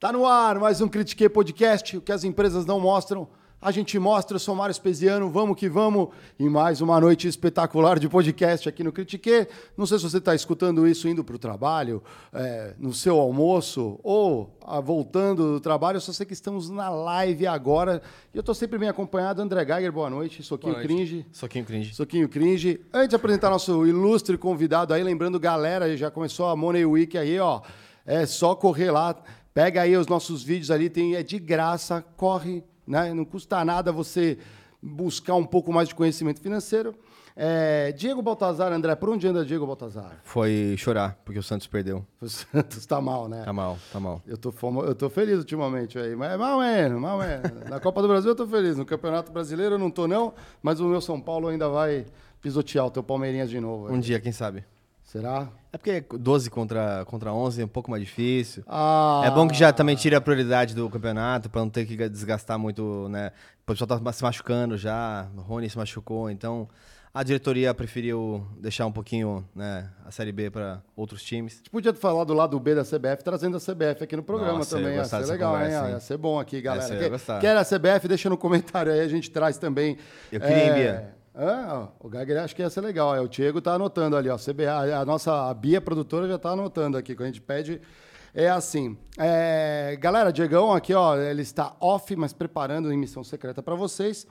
Tá no ar mais um Critique Podcast, o que as empresas não mostram. A gente mostra, eu sou Mário Espesiano, vamos que vamos. E mais uma noite espetacular de podcast aqui no Critique. Não sei se você está escutando isso indo para o trabalho, é, no seu almoço ou ah, voltando do trabalho. Eu só sei que estamos na live agora. E eu estou sempre bem acompanhado. André Geiger, boa noite. Soquinho Boa noite. Cringe. Soquinho cringe. Soquinho Cringe. Antes de apresentar nosso ilustre convidado aí, lembrando, galera, já começou a Money Week aí, ó. É só correr lá, pega aí os nossos vídeos ali, tem, é de graça, corre, né? Não custa nada você buscar um pouco mais de conhecimento financeiro. É, Diego Baltazar, André, por onde anda Diego Baltazar? Foi chorar, porque o Santos perdeu. O Santos tá mal, né? Tá mal, tá mal. Eu tô, eu tô feliz ultimamente aí, mas é mal menos, mal menos. Na Copa do Brasil eu tô feliz, no Campeonato Brasileiro eu não tô não, mas o meu São Paulo ainda vai pisotear o teu Palmeirinhas de novo. aí. Um dia, quem sabe? Será? É porque 12 contra, contra 11 é um pouco mais difícil. Ah, É bom que já também tire a prioridade do campeonato, pra não ter que desgastar muito, né? O pessoal tá se machucando já, o Rony se machucou, então a diretoria preferiu deixar um pouquinho, né, a Série B pra outros times. A gente podia falar do lado B da CBF, trazendo a CBF aqui no programa Nossa, também. ia ser legal, conversa, hein? Ia ser bom aqui, galera. Quer, a CBF? Deixa no comentário aí, a gente traz também. Eu queria, Bia? Ah, o Geiger acho que ia ser legal. É, o Diego tá anotando ali, ó. CBA, a, nossa a Bia produtora já tá anotando aqui. Quando a gente pede, é assim. É, galera, Diegão aqui, ó, ele está off, mas preparando em missão secreta para vocês.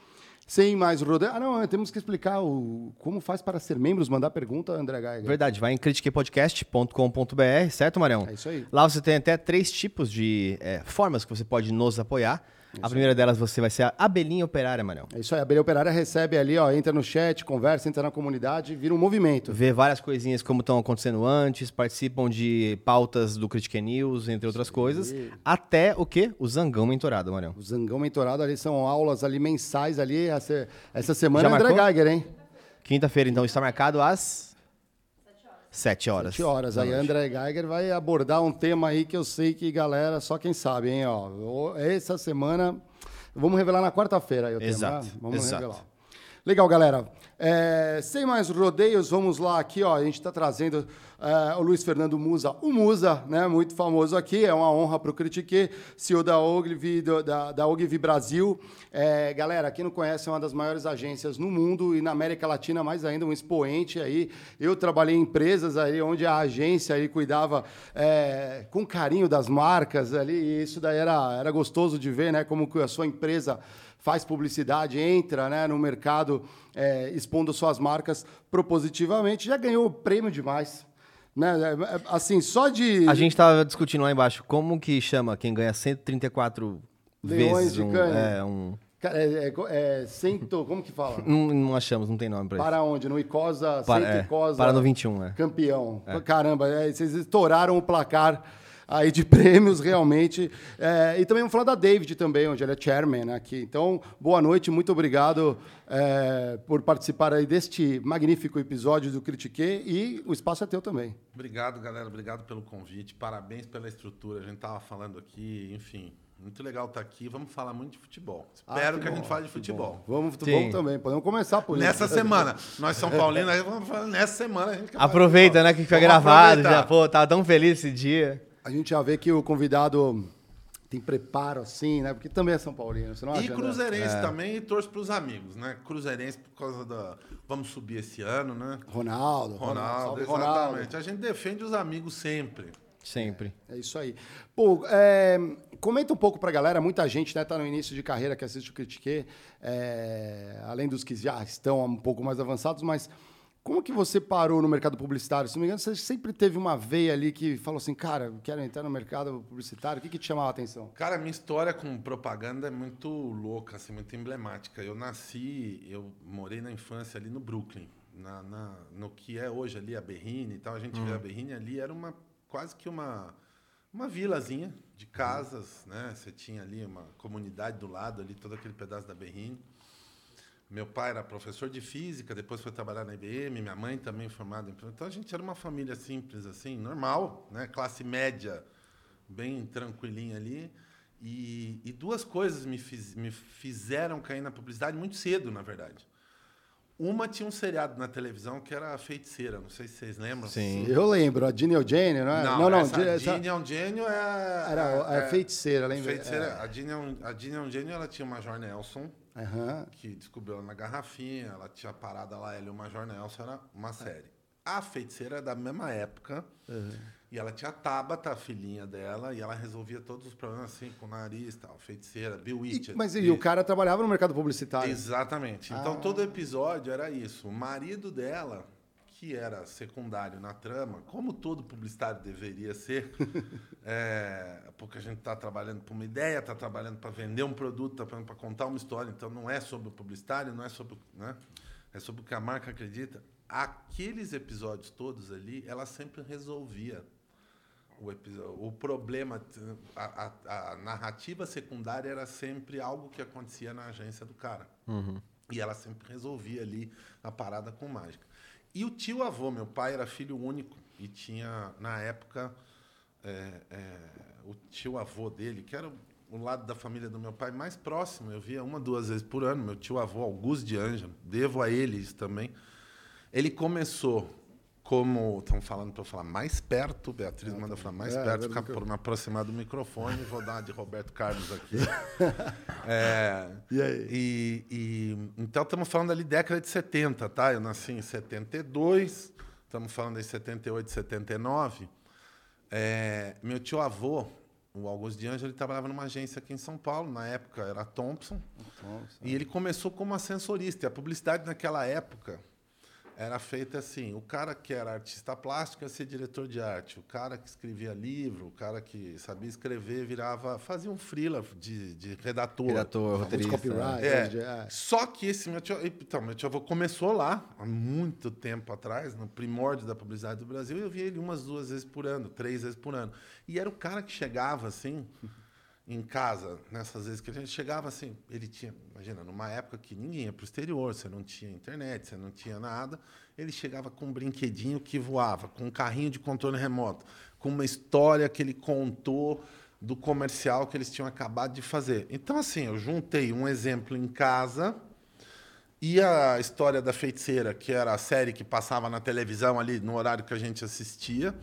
Sem mais rodeio. Ah, não, temos que explicar o, como faz para ser membros, mandar pergunta, André Geiger. Verdade, vai em critiquepodcast.com.br, certo, Marião? É isso aí. Lá você tem até três tipos de é, formas que você pode nos apoiar. A primeira delas você vai ser a abelhinha operária, Marião. É isso aí, a Abelha Operária recebe ali, ó, entra no chat, conversa, entra na comunidade, vira um movimento. Vê várias coisinhas como estão acontecendo antes, participam de pautas do Critique News, entre outras coisas. Até o quê? O Zangão Mentorado, Marião. O Zangão Mentorado ali são aulas ali mensais ali. Essa, essa semana Já é André? Geiger, hein? Quinta-feira, então, está marcado às... Sete horas. 7 horas. Aí. André Geiger vai abordar um tema aí que eu sei que, galera, só quem sabe, hein? Ó, essa semana. Vamos revelar na quarta-feira aí o Exato, tema. né? Vamos exato. revelar. Legal, galera. É, sem mais rodeios, vamos lá aqui, ó. A gente está trazendo é, o Luiz Fernando Musa, o Musa, né? Muito famoso aqui. É uma honra para o Critique, CEO da Ogilvy, da, da Ogilvy Brasil. É, galera, quem não conhece, é uma das maiores agências no mundo e na América Latina, mais ainda, um expoente aí. Eu trabalhei em empresas aí onde a agência aí cuidava é, com carinho das marcas ali, e isso daí era, era gostoso de ver, né? Como que a sua empresa faz publicidade, entra né, no mercado é, expondo suas marcas propositivamente, já ganhou prêmio demais. Né? É, é, Assim, só de. A gente estava discutindo lá embaixo como que chama quem ganha 134 Leões vezes de um... Cannes. É, um... Cara, É, é, é, cento, como que fala? Não, não achamos, não tem nome pra isso. Para onde? No Icosa, Para, Cento é, Icosa. para no 21, é. Campeão. Caramba, é, vocês estouraram o placar aí de prêmios realmente. É, e também vamos falar da David também, onde ele é chairman aqui. Então, boa noite, muito obrigado é, por participar aí deste magnífico episódio do Critique e o espaço é teu também. Obrigado, galera. Obrigado pelo convite. Parabéns pela estrutura. A gente tava falando aqui, enfim. Muito legal estar aqui. Vamos falar muito de futebol. Espero Ah, que, a bom, gente fale de futebol. Vamos, Sim. vamos também, podemos começar por Nessa isso. semana. Nós São Paulinos, aí vamos falar nessa semana. A gente Aproveita, futebol. né, que foi Vamos gravado. Já, pô, tava tão feliz esse dia. A gente já vê que o convidado tem preparo assim, né? Porque também é São Paulino, você não acha? E André? cruzeirense também e torço pros amigos, né? Cruzeirense por causa da. Vamos subir esse ano, né? Ronaldo, Ronaldo, salve exatamente. A gente defende os amigos sempre. Sempre. É isso aí. Pô, é, comenta um pouco pra galera, muita gente né, tá no início de carreira que assiste o Critique, é, além dos que já estão um pouco mais avançados, mas como que você parou no mercado publicitário? Se não me engano, você sempre teve uma veia ali que falou assim, cara, quero entrar no mercado publicitário. O que, que te chamava a atenção? Cara, minha história com propaganda é muito louca, assim, muito emblemática. Eu nasci, eu morei na infância ali no Brooklyn, na, na- no que é hoje ali a Berrine e tal. A gente vê a Berrine ali, era uma quase que uma, uma vilazinha de casas, né? Você tinha ali uma comunidade do lado, ali todo aquele pedaço da Berrine. Meu pai era professor de física, depois foi trabalhar na IBM, minha mãe também formada em... Então a gente era uma família simples assim, normal, né? Classe média, bem tranquilinha ali. E, e duas coisas me, fiz- me fizeram cair na publicidade muito cedo, na verdade. Uma tinha um seriado na televisão que era a Feiticeira, não sei se vocês lembram. Sim. Eu lembro, a Ginny Eugênio, não é? Não, não, essa Ginny- a essa- Ginny é gênio. Era a é- feiticeira, lembra? Feiticeira, É. a Ginny a Ginny ela tinha o Major Nelson, Aham. que descobriu ela na garrafinha, ela tinha parada lá, ela e o Major Nelson, era uma série. A feiticeira é da mesma época, e ela tinha a Tabata, a filhinha dela, e ela resolvia todos os problemas assim, com o nariz e tal, feiticeira, Bill E- mas e o cara trabalhava no mercado publicitário? Exatamente. Então Ah. todo episódio era isso. O marido dela, que era secundário na trama, como todo publicitário deveria ser, é, porque a gente está trabalhando para uma ideia, está trabalhando para vender um produto, está trabalhando para contar uma história, então não é sobre o publicitário, não é sobre, né? é sobre o que a marca acredita. Aqueles episódios todos ali, ela sempre resolvia o, episódio, o problema, a, a- a narrativa secundária era sempre algo que acontecia na agência do cara. E ela sempre resolvia ali a parada com mágica. E o tio avô, meu pai era filho único e tinha, na época, é, é, o tio avô dele, que era o lado da família do meu pai mais próximo, eu via uma, duas vezes por ano, meu tio avô, Augusto de Ângelo, devo a ele isso também. Ele começou como. Estão falando para eu falar mais perto, Beatriz manda eu falar mais É, perto, ficar por me aproximar do microfone, vou dar de Roberto Carlos aqui. É, E aí? e, e- então estamos falando ali década de 70, tá? Eu nasci em 72, estamos falando em 78, 79. É, meu tio avô, o Augusto de Ângelo, ele trabalhava numa agência aqui em São Paulo, na época era a Thompson. E ele começou como ascensorista. E a publicidade naquela época era feita assim: o cara que era artista plástico ia ser diretor de arte, o cara que escrevia livro, o cara que sabia escrever virava, fazia um freela de, de redator. Redator, roteirista. copyright. É, de- é. Só que esse meu tio, então, meu tio avô começou lá há muito tempo atrás, no primórdio da publicidade do Brasil, e eu via ele umas duas vezes por ano, três vezes por ano. E era o cara que chegava assim em casa, nessas vezes que a gente chegava assim, ele tinha, imagina, numa época que ninguém ia para o exterior, você não tinha internet, você não tinha nada, ele chegava com um brinquedinho que voava, com um carrinho de controle remoto, com uma história que ele contou do comercial que eles tinham acabado de fazer. Então, assim, eu juntei um exemplo em casa e a história da feiticeira, que era a série que passava na televisão ali no horário que a gente assistia.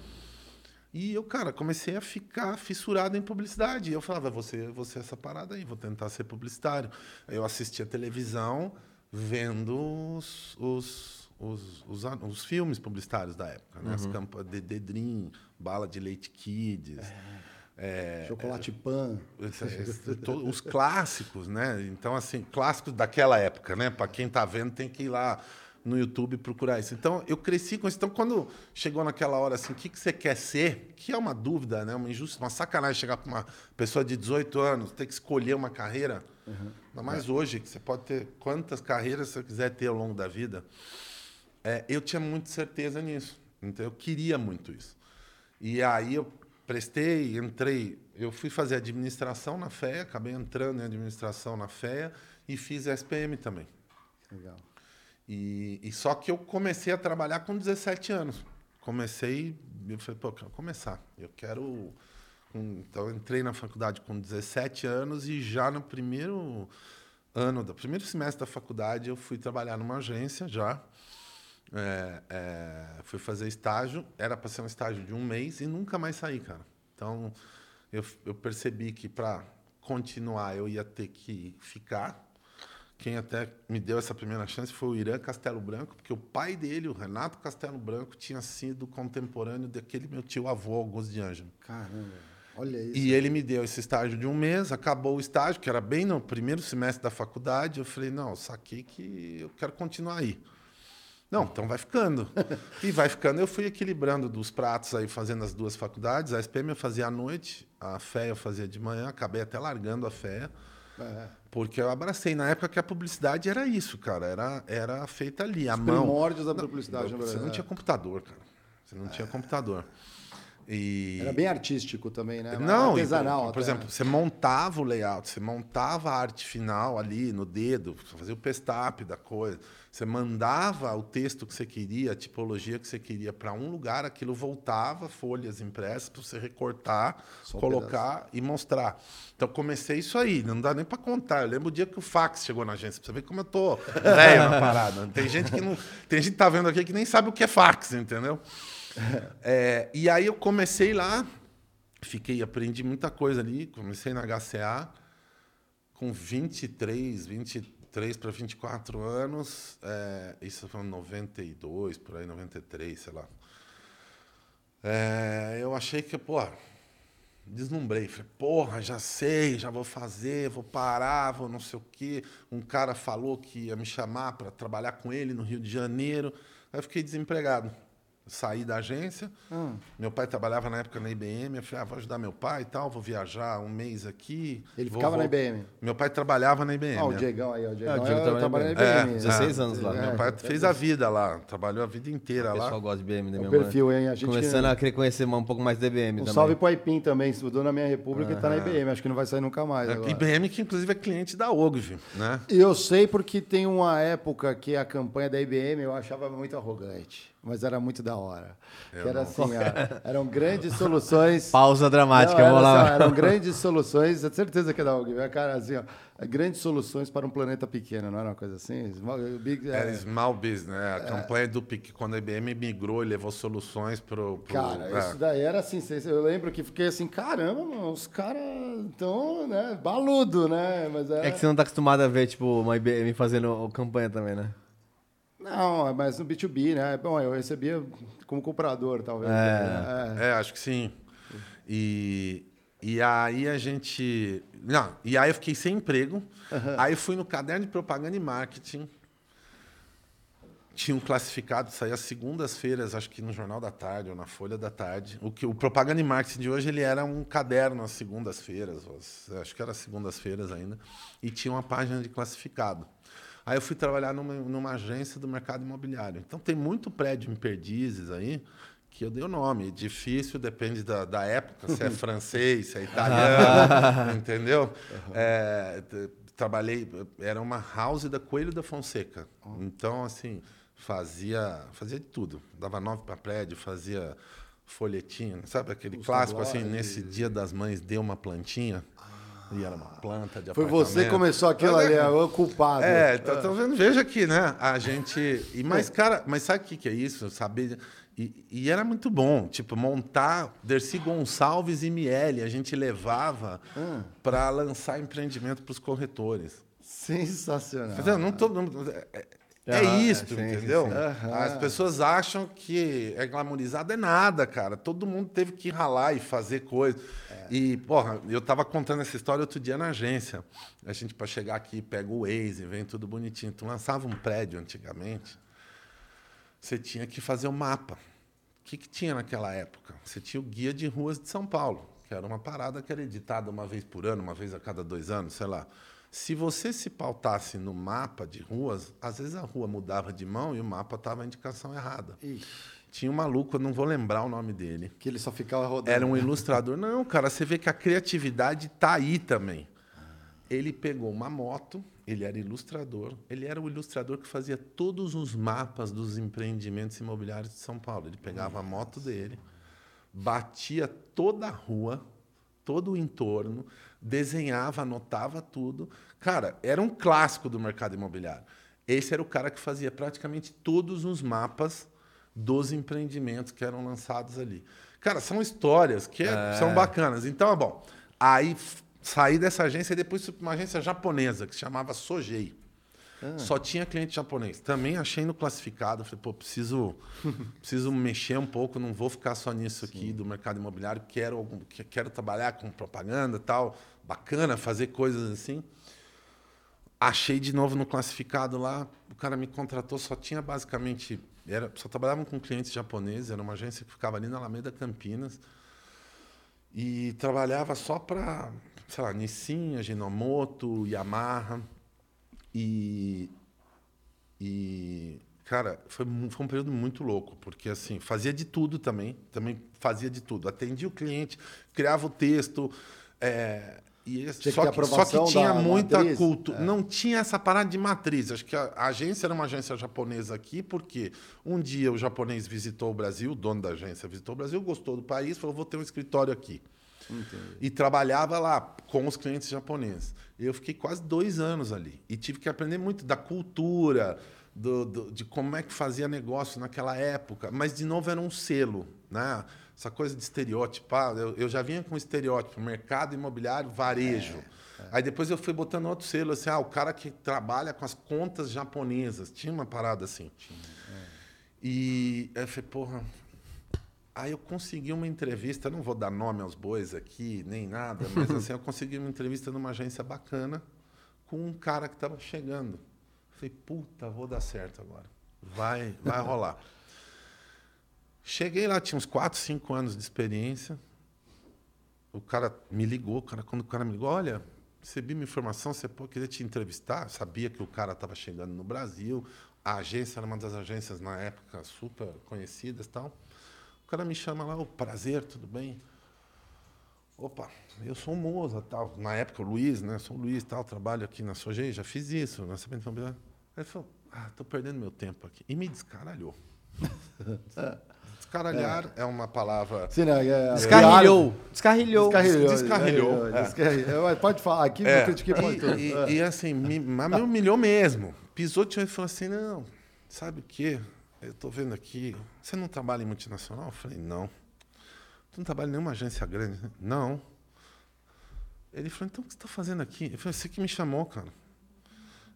E eu, cara, comecei a ficar fissurado em publicidade. Eu falava, você, você essa parada aí, vou tentar ser publicitário. Eu assistia televisão vendo os, os, os, os, os filmes publicitários da época. Né? As campanhas de Dedrim, Bala de Leite Kids. é, Chocolate pan. esse- esse- to- os clássicos, né? Então, assim, clássicos daquela época, né? Para quem tá vendo, tem que ir lá no YouTube procurar isso. Então, eu cresci com isso. Então, quando chegou naquela hora assim, o que, que você quer ser? Que é uma dúvida, né? Uma injustiça, uma sacanagem chegar para uma pessoa de 18 anos, ter que escolher uma carreira. Ainda mais hoje, que você pode ter quantas carreiras você quiser ter ao longo da vida. É, eu tinha muita certeza nisso. Então, eu queria muito isso. E aí eu prestei, entrei. Eu fui fazer administração na FEA, acabei entrando em administração na FEA e fiz SPM também. Legal. E, e só que eu comecei a trabalhar com 17 anos. Comecei, eu falei, pô, eu quero começar. Eu quero. Então, eu entrei na faculdade com 17 anos e já no primeiro ano, do primeiro semestre da faculdade, eu fui trabalhar numa agência já. É, é, fui fazer estágio, era para ser um estágio de um mês e nunca mais saí, cara. Então, eu, eu percebi que para continuar eu ia ter que ficar. Quem até me deu essa primeira chance foi o Irã Castelo Branco, porque o pai dele, o Renato Castelo Branco, tinha sido contemporâneo daquele meu tio avô, Augusto de Ângelo. Caramba. Olha isso. E ele me deu esse estágio de um mês, acabou o estágio, que era bem no primeiro semestre da faculdade. Eu falei, não, saquei que eu quero continuar aí. Não, então vai ficando. e vai ficando. Eu fui equilibrando dos pratos aí, fazendo as duas faculdades. A SPM eu fazia à noite, a FEA eu fazia de manhã, acabei até largando a FEA. É. Porque eu abracei na época que a publicidade era isso, cara. Era, era feita ali, a Os mão. primórdios da publicidade, na Você não tinha computador, cara. Você não tinha computador. E... Era bem artístico também, né? Não, artesanal. por, exemplo, você montava o layout, você montava a arte final ali no dedo, fazia o pestap da coisa, você mandava o texto que você queria, a tipologia que você queria para um lugar, aquilo voltava, folhas impressas para você recortar, Só um colocar e mostrar. Então comecei isso aí, não dá nem para contar. Eu lembro o dia que o fax chegou na agência, pra você ver como eu tô velho na parada. Tem gente que não, tem gente que tá vendo aqui que nem sabe o que é fax, entendeu? É, e aí eu comecei lá, fiquei, aprendi muita coisa ali, comecei na HCA com 23, 23 para 24 anos, é, isso foi em 92, por aí, 93, sei lá. É, eu achei que, pô, deslumbrei. Falei, porra, já sei, já vou fazer, vou parar, vou não sei o quê. Um cara falou que ia me chamar para trabalhar com ele no Rio de Janeiro. Aí fiquei desempregado. Saí da agência. Hum. Meu pai trabalhava na época na IBM. Eu falei, ah, vou ajudar meu pai e tal, vou viajar um mês aqui. Ele vou- ficava na vou- IBM. Meu pai trabalhava na IBM. Ah, o né? Diegão aí, ó, o Diegão. É, o Diego eu trabalha na na IBM. É, né? 16 anos lá. É, Meu pai fez a vida lá, trabalhou a vida inteira O lá. pessoal gosta de BM da o minha mãe. perfil, hein? A gente Começando a querer conhecer um pouco mais da IBM Um também. salve pro Aipim também, estudou na minha república e tá na IBM. Acho que não vai sair nunca mais. É, agora. IBM, que inclusive é cliente da OGV, né? Eu sei porque tem uma época que a campanha da IBM eu achava muito arrogante, mas era muito da hora. que era assim, ó, eram grandes soluções. Pausa dramática, Não, vamos era lá. assim, ó, eram grandes soluções, tenho certeza que é da UG, cara, assim, ó, grandes soluções para um planeta pequeno, não era uma coisa assim? Small- Big, Era é, Small Business, né? A campanha do PIC, quando a IBM migrou e levou soluções pro... pro Cara, é. isso daí era assim, eu lembro que fiquei assim, caramba, mano, os caras tão, né, baludo, né? Mas era... É que você não tá acostumado a ver, tipo, uma IBM fazendo campanha também, né? Não, mas no B2B, né? Bom, eu recebia como comprador, talvez. né? É, acho que sim. E, e aí a gente. Não, e aí eu fiquei sem emprego. Aí fui no caderno de propaganda e marketing. Tinha um classificado, saía segundas-feiras, acho que no Jornal da Tarde ou na Folha da Tarde. O que o propaganda e marketing de hoje ele era um caderno às segundas-feiras, acho que era segundas-feiras ainda, e tinha uma página de classificado. Aí eu fui trabalhar numa, numa agência do mercado imobiliário. Então tem muito prédio em Perdizes aí que eu dei o nome. Difícil, depende da, da época, se é francês, se é italiano, entendeu? É, t- trabalhei, era uma house da Coelho da Fonseca. Então, assim, fazia, fazia de tudo. Dava nove para prédio, fazia folhetinho, sabe aquele Os clássico assim, nesse dia das mães deu uma plantinha? E era uma planta de Foi você que começou aquilo ali, é o culpado. É, tá, tá vendo? Veja aqui, né? A gente. E, mas, cara, mas sabe o que, que é isso? Saber. E, e era muito bom, tipo, montar Dercy Gonçalves e Miele, a gente levava para lançar empreendimento para os corretores. Sensacional. Entendeu? Não tô, não- é, é- é Aham, isso, sim, entendeu? sim. As pessoas acham que é glamorizado, é nada, cara. Todo mundo teve que ralar e fazer coisa. E, porra, eu tava contando essa história outro dia na agência. A gente, para chegar aqui, pega o Waze, vem tudo bonitinho. Tu lançava um prédio antigamente, você tinha que fazer o mapa. O que, que tinha naquela época? Você tinha o Guia de Ruas de São Paulo, que era uma parada que era editada uma vez por ano, uma vez a cada dois anos, sei lá. Se você se pautasse no mapa de ruas, às vezes a rua mudava de mão e o mapa estava a indicação errada. Ixi, Tinha um maluco, eu não vou lembrar o nome dele. que ele só ficava rodando. Era um ilustrador. Não, cara, você vê que a criatividade tá aí também. Ele pegou uma moto, ele era ilustrador, ele era o ilustrador que fazia todos os mapas dos empreendimentos imobiliários de São Paulo. Ele pegava a moto dele, batia toda a rua, todo o entorno, desenhava, anotava tudo. Cara, era um clássico do mercado imobiliário. Esse era o cara que fazia praticamente todos os mapas dos empreendimentos que eram lançados ali. Cara, são histórias que é- são bacanas. Então, é bom. Aí saí dessa agência e depois fui para uma agência japonesa que se chamava Sojei. Só tinha cliente japonês. Também achei no classificado. Falei, pô, preciso, preciso mexer um pouco, não vou ficar só nisso aqui do mercado imobiliário. Quero, quero trabalhar com propaganda e tal. Bacana fazer coisas assim. Achei de novo no classificado lá. O cara me contratou, só tinha basicamente. Era, só trabalhavam com clientes japoneses, era uma agência que ficava ali na Alameda Campinas. E trabalhava só para, sei lá, Nissin, Ajinomoto, Yamaha. E, e Cara, foi, foi um período muito louco, porque assim, fazia de tudo também, também fazia de tudo. Atendia o cliente, criava o texto, é, e Tinha que só, ter que, só que tinha muita matriz, cultura. é. Não tinha essa parada de matriz. Acho que a, agência era uma agência japonesa aqui, porque um dia o japonês visitou o Brasil, o dono da agência visitou o Brasil, gostou do país, falou: vou ter um escritório aqui. E trabalhava lá com os clientes japoneses. Eu fiquei quase dois anos ali. E tive que aprender muito da cultura, do, do- de como é que fazia negócio naquela época. Mas, de novo, era um selo. Né? Essa coisa de estereotipar. Eu, eu já vinha com estereótipo, mercado imobiliário, varejo. Aí depois eu fui botando outro selo, assim, ah, o cara que trabalha com as contas japonesas. Tinha uma parada assim. E aí eu falei, porra, Aí eu consegui uma entrevista, não vou dar nome aos bois aqui, nem nada, mas assim, eu consegui uma entrevista numa agência bacana com um cara que estava chegando. Falei, puta, vou dar certo agora. Vai, vai rolar. Cheguei lá, tinha uns 4, 5 anos de experiência. O cara me ligou, cara, quando o cara me ligou, olha, recebi uma informação, você pô, queria te entrevistar. Sabia que o cara estava chegando no Brasil. A agência era uma das agências na época super conhecidas tal. O cara me chama lá, o prazer, tudo bem? Opa, eu sou o Moza, tal. Na época, o Luiz, né? Sou o Luiz, tal, trabalho aqui na Sojei, já fiz isso, na Sabendo Imobiliária. Aí ele falou, ah, tô perdendo meu tempo aqui. E me descaralhou. Descaralhar é. uma palavra... Sim, né? É, Descarrilhou. Descarrilhou. Descarrilhou. Descarrilhou, É, é. descarrilhou. Pode falar, aqui É, no Critique pode e, tudo. e- É. e, assim, me, mas me humilhou mesmo. Pisou e falou assim, não, sabe o quê? Eu estou vendo aqui, você não trabalha em multinacional? Eu falei, não. Tu não trabalha em nenhuma agência grande? Não. Ele falou, então o que você está fazendo aqui? Eu falei, você que me chamou, cara.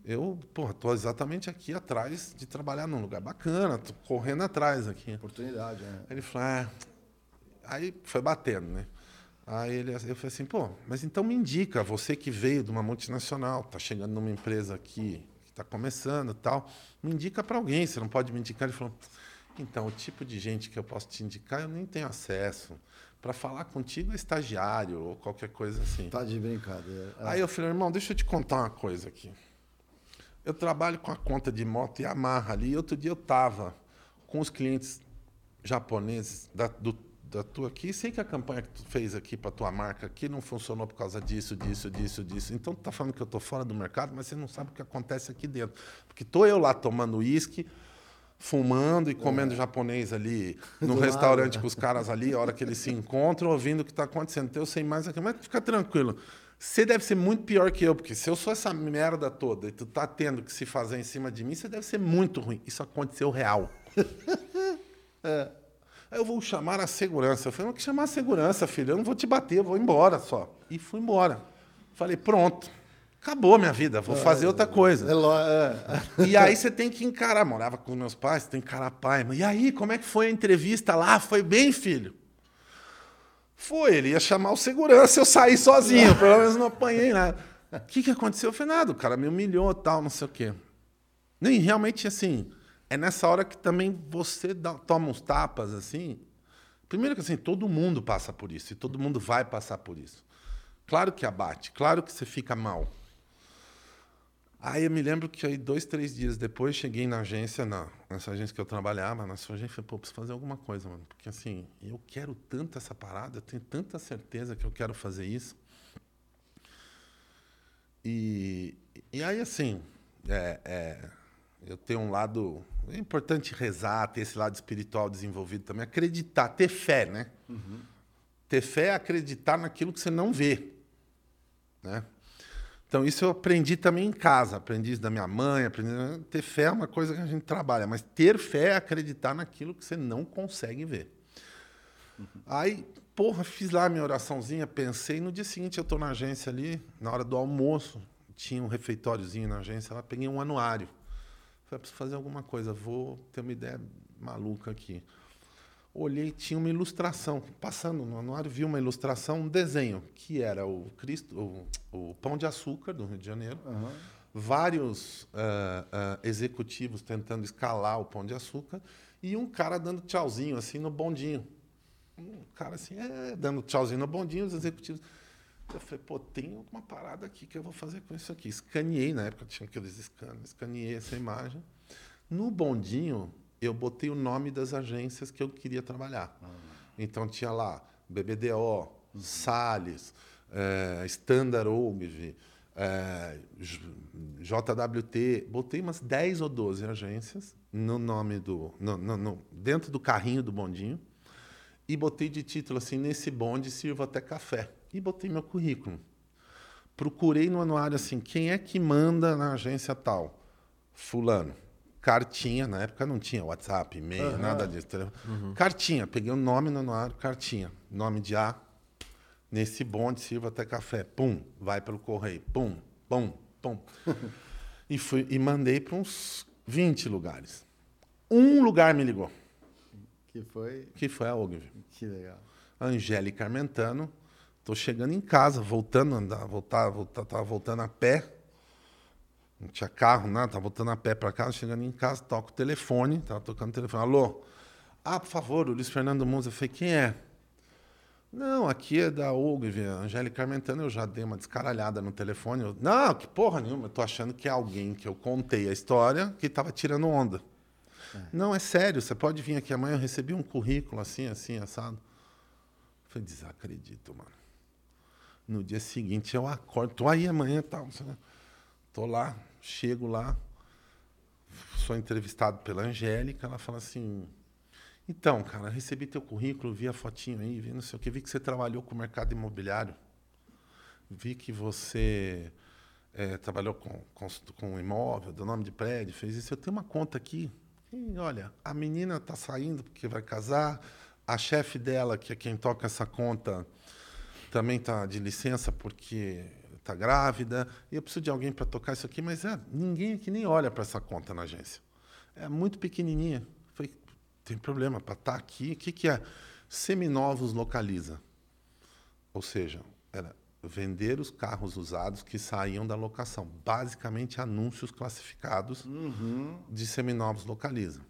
Eu, porra, tô exatamente aqui atrás de trabalhar num lugar bacana, tô correndo atrás aqui. Oportunidade, né? Aí ele falou, ah. Aí foi batendo, né? Aí ele, eu falei assim, pô, mas então me indica, você que veio de uma multinacional, tá chegando numa empresa aqui, que está começando e tal, me indica para alguém, você não pode me indicar? Ele falou, então, o tipo de gente que eu posso te indicar, eu nem tenho acesso. Para falar contigo é estagiário ou qualquer coisa assim. Tá de brincadeira. É. Aí eu falei, irmão, deixa eu te contar uma coisa aqui. Eu trabalho com a conta de moto Yamaha ali. E outro dia eu estava com os clientes japoneses da, do, da tua aqui. Sei que a campanha que tu fez aqui para tua marca aqui não funcionou por causa disso, disso, disso, disso. Então tu tá falando que eu tô fora do mercado, mas você não sabe o que acontece aqui dentro. Porque tô eu lá tomando uísque, fumando e comendo japonês ali no Do restaurante com os caras ali, a hora que eles se encontram, ouvindo o que está acontecendo. Então eu sei mais aqui, mas fica tranquilo. Você deve ser muito pior que eu, porque se eu sou essa merda toda e tu tá tendo que se fazer em cima de mim, você deve ser muito ruim. Isso aconteceu real. Aí eu vou chamar a segurança. Eu falei, mas que chamar a segurança, filho? Eu não vou te bater, eu vou embora só. E fui embora. Falei, pronto. Acabou minha vida, vou fazer outra coisa. É, é. E aí você tem que encarar. Morava com meus pais, tem que encarar pai. E aí, como é que foi a entrevista lá? Foi bem, filho? Foi, ele ia chamar o segurança, eu saí sozinho, pelo menos não apanhei nada. O que, que aconteceu? Foi nada, o cara me humilhou tal, não sei o quê. Nem realmente assim, é nessa hora que também você dá- toma uns tapas assim. Primeiro que assim, todo mundo passa por isso, e todo mundo vai passar por isso. Claro que abate, claro que você fica mal. Aí eu me lembro que aí dois, três dias depois cheguei na agência, na, nessa agência que eu trabalhava, na sua agência, falei, pô, preciso fazer alguma coisa, mano. Porque assim, eu quero tanto essa parada, eu tenho tanta certeza que eu quero fazer isso. E, e aí, assim, é, é, eu tenho um lado. É importante rezar, ter esse lado espiritual desenvolvido também, acreditar, ter fé, né? Ter fé é acreditar naquilo que você não vê. Né? Então, isso eu aprendi também em casa, aprendi isso da minha mãe, aprendi. Ter fé é uma coisa que a gente trabalha, mas ter fé é acreditar naquilo que você não consegue ver. Aí, porra, fiz lá minha oraçãozinha, pensei. No dia seguinte, eu estou na agência ali, na hora do almoço, tinha um refeitóriozinho na agência lá, peguei um anuário. Falei, preciso fazer alguma coisa, vou ter uma ideia maluca aqui. Olhei, tinha uma ilustração. Passando no anuário, vi uma ilustração, um desenho, que era o Cristo, o, o Pão de Açúcar, do Rio de Janeiro. Vários ah, ah, executivos tentando escalar o Pão de Açúcar e um cara dando tchauzinho, assim, no bondinho. Um cara assim, é, dando tchauzinho no bondinho, os executivos. Eu falei, pô, tem alguma parada aqui que eu vou fazer com isso aqui. Escaneei, na época tinha aqueles scanners, escaneei essa imagem, No bondinho, eu botei o nome das agências que eu queria trabalhar. Então tinha lá BBDO, Salles, é, Standard Ogilvy, é, JWT. Botei umas 10 ou 12 agências no nome do. No, no, no, dentro do carrinho do bondinho. E botei de título assim: nesse bonde sirvo até café. E botei meu currículo. Procurei no anuário assim: quem é que manda na agência tal? Fulano cartinha, na época não tinha WhatsApp, e-mail, uhum. nada disso. Uhum. Cartinha, peguei o um nome no anuário, cartinha, nome de A, nesse bonde, sirva até café, pum, vai pelo correio, pum, pum, pum. e, fui, e mandei para uns 20 lugares. Um lugar me ligou. Que foi? Que foi a Ogilvy. Que legal. Angélica Armentano. Estou chegando em casa, voltando a andar, voltar, voltar, tava voltando a pé não tinha carro, nada, tava voltando a pé para casa, chegando em casa, toco o telefone, tava tocando o telefone. Alô? Ah, por favor, o Luiz Fernando Musa. Eu falei, quem é? Não, aqui é da Ogilvy, Angélica Armentano. Eu já dei uma descaralhada no telefone. Eu, não, que porra nenhuma. Eu tô achando que é alguém que eu contei a história que tava tirando onda. É. Não, é sério, você pode vir aqui amanhã. Eu recebi um currículo assim, assim, assado. Eu falei, desacredito, mano. No dia seguinte eu acordo, tô aí amanhã e tal. Tô lá, chego lá, sou entrevistado pela Angélica, ela fala assim: então, cara, recebi teu currículo, vi a fotinho aí, vi não sei o que, vi que você trabalhou com o mercado imobiliário, vi que você é, trabalhou com, com, com imóvel, do nome de prédio, fez isso. Eu tenho uma conta aqui. E, olha, a menina está saindo porque vai casar, a chefe dela, que é quem toca essa conta, também está de licença porque está grávida, e eu preciso de alguém para tocar isso aqui, mas é, ninguém aqui nem olha para essa conta na agência. É muito pequenininha. Falei, tem problema para estar tá aqui. O que, que é? Seminovos localiza. Ou seja, era vender os carros usados que saíam da locação. Basicamente, anúncios classificados uhum. de seminovos localiza.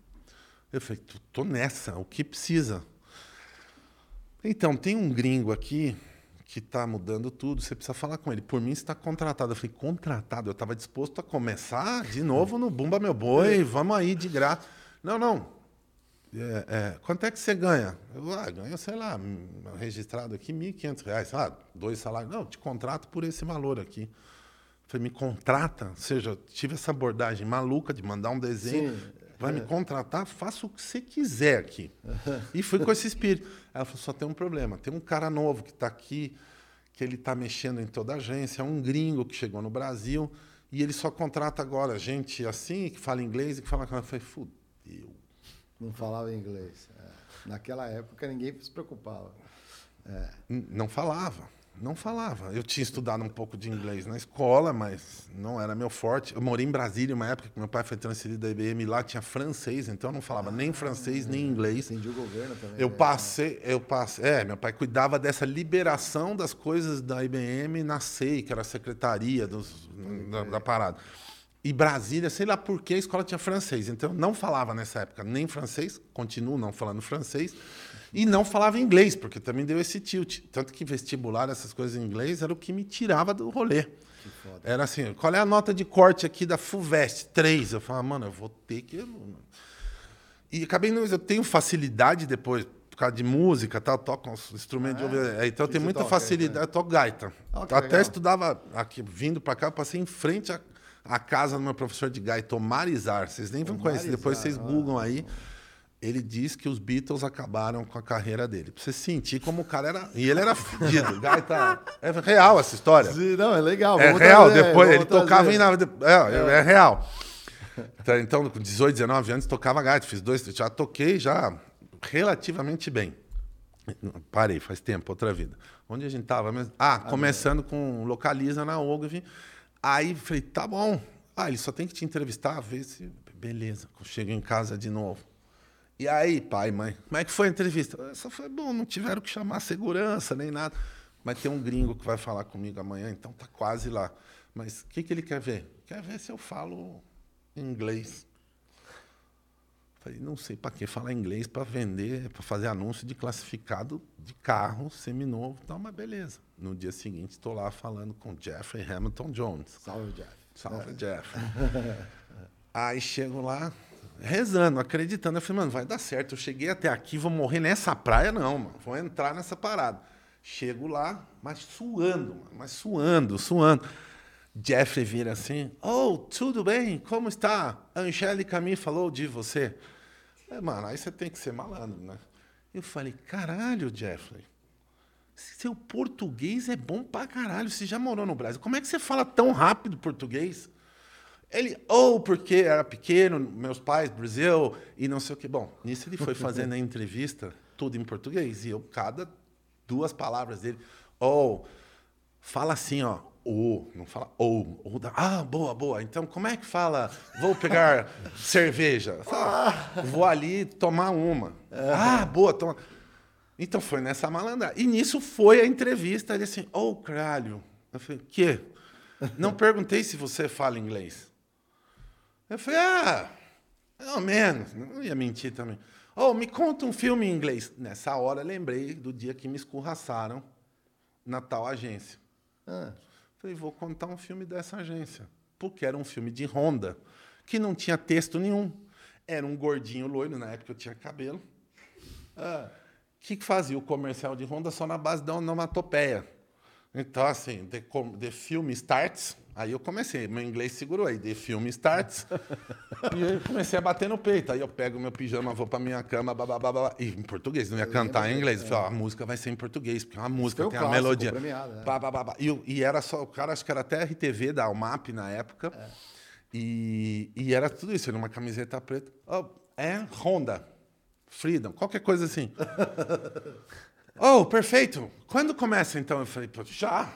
Eu falei, tô nessa, o que precisa? Então, tem um gringo aqui que está mudando tudo, você precisa falar com ele. Por mim, está contratado. Eu falei, contratado? Eu estava disposto a começar de novo no Bumba Meu Boi, vamos aí de graça. Não, não. É, é, quanto é que você ganha? Eu ah, ganho, sei lá, registrado aqui, R$ 1.500. Ah, dois salários. Não, te contrato por esse valor aqui. Eu falei, me contrata? Ou seja, tive essa abordagem maluca de mandar um desenho. Sim. Vai me contratar, faça o que você quiser aqui. E fui com esse espírito. Ela falou: só tem um problema. Tem um cara novo que está aqui, que ele está mexendo em toda a agência, é um gringo que chegou no Brasil, e ele só contrata agora gente assim, que fala inglês e que fala. Eu falei: fudeu. Não falava inglês. É. Naquela época ninguém se preocupava. É. Não falava. Não falava. Eu tinha estudado um pouco de inglês na escola, mas não era meu forte. Eu morei em Brasília uma época que meu pai foi transferido da IBM lá, tinha francês, então eu não falava ah, nem francês nem inglês. Entendi o governo também. Eu né? passei, eu passei, é, meu pai cuidava dessa liberação das coisas da IBM na SEI, que era a secretaria dos, da, da parada. E Brasília, sei lá por que a escola tinha francês, então eu não falava nessa época nem francês, continuo não falando francês. E não falava inglês, porque também deu esse tilt. Tanto que vestibular, essas coisas em inglês, era o que me tirava do rolê. Era assim, qual é a nota de corte aqui da FUVEST? Três. Eu falava, mano, eu vou ter que... E acabei, eu tenho facilidade depois, por causa de música, tal, toco uns instrumentos ah, de ouvido. É? Então eu tenho muita toca, facilidade, é. eu toco gaita. Oh, Até legal. estudava aqui, vindo para cá, passei em frente à, à casa do meu professor de gaita, o Marizar. Vocês nem vão conhecer, depois vocês googlam aí. Ah ele diz que os Beatles acabaram com a carreira dele. Pra você sentir como o cara era. E ele era fodido. Gaita. É real essa história. Sim, não, é legal. É real. Trazer, Depois ele trazer. tocava em. É, é. é real. Então, então, com 18, 19 anos, tocava gaita. Fiz dois. Já toquei já relativamente bem. Parei, faz tempo, outra vida. Onde a gente tava mesmo? Ah, ah começando com Localiza na Ogilvy. Aí falei, tá bom. Ah, ele só tem que te entrevistar, ver se. Beleza. Chego em casa de novo. E aí, pai, mãe, como é que foi a entrevista? Só foi bom, não tiveram que chamar segurança nem nada. Mas tem um gringo que vai falar comigo amanhã, então tá quase lá. Mas o que, que ele quer ver? Quer ver se eu falo inglês. Falei, não sei para que falar inglês para vender, para fazer anúncio de classificado de carro seminovo, então, mas beleza. No dia seguinte, estou lá falando com Jeffrey Hamilton Jones. Salve, Jeff. Salve. Jeff. Aí chego lá, rezando, acreditando. Eu falei, mano, vai dar certo. Eu cheguei até aqui, vou morrer nessa praia, não, mano. Vou entrar nessa parada. Chego lá, mas suando, mano, mas suando, suando. Jeffrey vira assim, oh, tudo bem, como está? Angélica me falou de você. É, mano, aí você tem que ser malandro, né? Eu falei, caralho, Jeffrey, seu português é bom pra caralho. Você já morou no Brasil. Como é que você fala tão rápido português? Ele, ou oh, porque era pequeno, meus pais, Brasil, e não sei o que. Bom, nisso ele foi fazendo a entrevista, tudo em português. E eu, cada duas palavras dele, ou, oh, fala assim, ó, o, não fala ou. ou da, ah, boa, boa. Então, como é que fala? Vou pegar cerveja. Fala, vou ali tomar uma. Ah, boa, toma. Então foi nessa malandragem. E nisso foi a entrevista. Ele assim, ô, oh, caralho. Eu falei, quê? Não perguntei se você fala inglês. Eu falei, ah, ou menos. Não ia mentir também. Oh, me conta um filme em inglês. Nessa hora, lembrei do dia que me escorraçaram na tal agência. Ah. Falei, vou contar um filme dessa agência. Porque era um filme de Honda, que não tinha texto nenhum. Era um gordinho loiro, na época eu tinha cabelo. Ah, que fazia o comercial de Honda só na base da onomatopeia. Então, assim, the, the film starts. Aí eu comecei, meu inglês segurou aí, the film starts. e eu comecei a bater no peito. Aí eu pego meu pijama, vou pra minha cama, babá, e em português, não ia cantar em inglês. Eu falei, a música vai ser em português, porque é uma música, tem a melodia. Premiado, né? e, e, era só, o cara, acho que era até RTV da Almap na época. É. E, e era tudo isso, era uma camiseta preta. Oh, é Honda, Freedom, qualquer coisa assim. oh, perfeito. Quando começa então? Eu falei, já.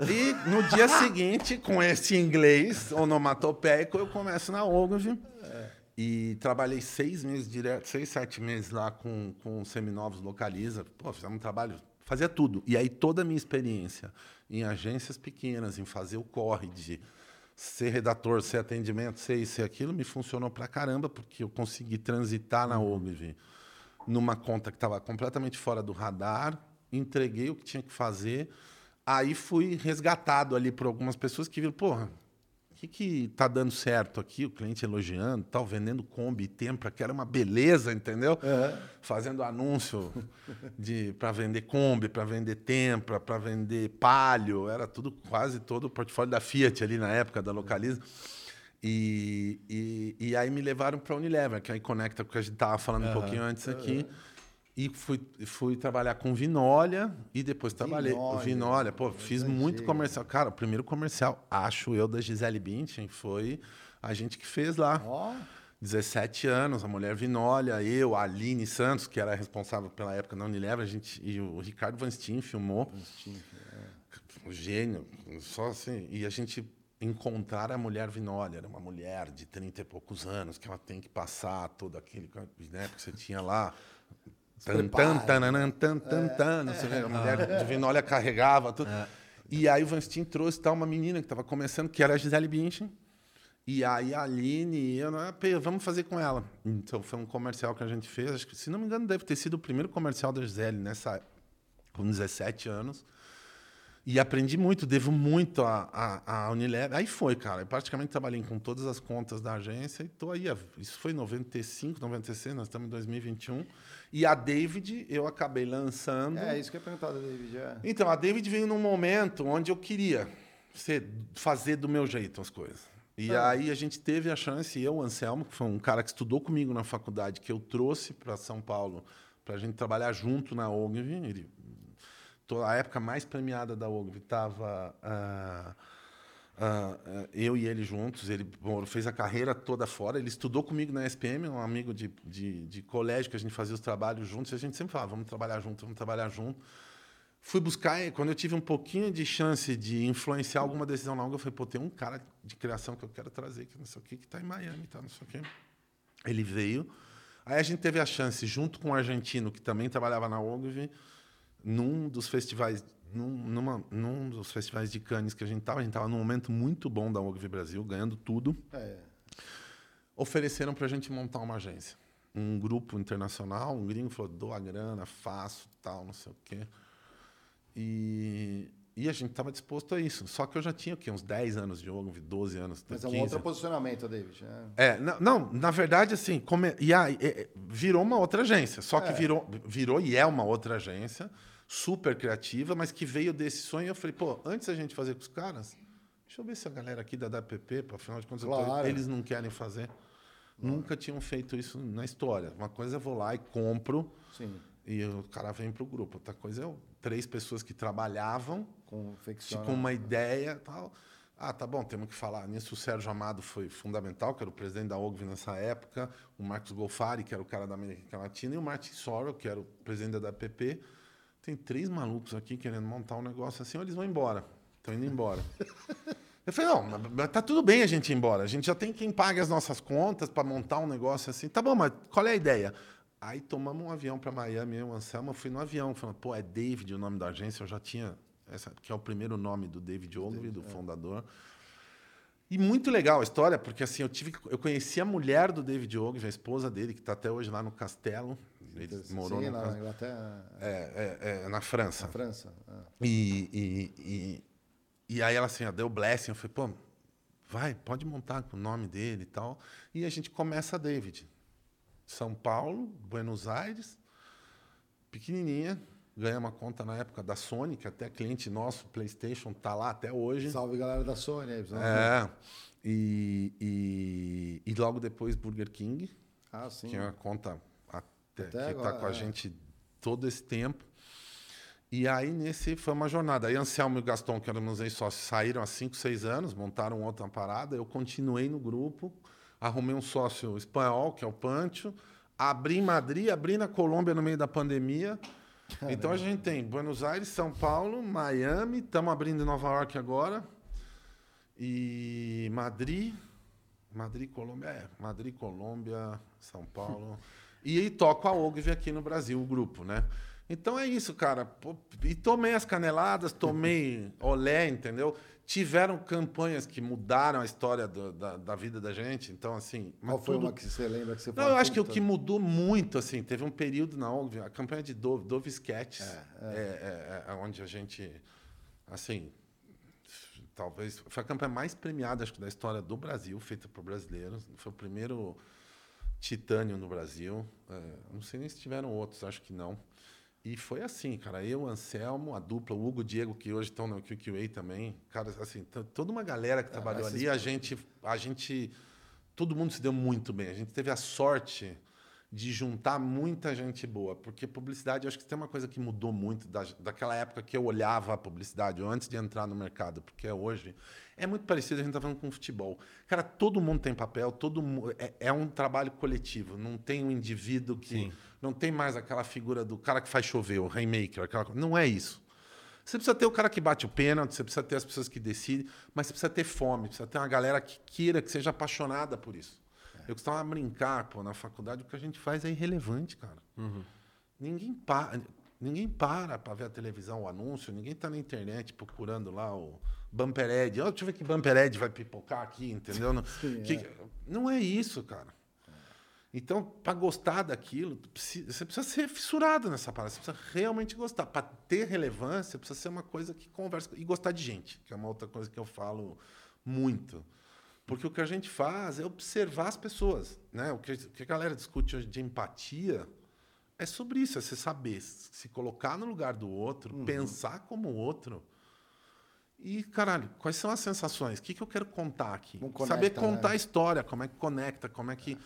E no dia seguinte, com esse inglês onomatopeico, eu começo na Ogilvy. É. E trabalhei seis meses direto, seis, sete meses lá com, com Seminovos Localiza. Pô, fizemos um trabalho, fazia tudo. E aí toda a minha experiência em agências pequenas, em fazer o corre de ser redator, ser atendimento, ser isso e aquilo, me funcionou pra caramba, porque eu consegui transitar na Ogilvy numa conta que estava completamente fora do radar, entreguei o que tinha que fazer Aí fui resgatado ali por algumas pessoas que viram, porra, o que, que tá dando certo aqui? O cliente elogiando, tal, vendendo Kombi e Tempra, que era uma beleza, entendeu? Uhum. Fazendo anúncio de para vender Kombi, para vender Tempra, para vender Palio, era tudo quase todo o portfólio da Fiat ali na época da Localiza. E, e, e aí me levaram para a Unilever, que aí conecta com o que a gente estava falando uhum. um pouquinho antes aqui. Uhum. E fui, fui trabalhar com Vinólia e depois trabalhei com Vinólia. Pô, fiz muito comercial. Cara, o primeiro comercial, acho eu, da Gisele Bündchen, foi a gente que fez lá. Oh. 17 anos, a mulher Vinólia, eu, a Aline Santos, que era responsável pela época na Unilever, a gente, e o Ricardo Van Steen filmou. Van Steen, é. Gênio, só assim. E a gente encontrar a mulher Vinólia, era uma mulher de 30 e poucos anos, que ela tem que passar todo aquele. Né, porque você tinha lá Tan, tan, tan, tan, tan, sei é, a mulher de Vinólia carregava tudo. É. E aí o Van Steen trouxe tal, uma menina que estava começando, que era a Gisele Bündchen. E aí a Aline e eu, vamos fazer com ela. Então foi um comercial que a gente fez, acho que, se não me engano, deve ter sido o primeiro comercial da Gisele nessa com 17 anos. E aprendi muito, devo muito a Unilever. Aí foi, cara. Eu praticamente trabalhei com todas as contas da agência e estou aí. Isso foi em 95, 96, nós estamos em 2021. E a David eu acabei lançando. É, isso que eu ia perguntar da David. É. Então, a David veio num momento onde eu queria ser, fazer do meu jeito as coisas. E ah. aí a gente teve a chance, eu, o Anselmo, que foi um cara que estudou comigo na faculdade, que eu trouxe para São Paulo para a gente trabalhar junto na Ogilvy. Ele a época mais premiada da Ogilvy estava uh, uh, eu e ele juntos. Ele bom, fez a carreira toda fora. Ele estudou comigo na SPM, um amigo de, de, de, colégio que a gente fazia os trabalhos juntos. E a gente sempre falava, vamos trabalhar junto, vamos trabalhar junto. Fui buscar, quando eu tive um pouquinho de chance de influenciar alguma decisão na Ogilvy, eu falei, pô, tem um cara de criação que eu quero trazer, que não sei o que, que está em Miami, tá, não sei o quê. Ele veio. Aí a gente teve a chance, junto com um argentino que também trabalhava na Ogilvy, num dos festivais, num, numa, num dos festivais de Cannes que a gente estava, a gente estava num momento muito bom da Ogilvy Brasil, ganhando tudo. É. Ofereceram para a gente montar uma agência. Um grupo internacional, um gringo falou, dou a grana, faço, tal, não sei o quê. E, e a gente estava disposto a isso. Só que eu já tinha o quê? uns 10 anos de jogo, 12 anos. Mas é um 15. outro posicionamento, David. né? É, não, não, na verdade, assim, come, e aí, é, é, virou uma outra agência. Só que É. virou, virou e é uma outra agência, super criativa, mas que veio desse sonho. Eu falei, pô, antes da gente fazer com os caras, deixa eu ver se a galera aqui da DPP, para afinal de contas, eu tô- Claro. eles não querem fazer. Nunca tinham feito isso na história. Uma coisa eu vou lá e compro Sim. e o cara vem pro grupo. Outra coisa é três pessoas que trabalhavam com uma ideia tal. Ah, tá bom, temos que falar. Nisso o Sérgio Amado foi fundamental, que era o presidente da OGV nessa época, o Marcos Golfari, que era o cara da América Latina, e o Martin Sorrell, que era o presidente da APP. Tem três malucos aqui querendo montar um negócio assim, ou eles vão embora. Estão indo embora. Eu falei, não, tá tudo bem a gente ir embora. A gente já tem quem pague as nossas contas para montar um negócio assim. Tá bom, mas qual é a ideia? Aí tomamos um avião para Miami, eu e o Anselmo, eu fui no avião, falando, pô, é David o nome da agência, eu já tinha, essa, que é o primeiro nome do David Ogilvy, do fundador. E muito legal a história, porque assim, eu tive, eu conheci a mulher do David Ogilvy, a esposa dele, que está até hoje lá no castelo. Ele morou Sim, na. Inglaterra, É, é, é, na França. na França. é. E, e, e, e aí ela assim, ó, deu blessing. Eu falei, pô, vai, pode montar com o nome dele e tal. E a gente começa a David. São Paulo, Buenos Aires, pequenininha. Ganhei uma conta na época da Sony, que até cliente nosso, PlayStation, tá lá até hoje. Salve galera da Sony aí. É. E, e, e logo depois Burger King, Ah, sim. que é uma conta até, que está com a é. gente todo esse tempo. E aí, nesse, foi uma jornada. Aí, Anselmo e Gaston, que eram meus ex-sócios, saíram há 5, 6 anos, montaram outra parada. Eu continuei no grupo, arrumei um sócio espanhol, que é o Pancho, abri em Madrid, abri na Colômbia no meio da pandemia. Então, a gente tem Buenos Aires, São Paulo, Miami, estamos abrindo em Nova York agora. E Madrid, Madrid, Colômbia, é, Madrid, Colômbia, São Paulo. e aí toco a Ogve aqui no Brasil, o grupo, né? Então é isso, cara. E tomei as caneladas, tomei olé, entendeu? Tiveram campanhas que mudaram a história do- da, da vida da gente. Então, assim. Qual foi tudo- uma que você lembra que você Não, eu acho que o "Puta, que mudou muito, assim, teve um período na Ogve, a campanha de Dove, Dove Sketches, é, é, é onde a gente, assim, talvez foi a campanha mais premiada acho que da história do Brasil feita por brasileiros foi o primeiro titânio no Brasil. É, não sei nem se tiveram outros acho que não. E foi assim cara eu Anselmo a dupla o Hugo o Diego que hoje estão no QQA também cara assim toda uma galera que trabalhou essa ali a gente a gente todo mundo se deu muito bem. A gente teve a sorte de juntar muita gente boa, porque publicidade, eu acho que tem uma coisa que mudou muito da, daquela época que eu olhava a publicidade antes de entrar no mercado, porque hoje é muito parecido, a gente está falando com futebol. Cara, todo mundo tem papel, todo é, é um trabalho coletivo, não tem um indivíduo que Sim. não tem mais aquela figura do cara que faz chover, o rainmaker, aquela, não é isso. Você precisa ter o cara que bate o pênalti, você precisa ter as pessoas que decidem, mas você precisa ter fome, precisa ter uma galera que queira, que seja apaixonada por isso. Eu costumava brincar, pô, na faculdade, o que a gente faz é irrelevante, cara. Ninguém para. Ninguém para para ver a televisão, o anúncio, ninguém está na internet procurando lá o Bumper Ad. Ó, deixa eu ver que Bumper Ad vai pipocar aqui, entendeu? Não, que- não é isso, cara. Então, para gostar daquilo, você precisa ser fissurado nessa parada, você precisa realmente gostar. Para ter relevância, precisa ser uma coisa que conversa e gostar de gente, que é uma outra coisa que eu falo muito. Porque o que a gente faz é observar as pessoas. Né? O, que, o que a galera discute hoje de empatia é sobre isso, é você saber se colocar no lugar do outro, pensar como o outro. E, caralho, quais são as sensações? O que, que eu quero contar aqui? Como Saber conecta, contar né? a história, como é que conecta, como é que.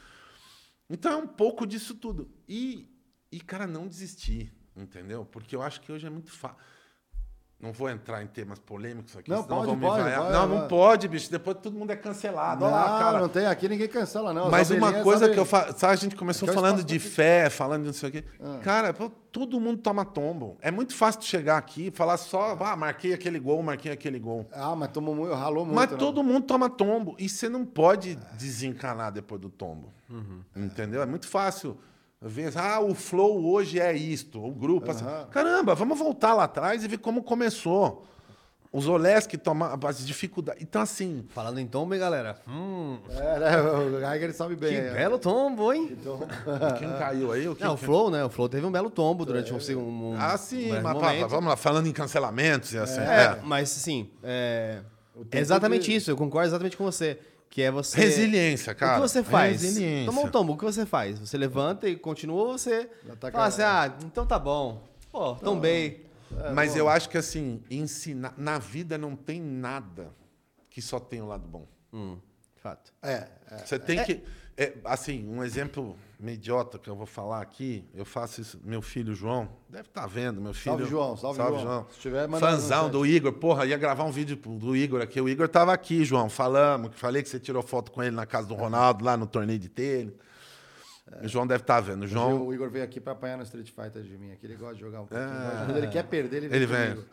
Então é um pouco disso tudo. E, e cara, não desistir, entendeu? Porque eu acho que hoje é muito fácil. Não vou entrar em temas polêmicos aqui, Não, senão pode, vão me pode, vai, não, vai. não pode, bicho. Depois todo mundo é cancelado. Não, lá, cara. não tem. Aqui ninguém cancela, não. As Mas uma coisa que eu falo, sabe, a gente começou é falando de fé, falando de não sei o quê. Ah. Cara, pô, todo mundo toma tombo. É muito fácil chegar aqui e falar só, ah, marquei aquele gol, marquei aquele gol. Ah, mas tomou muito, ralou muito. Mas né? todo mundo toma tombo. E você não pode desencanar depois do tombo. Uhum. Entendeu? É muito fácil. Ver, ah, o flow hoje é isto. O grupo. assim. Aham. Caramba, vamos voltar lá atrás e ver como começou. Os olés que tomam as dificuldades. Então, assim. Falando em tombo, hein, galera? Hum, É, né? O Geiger ele sabe bem. que é. belo tombo, hein? Então, Quem caiu aí? O que Não, o Flow, né? O Flow teve um belo tombo durante um segundo. Um, Ah, sim, um mas pá, momento. vamos lá, falando em cancelamentos e assim. É, é. mas assim, é, é exatamente de- isso, eu concordo exatamente com você. Que é você. Resiliência, cara. O que você faz? Resiliência. Tomou um tombo, o que você faz? Você levanta e continua ou você Ataca- fala assim, ah, então tá bom. Pô, tombei. Mas eu acho que assim, ensinar. Na vida não tem nada que só tem o lado bom. Hum, fato. é, é. Você tem que. é, assim, um exemplo meio idiota que eu vou falar aqui, eu faço isso. Meu filho João, deve estar vendo, meu filho. Salve, João, salve, João. Se tiver, Fanzão do Igor. Porra, ia gravar um vídeo do Igor aqui. O Igor tava aqui, João, falamos. Falei que você tirou foto com ele na casa do Ronaldo, lá no torneio de tênis. O João deve estar vendo. O João. O Igor veio aqui pra apanhar no Street Fighter de mim. Aqui ele gosta de jogar um pouquinho. Quando ele quer perder, ele vem. Ele vem. comigo.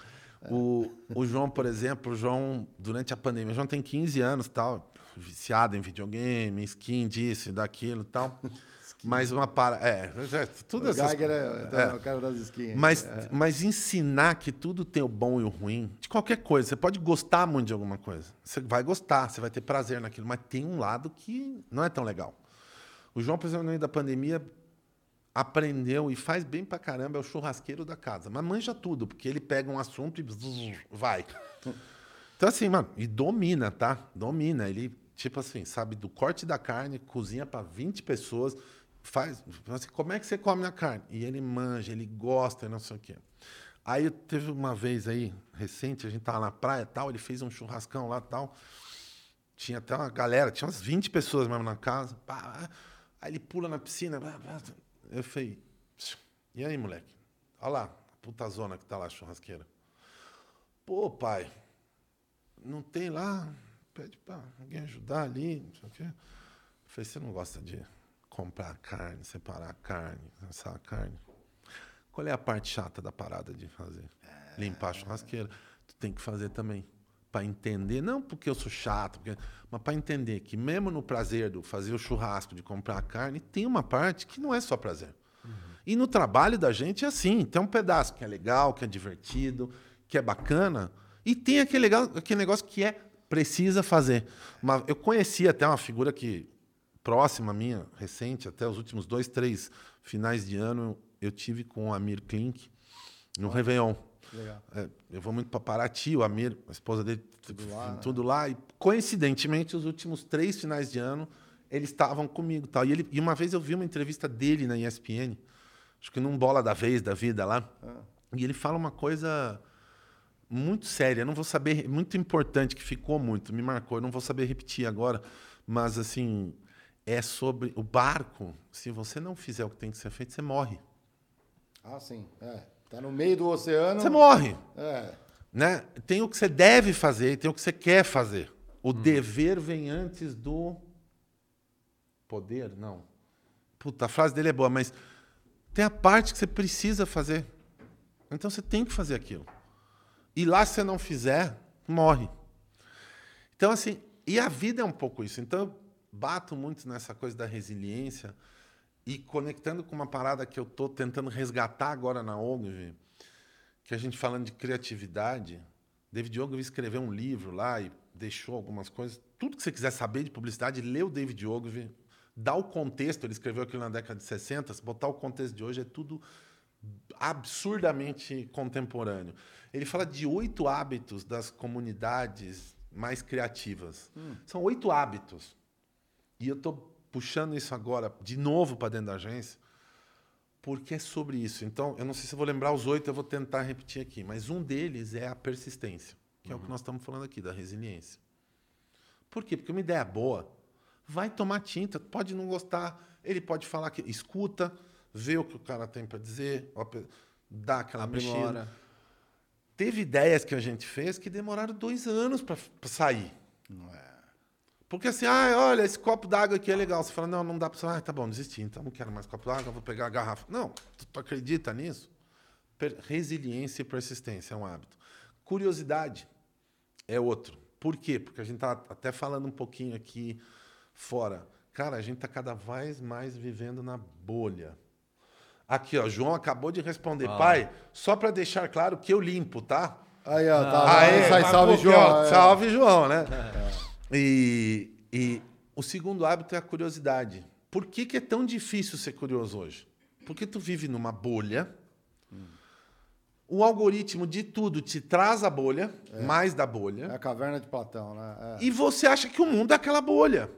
O, o João, por exemplo, o João, durante a pandemia, o João tem 15 anos tal, viciado em videogame, skin disso, daquilo e tal. Mas uma para. É, é, tudo O essas Geiger é, é o cara das skins. Mas, mas ensinar que tudo tem o bom e o ruim, de qualquer coisa. Você pode gostar muito de alguma coisa. Você vai gostar, você vai ter prazer naquilo, mas tem um lado que não é tão legal. O João, por exemplo, no meio da pandemia, aprendeu e faz bem pra caramba, é o churrasqueiro da casa. Mas manja tudo, porque ele pega um assunto e vai. Então, assim, mano, e domina, tá? Domina. Ele, tipo assim, sabe, do corte da carne, cozinha pra 20 pessoas, faz. Assim, como é que você come a carne? E ele manja, ele gosta e não sei o quê. Aí teve uma vez aí, recente, a gente tava na praia tal, ele fez um churrascão lá tal. Tinha até uma galera, tinha umas 20 pessoas mesmo na casa. Pá, aí ele pula na piscina. pá, pá. Eu falei, e aí, moleque? Olha lá, a puta zona que tá lá, a churrasqueira. Pô, pai, não tem lá? Pede pra alguém ajudar ali, não sei o quê. Eu falei, você não gosta de comprar carne, separar a carne, assar a carne? Qual é a parte chata da parada de fazer? Limpar a churrasqueira. Tu tem que fazer também. Para entender, não porque eu sou chato, porque, mas para entender que mesmo no prazer do fazer o churrasco, de comprar a carne, tem uma parte que não é só prazer. E no trabalho da gente é assim, tem um pedaço que é legal, que é divertido, que é bacana, e tem aquele, legal, aquele negócio que é precisa fazer. Uma- eu conheci até uma figura que próxima minha, recente, até os últimos dois, três finais de ano, eu tive com o Amir Klink no Réveillon. Legal. É, eu vou muito para Paraty, o Amir, a esposa dele, Tudo lá, né? tudo lá. E coincidentemente, os últimos três finais de ano, eles estavam comigo. Tal. E, ele, e uma vez eu vi uma entrevista dele na ESPN, acho que num bola da vez da vida lá. Ah. E ele fala uma coisa muito séria, não vou saber, muito importante, que ficou muito, me marcou, eu não vou saber repetir agora, mas assim, é sobre o barco, se você não fizer o que tem que ser feito, você morre. Ah, sim. É. Tá no meio do oceano. Você morre. É. né? Tem o que você deve fazer e tem o que você quer fazer. O dever vem antes do poder, não. Puta, a frase dele é boa, mas tem a parte que você precisa fazer. Então você tem que fazer aquilo. E lá se você não fizer, morre. Então assim, e a vida é um pouco isso. Então bato muito nessa coisa da resiliência e conectando com uma parada que eu estou tentando resgatar agora na Ogilvy, que a gente falando de criatividade, David Ogilvy escreveu um livro lá e deixou algumas coisas. Tudo que você quiser saber de publicidade, lê o David Ogilvy, dá o contexto, ele escreveu aquilo na década de 60, se botar o contexto de hoje é tudo absurdamente contemporâneo. Ele fala de oito hábitos das comunidades mais criativas. São oito hábitos. E eu estou puxando isso agora de novo para dentro da agência, porque é sobre isso. Então, eu não sei se eu vou lembrar os oito, eu vou tentar repetir aqui. Mas um deles é a persistência, que é o que nós estamos falando aqui, da resiliência. Por quê? Porque uma ideia boa vai tomar tinta, pode não gostar, ele pode falar que escuta, vê o que o cara tem para dizer, dá aquela mexida. Aprimora. Teve ideias que a gente fez que demoraram dois anos para sair. Não é. Porque assim, ah, olha, esse copo d'água aqui é legal. Você fala, não, não dá para. Ah, tá bom, desisti, então não quero mais copo d'água, vou pegar a garrafa. Não, tu, tu acredita nisso? Per- resiliência e persistência é um hábito. Curiosidade é outro. Por quê? Porque a gente tá até falando um pouquinho aqui fora. Cara, a gente tá cada vez mais vivendo na bolha. Aqui, ó, João acabou de responder, pai, só para deixar claro que eu limpo, tá? Aí, ó, tá. Aê, sai, mas salve, porque, João. ó, é. Salve, João, né? E, e o segundo hábito é a curiosidade. Por que, que é tão difícil ser curioso hoje? Porque tu vive numa bolha. O algoritmo de tudo te traz a bolha, mais da bolha. É a caverna de Platão, né? É. E você acha que o mundo é aquela bolha.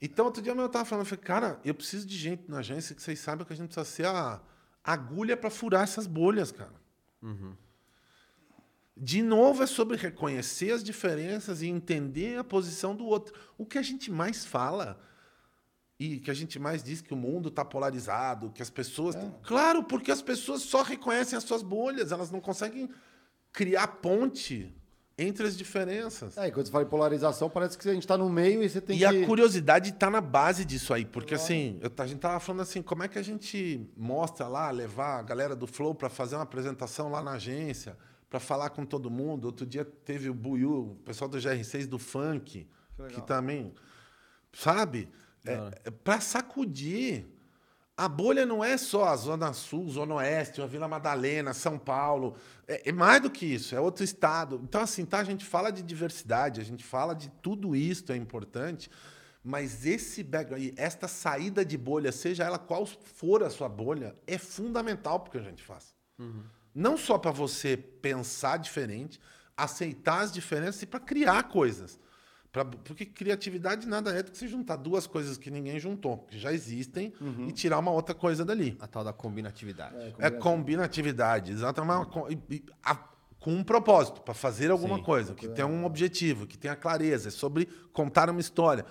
Então, outro dia eu estava falando, eu falei, cara, eu preciso de gente na agência que vocês sabem que a gente precisa ser a agulha para furar essas bolhas, cara. De novo, é sobre reconhecer as diferenças e entender a posição do outro. O que a gente mais fala e que a gente mais diz que o mundo está polarizado, que as pessoas. Claro, porque as pessoas só reconhecem as suas bolhas, elas não conseguem criar ponte entre as diferenças. É, e quando você fala em polarização, parece que a gente tá no meio e você tem E que... a curiosidade está na base disso aí, porque assim, eu, a gente tava falando assim, como é que a gente mostra lá, levar a galera do Flow para fazer uma apresentação lá na agência, para falar com todo mundo. Outro dia teve o Buiu, o pessoal do GR6 do funk, que, também, sabe? É, para sacudir. A bolha não é só a Zona Sul, Zona Oeste, a Vila Madalena, São Paulo. É, é mais do que isso, é outro estado. Então, assim, tá, a gente fala de diversidade, a gente fala de tudo isso, é importante. Mas esse background, esta saída de bolha, seja ela qual for a sua bolha, é fundamental para o que a gente faz. Não só para você pensar diferente, aceitar as diferenças e para criar coisas. Pra- porque criatividade nada é do que você juntar duas coisas que ninguém juntou, que já existem, e tirar uma outra coisa dali. A tal da combinatividade. É combinatividade, exatamente. uma co- e- e a- com um propósito, para fazer alguma Sim. coisa, que tenha um objetivo, que tenha clareza, é sobre contar uma história.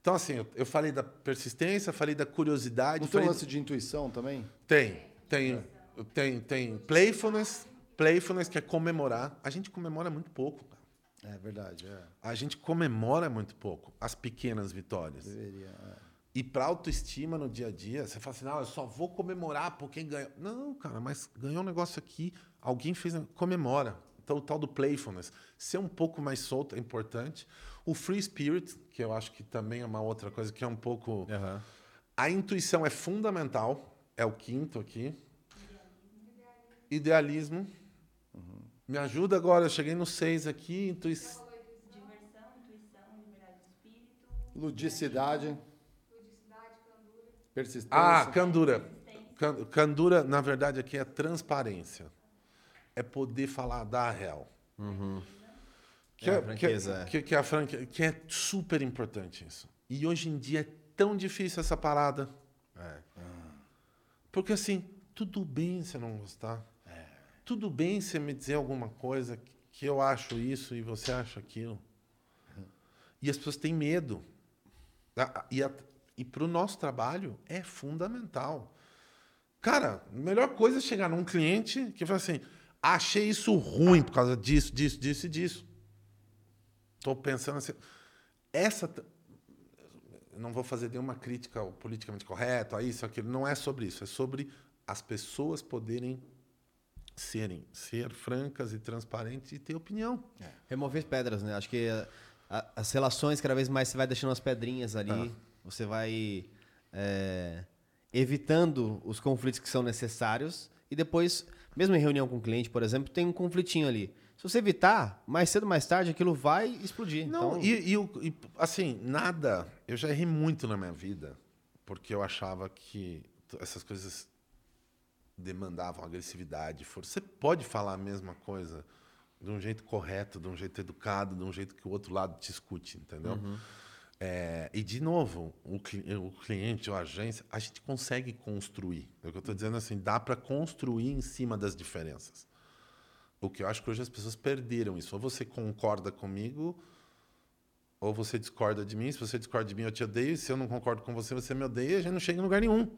Então, assim, eu, eu falei da persistência, falei da curiosidade. Não tem um falei- lance de intuição também? Tem, tem, tem, tem playfulness, playfulness que é comemorar. A gente comemora muito pouco, cara. É verdade, é. A gente comemora muito pouco as pequenas vitórias. Deveria. é. E para autoestima no dia a dia, você fala assim: não, eu só vou comemorar por quem ganhou. Não, cara, mas ganhou um negócio aqui, alguém fez, comemora. Então, o tal do playfulness. Ser um pouco mais solto é importante. O free spirit, que eu acho que também é uma outra coisa que é um pouco. Aham. A intuição é fundamental, é o quinto aqui. Idealismo. Me ajuda agora, eu cheguei no seis aqui. Intui... Diversão, intuição, liberdade de espírito, Ludicidade, ludicidade, candura, persistência. Ah, candura. Can- Candura, na verdade, aqui é transparência. É poder falar da real. Que É, é, a franqueza, que, é. que, que é a franquia, que é super importante isso. E hoje em dia é tão difícil essa parada. É. Porque assim, tudo bem você não gostar. Tudo bem você me dizer alguma coisa que eu acho isso e você acha aquilo. E as pessoas têm medo. A- a- E, e para o nosso trabalho é fundamental. Cara, a melhor coisa é chegar num cliente que fala assim: achei isso ruim por causa disso, disso, disso e disso. Estou pensando assim. Essa. não vou fazer nenhuma crítica ao politicamente correto, a isso, aquilo. Não é sobre isso. É sobre as pessoas poderem serem, ser francas e transparentes e ter opinião. Remover pedras, né? Acho que a- a- as relações, cada vez mais você vai deixando as pedrinhas ali, você vai é, evitando os conflitos que são necessários e depois, mesmo em reunião com o cliente, por exemplo, tem um conflitinho ali. Se você evitar, mais cedo ou mais tarde aquilo vai explodir. Não, então, e, e e, assim, nada. Eu já errei muito na minha vida, porque eu achava que essas coisas demandavam agressividade, força. Você pode falar a mesma coisa de um jeito correto, de um jeito educado, de um jeito que o outro lado te escute, entendeu? É, e, de novo, o, o cliente ou a agência, a gente consegue construir. É o que eu estou dizendo assim, dá para construir em cima das diferenças. O que eu acho que hoje as pessoas perderam isso. Ou você concorda comigo, ou você discorda de mim. Se você discorda de mim, eu te odeio. Se eu não concordo com você, você me odeia. E a gente não chega em lugar nenhum.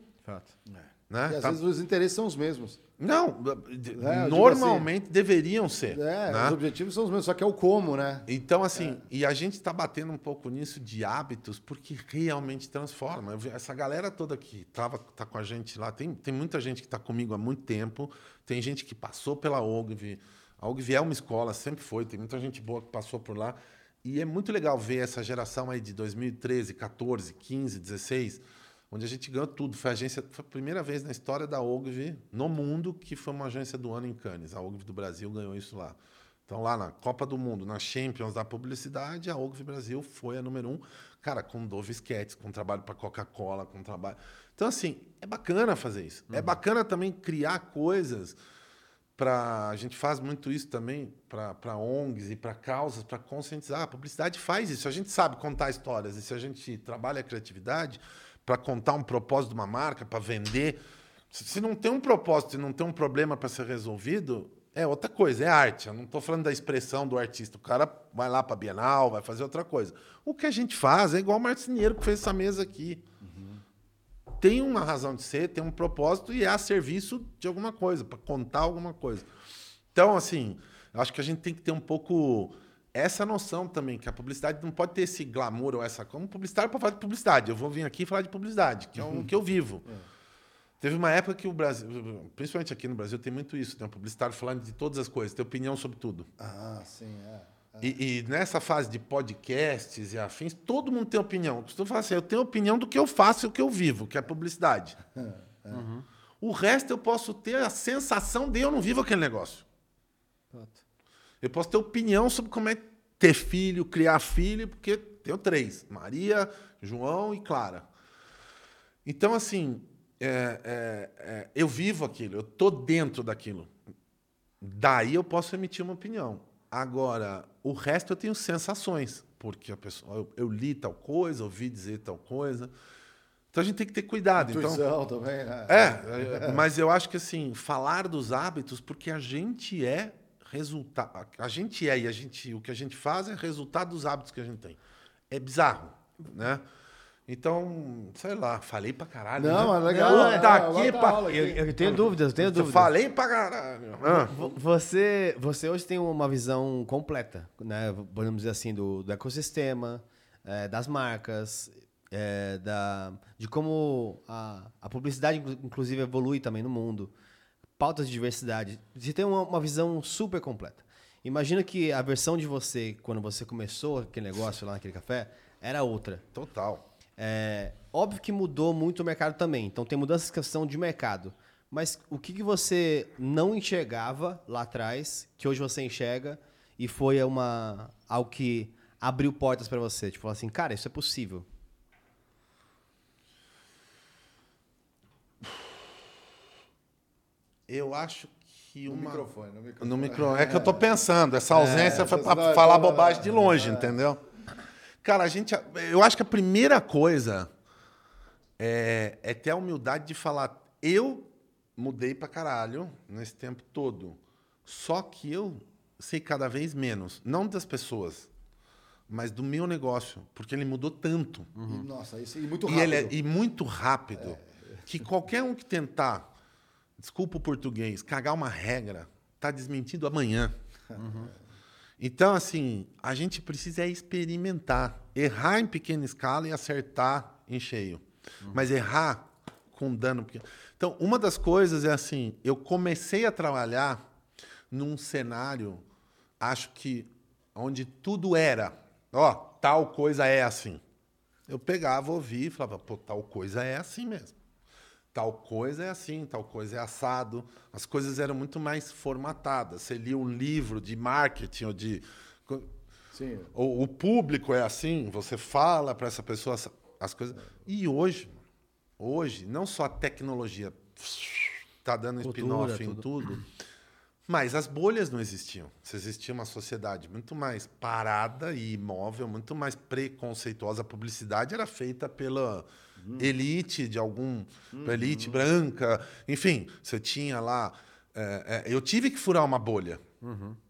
fato. Né? E às Tá- vezes os interesses são os mesmos. Não, É, digo normalmente deveriam ser. É, né? os objetivos são os mesmos, só que é o como, né? Então, assim, e a gente está batendo um pouco nisso de hábitos, porque realmente transforma. Essa galera toda que tava, tá com a gente lá, tem, tem muita gente que está comigo há muito tempo, tem gente que passou pela OGV. A OGV é uma escola, sempre foi, tem muita gente boa que passou por lá. E é muito legal ver essa geração aí de 2013, 14, 15, 16, onde a gente ganhou tudo. Foi a agência, foi a primeira vez na história da OGV no mundo que foi uma agência do ano em Cannes. A OGV do Brasil ganhou isso lá. Então, lá na Copa do Mundo, na Champions da publicidade, a Ogilvy Brasil foi a número um. Cara, com Dove Sketches, com trabalho para Coca-Cola, com trabalho. Então, assim, é bacana fazer isso. É bacana também criar coisas para. A gente faz muito isso também para ONGs e para causas, para conscientizar. A publicidade faz isso. A gente sabe contar histórias e se a gente trabalha a criatividade para contar um propósito de uma marca, para vender. Se não tem um propósito e não tem um problema para ser resolvido, é outra coisa, é arte. Eu não estou falando da expressão do artista. O cara vai lá para a Bienal, vai fazer outra coisa. O que a gente faz é igual o marceneiro que fez essa mesa aqui. Tem uma razão de ser, tem um propósito e é a serviço de alguma coisa, para contar alguma coisa. Então, assim, acho que a gente tem que ter um pouco essa noção também, que a publicidade não pode ter esse glamour ou essa. Como publicitário para falar de publicidade. Eu vou vir aqui falar de publicidade, que é o que eu vivo. Teve uma época que o Brasil, principalmente aqui no Brasil, tem muito isso. Tem um publicitário falando de todas as coisas, tem opinião sobre tudo. Ah, sim, é. E, e nessa fase de podcasts e afins, todo mundo tem opinião. Eu costumo falar assim, eu tenho opinião do que eu faço e o que eu vivo, que é publicidade. Uhum. O resto eu posso ter a sensação de eu não vivo aquele negócio. Eu posso ter opinião sobre como é ter filho, criar filho, porque tenho três: Maria, João e Clara. Então, assim, é, é, é, eu vivo aquilo, eu tô dentro daquilo. Daí eu posso emitir uma opinião. Agora, o resto eu tenho sensações, porque a pessoa, eu, eu li tal coisa, ouvi dizer tal coisa. Então a gente tem que ter cuidado. Então, Intuição também, né? é, mas eu acho que assim, falar dos hábitos, porque a gente é resultado. A gente é e a gente, o que a gente faz é resultado dos hábitos que a gente tem. É bizarro, né? Então, sei lá, falei pra caralho. Não, né? é legal. Puta é, é, que bota pa- aula aqui. Eu, eu tenho dúvidas, eu tenho Eu dúvidas. falei pra caralho. Ah. Vo- Você, você hoje tem uma visão completa, né? Podemos dizer assim, do, do ecossistema, eh, das marcas, eh, da, de como a, a publicidade, inclu- inclusive, evolui também no mundo. Pautas de diversidade. Você tem uma, uma visão super completa. Imagina que a versão de você, quando você começou aquele negócio lá naquele café, era outra. Total. É, óbvio que mudou muito o mercado também. Então tem mudanças em questão de mercado. Mas o que, que você não enxergava lá atrás, que hoje você enxerga, e foi uma, algo que abriu portas para você? Tipo, assim, cara, isso é possível. Eu acho que No uma. microfone, no microfone. No micro... É que eu tô pensando, essa ausência foi senão para falar bobagem de longe, entendeu? Cara, a gente. Eu acho que a primeira coisa é, é ter a humildade de falar. Eu mudei pra caralho nesse tempo todo. Só que eu sei cada vez menos. Não das pessoas, mas do meu negócio. Porque ele mudou tanto. E, Nossa, isso e muito E, rápido. ele é, e muito rápido. Que qualquer um que tentar, desculpa o português, cagar uma regra, tá desmentindo amanhã. Então, assim, a gente precisa experimentar. Errar em pequena escala e acertar em cheio. Mas errar com dano pequeno. Então, uma das coisas é assim, eu comecei a trabalhar num cenário, acho que onde tudo era, ó, tal coisa é assim. Eu pegava, ouvia e falava, pô, tal coisa é assim mesmo. Tal coisa é assim, tal coisa é assado. As coisas eram muito mais formatadas. Você lia um livro de marketing ou de. Sim. O, o público é assim, você fala para essa pessoa as- as coisas. E hoje, hoje, não só a tecnologia está dando Cultura, spin-off em tudo. tudo, mas as bolhas não existiam. Se existia uma sociedade muito mais parada e imóvel, muito mais preconceituosa. A publicidade era feita pela elite de algum elite branca, enfim, você tinha lá. é, é, eu tive que furar uma bolha.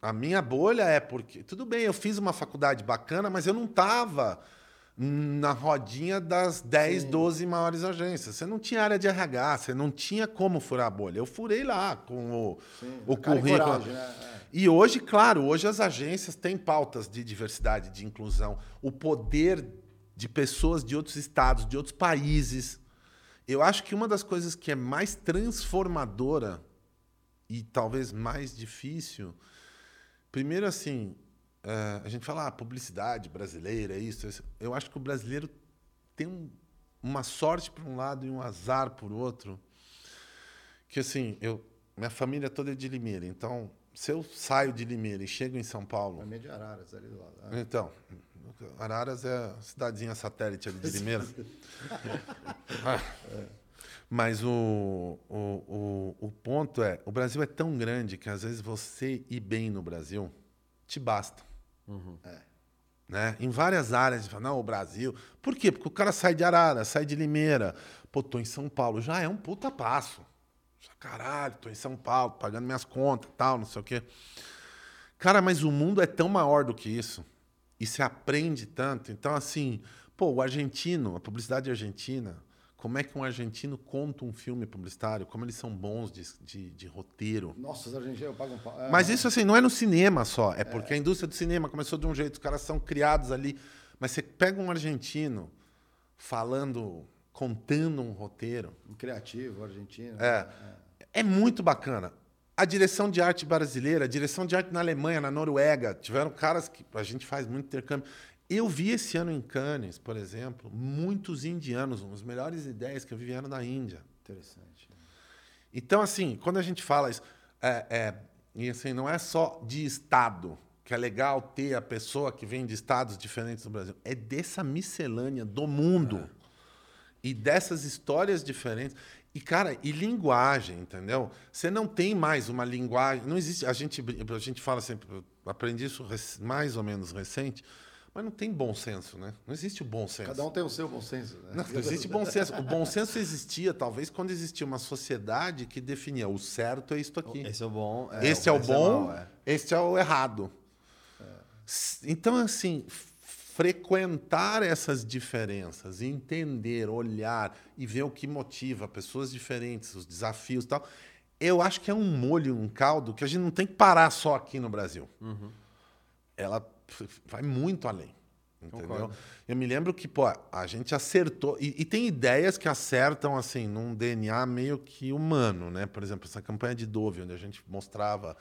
A minha bolha é porque tudo bem, eu fiz uma faculdade bacana, mas eu não estava na rodinha das 10, 12 maiores agências. Você não tinha área de RH, você não tinha como furar a bolha. Eu furei lá com o, o e currículo. coragem, né? É. E hoje, claro, hoje as agências têm pautas de diversidade, de inclusão, o poder de pessoas de outros estados, de outros países. Eu acho que uma das coisas que é mais transformadora e talvez mais difícil, primeiro assim, eh, a gente fala ah, publicidade brasileira, isso, isso. Eu acho que o brasileiro tem um- uma sorte por um lado e um azar por outro. Que assim, eu, minha família toda é de Limeira, então se eu saio de Limeira e chego em São Paulo, é de Araras, ali do lado. Ah, então, Araras é a cidadezinha satélite ali de Limeira. Ah. Mas o, o, o, o ponto é, o Brasil é tão grande que às vezes você ir bem no Brasil te basta. Né? Em várias áreas, fala, não, o Brasil. Por quê? Porque o cara sai de Arara, sai de Limeira. Pô, tô em São Paulo. Já é um puta passo. Caralho, tô em São Paulo, pagando minhas contas tal, não sei o quê. Cara, mas o mundo é tão maior do que isso. E se aprende tanto. Então, assim, pô, o argentino, a publicidade argentina, como é que um argentino conta um filme publicitário? Como eles são bons de, de, de roteiro. Nossa, os argentinos pagam pau. É, Mas isso, assim, não é no cinema só. É porque a indústria do cinema começou de um jeito, os caras são criados ali. Mas você pega um argentino falando, contando um roteiro. um criativo, argentino. É. É muito bacana. A direção de arte brasileira, a direção de arte na Alemanha, na Noruega, tiveram caras que a gente faz muito intercâmbio. Eu vi esse ano em Cannes, por exemplo, muitos indianos, as melhores ideias que eu vi vieram da Índia. Interessante. Então, assim, quando a gente fala isso, é, é, e assim, não é só de Estado, que é legal ter a pessoa que vem de estados diferentes do Brasil, é dessa miscelânea do mundo e dessas histórias diferentes. E, cara, e linguagem, entendeu? Você não tem mais uma linguagem. Não existe. A gente, a gente fala sempre, aprendi isso mais ou menos recente, mas não tem bom senso, né? Não existe o bom senso. Cada um tem o seu bom senso. Né? Não, não existe bom senso. O bom senso existia, talvez, quando existia uma sociedade que definia o certo é isto aqui. Esse é o bom. Este é o esse bom, mal, é. este é o errado. Então, assim, frequentar essas diferenças, entender, olhar e ver o que motiva pessoas diferentes, os desafios e tal, eu acho que é um molho, um caldo que a gente não tem que parar só aqui no Brasil. Ela f- vai muito além. Entendeu? Concordo. Eu me lembro que, pô, a gente acertou. E, e tem ideias que acertam, assim, num DNA meio que humano, né? Por exemplo, essa campanha de Dove, onde a gente mostrava.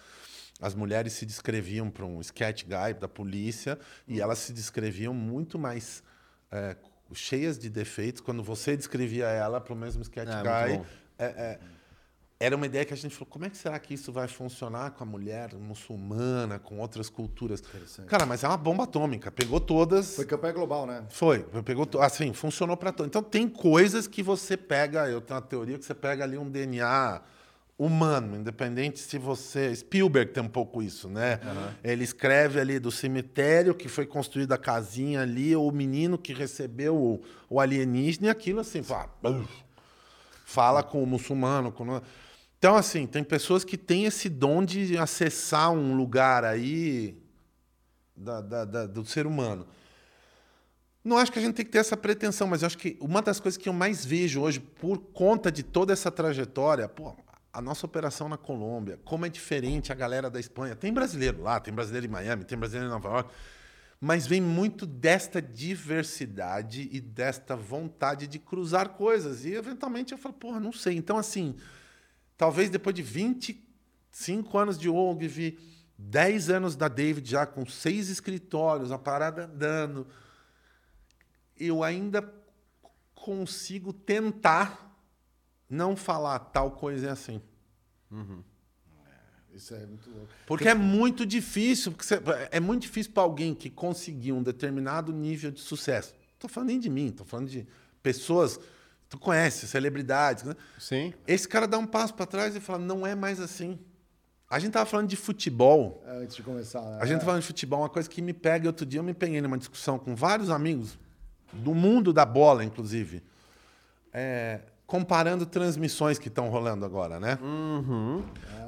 As mulheres se descreviam para um sketch guy da polícia e elas se descreviam muito mais é, cheias de defeitos quando você descrevia ela para o mesmo sketch Ah, muito guy. É, é, era uma ideia que a gente falou, como é que será que isso vai funcionar com a mulher muçulmana, com outras culturas? Cara, mas é uma bomba atômica. Pegou todas. Foi campanha global, né? Foi, pegou, to- assim, funcionou para todo. Então tem coisas que você pega, eu tenho uma teoria que você pega ali um DNA humano, independente se você, Spielberg tem um pouco isso, né? Ele escreve ali do cemitério que foi construída a casinha ali, o menino que recebeu o, o alienígena e aquilo assim, fala, fala com o muçulmano, com então assim, tem pessoas que têm esse dom de acessar um lugar aí da- da- da- do ser humano. Não acho que a gente tem que ter essa pretensão, mas eu acho que uma das coisas que eu mais vejo hoje, por conta de toda essa trajetória, pô, a nossa operação na Colômbia, como é diferente a galera da Espanha. Tem brasileiro lá, tem brasileiro em Miami, tem brasileiro em Nova York, mas vem muito desta diversidade e desta vontade de cruzar coisas. E eventualmente eu falo, porra, não sei. Então, assim, talvez depois de 25 anos de Ogilvy, 10 anos da David já com seis escritórios, a parada andando, eu ainda consigo tentar não falar tal coisa é assim. Isso é muito louco. Porque é muito difícil, porque você- é muito difícil para alguém que conseguiu um determinado nível de sucesso. Tô falando nem de mim, tô falando de pessoas, tu conhece, celebridades, né? Sim. Esse cara dá um passo para trás e fala: "Não é mais assim". A gente tava falando de futebol. É, Antes de começar, né? A gente tá falando de futebol, uma coisa que me pega. Outro dia eu me peguei numa discussão com vários amigos do mundo da bola, inclusive, é, comparando transmissões que estão rolando agora, né?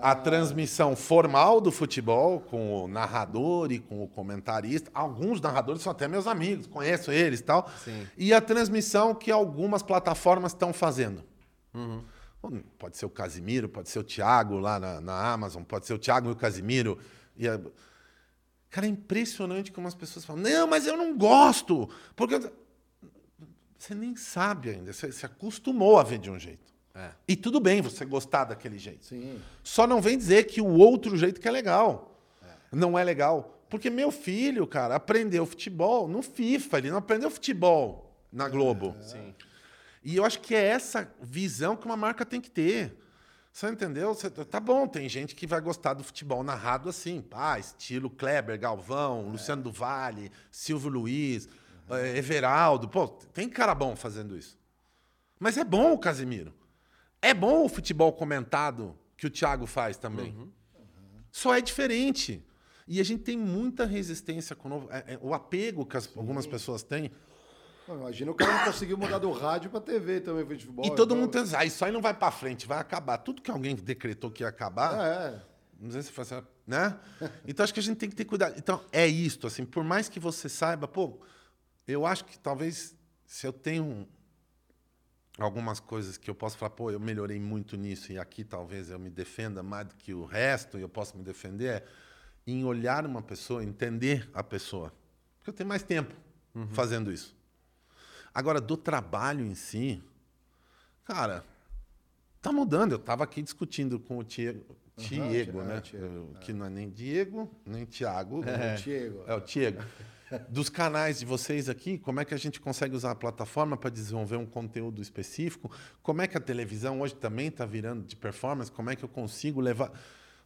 A transmissão formal do futebol, com o narrador e com o comentarista. Alguns narradores são até meus amigos, conheço eles e tal. Sim. E a transmissão que algumas plataformas estão fazendo. Bom, Pode ser o Casimiro, pode ser o Thiago lá na, na Amazon, pode ser o Thiago e o Casimiro. E a- Cara, é impressionante como as pessoas falam: não, mas eu não gosto. Porque. eu-" Você nem sabe ainda, você se acostumou a ver de um jeito. É. E tudo bem você gostar daquele jeito. Sim. Só não vem dizer que o outro jeito que é legal. Não é legal. Porque meu filho, cara, aprendeu futebol no FIFA, ele não aprendeu futebol na Globo. Sim. E eu acho que é essa visão que uma marca tem que ter. Você entendeu? Você- tá bom, tem gente que vai gostar do futebol narrado assim, ah, estilo Kleber, Galvão, Luciano do Vale, Silvio Luiz, eh, Everaldo. Pô, tem cara bom fazendo isso. Mas é bom o Casimiro. É bom o futebol comentado que o Thiago faz também. Só é diferente. E a gente tem muita resistência com o novo. é- é o apego que as- algumas pessoas têm. Imagina o cara não conseguiu mudar do rádio pra TV também, futebol. E todo então- mundo pensa, ah, isso aí não vai pra frente, vai acabar. Tudo que alguém decretou que ia acabar, É, não sei se foi assim, né? Então acho que a gente tem que ter cuidado. Então é isto, assim, por mais que você saiba, pô, eu acho que talvez se eu tenho algumas coisas que eu posso falar, pô, eu melhorei muito nisso e aqui talvez eu me defenda mais do que o resto e eu posso me defender, é em olhar uma pessoa, entender a pessoa. Porque eu tenho mais tempo fazendo isso. Agora, do trabalho em si, cara, tá mudando. Eu estava aqui discutindo com o Tiago, Tiago, é, né? Que não é nem Diego, nem Tiago. é. Diego. É o Tiago. Dos canais de vocês aqui, como é que a gente consegue usar a plataforma para desenvolver um conteúdo específico? Como é que a televisão hoje também está virando de performance? Como é que eu consigo levar.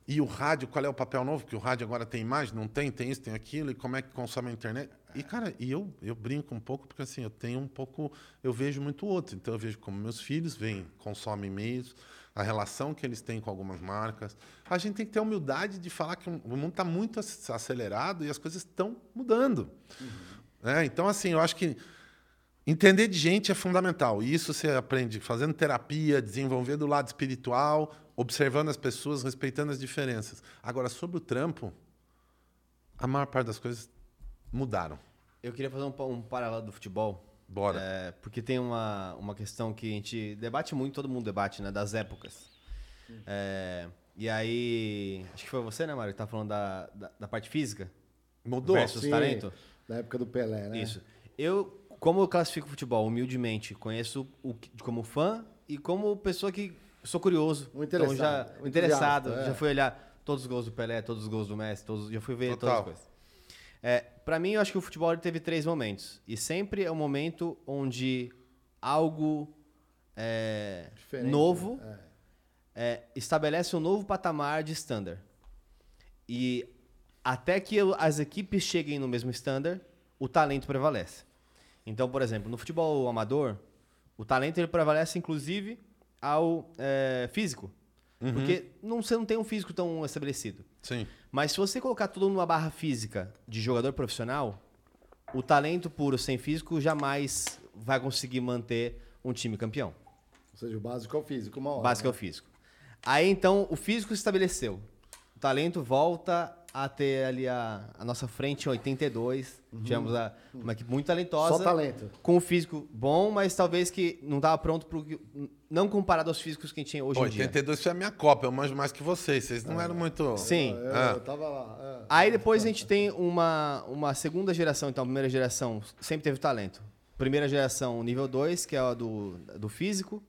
E o rádio, qual é o papel novo? Porque o rádio agora tem imagem, não tem, tem isso, tem aquilo, e como é que consome a internet? E, cara, e eu, eu brinco um pouco, porque assim, eu tenho um pouco. Eu vejo muito outro. Então eu vejo como meus filhos vêm, consomem e-mails, a relação que eles têm com algumas marcas. A gente tem que ter a humildade de falar que o mundo está muito ac- acelerado e as coisas estão mudando. Né? Então, assim, eu acho que entender de gente é fundamental. E isso você aprende fazendo terapia, desenvolvendo o lado espiritual, observando as pessoas, respeitando as diferenças. Agora, sobre o trampo, a maior parte das coisas mudaram. Eu queria fazer um, um paralelo do futebol. Bora. É, porque tem uma, uma questão que a gente debate muito, todo mundo debate, né? Das épocas. É, e aí. Acho que foi você, né, Mário, que tá falando da, da, da parte física Mudou? versus Sim, talento? Na época do Pelé, né? Isso. Eu, como eu classifico futebol humildemente, conheço o, como fã e como pessoa que sou curioso. Um então interessado, já, um interessado. é. Já fui olhar todos os gols do Pelé, todos os gols do Messi, todos, já fui ver Total. todas as coisas. É, para mim, eu acho que o futebol teve três momentos. E sempre é um momento onde algo é, novo né? é, estabelece um novo patamar de standard. E até que as equipes cheguem no mesmo standard, o talento prevalece. Então, por exemplo, no futebol amador, o talento ele prevalece inclusive ao é, físico. Porque não, você não tem um físico tão estabelecido. Sim. Mas se você colocar tudo numa barra física de jogador profissional, o talento puro sem físico jamais vai conseguir manter um time campeão. Ou seja, o básico é o físico, uma hora. Básico é o né? físico. Aí então o físico se estabeleceu. O talento volta a ter ali a, a nossa frente em 82. Tivemos a, uma equipe muito talentosa. Uhum. Só talento. Com o físico bom, mas talvez que não estava pronto pro que- não comparado aos físicos que a gente tem hoje em dia. 82 foi a minha Copa, eu manjo mais que vocês. Vocês não eram muito. Sim. Eu, Ah. eu tava lá. é. Aí depois a gente tem uma, uma segunda geração, então a primeira geração sempre teve talento. Primeira geração, nível 2, que é a do, do físico.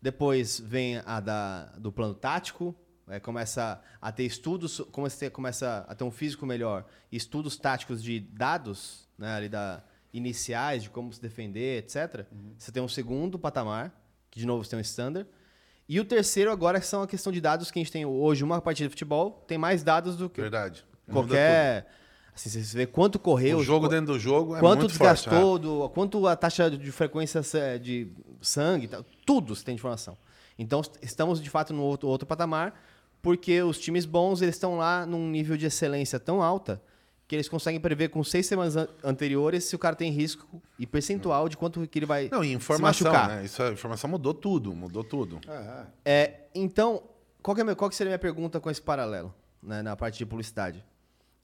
Depois vem a da, do plano tático. é, começa a ter estudos, começa a ter, começa a ter um físico melhor. Estudos táticos de dados, né, ali da, iniciais, de como se defender, etc. Você tem um segundo patamar, que de novo você tem um standard. E o terceiro agora são a questão de dados que a gente tem hoje. Uma partida de futebol tem mais dados do que Verdade. Qualquer. Assim, você vê quanto correu, O jogo dentro do jogo é quanto muito forte. desgastou, do, quanto a taxa de frequência eh, de sangue, tudo você tem de informação. Então est- estamos de fato no outro, outro patamar, porque os times bons eles estão lá num nível de excelência tão alta que eles conseguem prever com seis semanas an- anteriores se o cara tem risco e percentual de quanto que ele vai Não, e se informação, machucar. né? Isso, a informação mudou tudo, mudou tudo. É, é. É, então, qual que, é a minha- qual que seria a minha pergunta com esse paralelo, né, na parte de publicidade?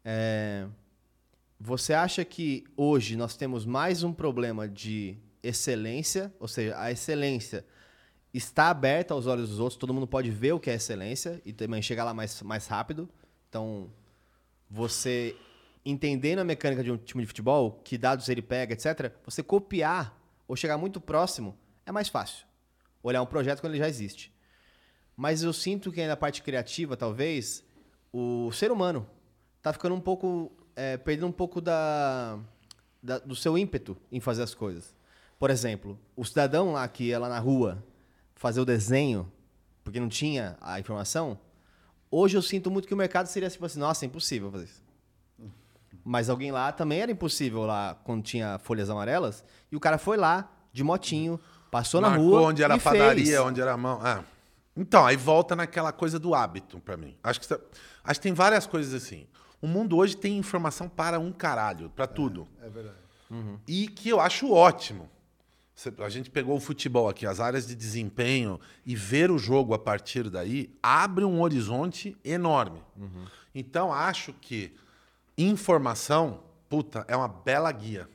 É, você acha que hoje nós temos mais um problema de excelência, ou seja, a excelência está aberta aos olhos dos outros, todo mundo pode ver o que é excelência e também chegar lá mais, mais rápido. Então, você entendendo a mecânica de um time de futebol, que dados ele pega, etc., você copiar ou chegar muito próximo é mais fácil. Olhar um projeto quando ele já existe. Mas eu sinto que aí na parte criativa, talvez, o ser humano tá ficando um pouco. é, perdendo um pouco da, da- do seu ímpeto em fazer as coisas. Por exemplo, o cidadão lá que ia lá na rua fazer o desenho porque não tinha a informação, hoje eu sinto muito que o mercado seria tipo assim, nossa, é impossível fazer isso. Mas alguém lá também era impossível lá quando tinha folhas amarelas, e o cara foi lá de motinho, passou na Marcou rua onde era e a padaria, fez. onde era a mão. Ah. Então, aí volta naquela coisa do hábito pra mim. Acho que, acho que tem várias coisas assim. O mundo hoje tem informação para um caralho, pra tudo. É verdade. E que eu acho ótimo. A gente pegou o futebol aqui, as áreas de desempenho, e ver o jogo a partir daí abre um horizonte enorme. Então, acho que informação, puta, é uma bela guia.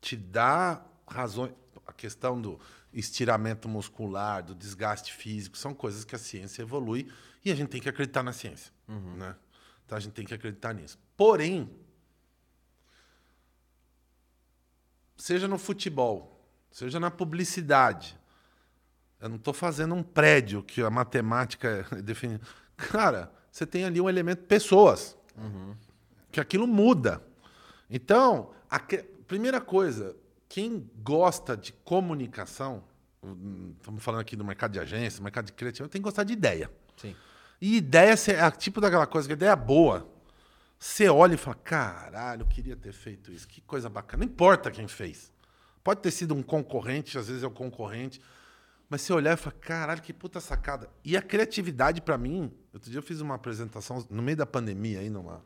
Te dá razões. A questão do estiramento muscular, do desgaste físico, são coisas que a ciência evolui e a gente tem que acreditar na ciência. Né? Então, a gente tem que acreditar nisso. Porém, seja no futebol, seja na publicidade. Eu não estou fazendo um prédio que a matemática define. Cara, você tem ali um elemento pessoas. Que aquilo muda. Então, a que- primeira coisa, quem gosta de comunicação, estamos falando aqui do mercado de agência, mercado de criativo, tem que gostar de ideia. Sim. E ideia é tipo daquela coisa, que ideia boa. Você olha e fala, caralho, eu queria ter feito isso. Que coisa bacana. Não importa quem fez. Pode ter sido um concorrente, às vezes é o concorrente. Mas você olhar e falar, caralho, que puta sacada. E a criatividade, pra mim, outro dia eu fiz uma apresentação no meio da pandemia aí, numa.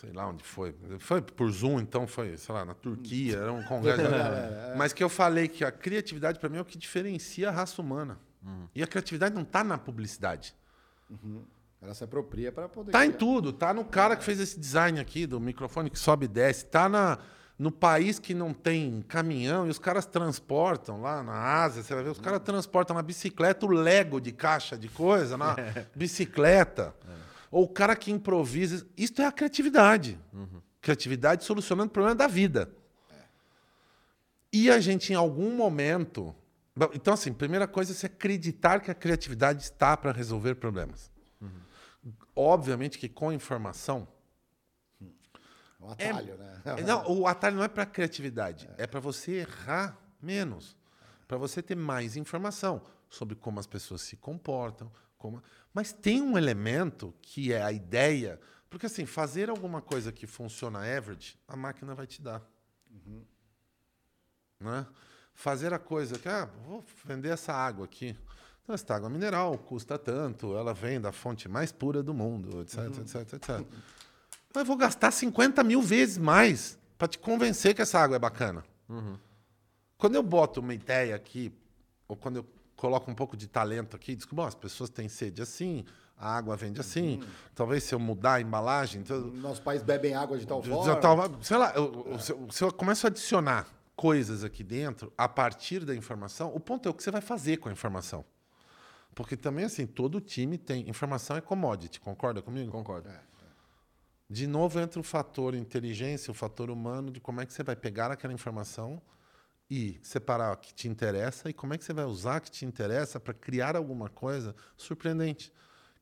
Sei lá onde foi. Foi por Zoom, então foi, sei lá, na Turquia, era um congresso. Mas que eu falei que a criatividade, pra mim, é o que diferencia a raça humana. E a criatividade não tá na publicidade. Ela se apropria para poder. Tá em tudo. Tá no cara que fez esse design aqui do microfone que sobe e desce. Tá na, no país que não tem caminhão e os caras transportam lá na Ásia. Você vai ver, os caras transportam na bicicleta o Lego de caixa de coisa, na bicicleta. Ou o cara que improvisa. Isso é a criatividade. Criatividade solucionando o problema da vida. E a gente, em algum momento. Então, assim, primeira coisa é se acreditar que a criatividade está para resolver problemas. Obviamente que com informação. Um atalho, né? É, Não, o atalho não é para criatividade, é, para você errar menos, para você ter mais informação sobre como as pessoas se comportam, como... mas tem um elemento que é a ideia, porque assim, fazer alguma coisa que funciona average, a máquina vai te dar. Né? Fazer a coisa que, ah, vou vender essa água aqui. Então, essa água mineral custa tanto, ela vem da fonte mais pura do mundo, etc, etc, etc. Mas vou gastar 50 mil vezes mais para te convencer que essa água é bacana. Quando eu boto uma ideia aqui, ou quando eu coloco um pouco de talento aqui, digo, bom, as pessoas têm sede assim, a água vende assim, talvez se eu mudar a embalagem... Então, Nossos pais bebem água de tal de- forma. de tal- sei lá, eu- eu- se, eu, se eu começo a adicionar coisas aqui dentro, a partir da informação, o ponto é o que você vai fazer com a informação. Porque também, assim, todo time tem... Informação é commodity, concorda comigo? Concordo. De novo entra o fator inteligência, o fator humano, de como é que você vai pegar aquela informação e separar o que te interessa e como é que você vai usar o que te interessa para criar alguma coisa surpreendente,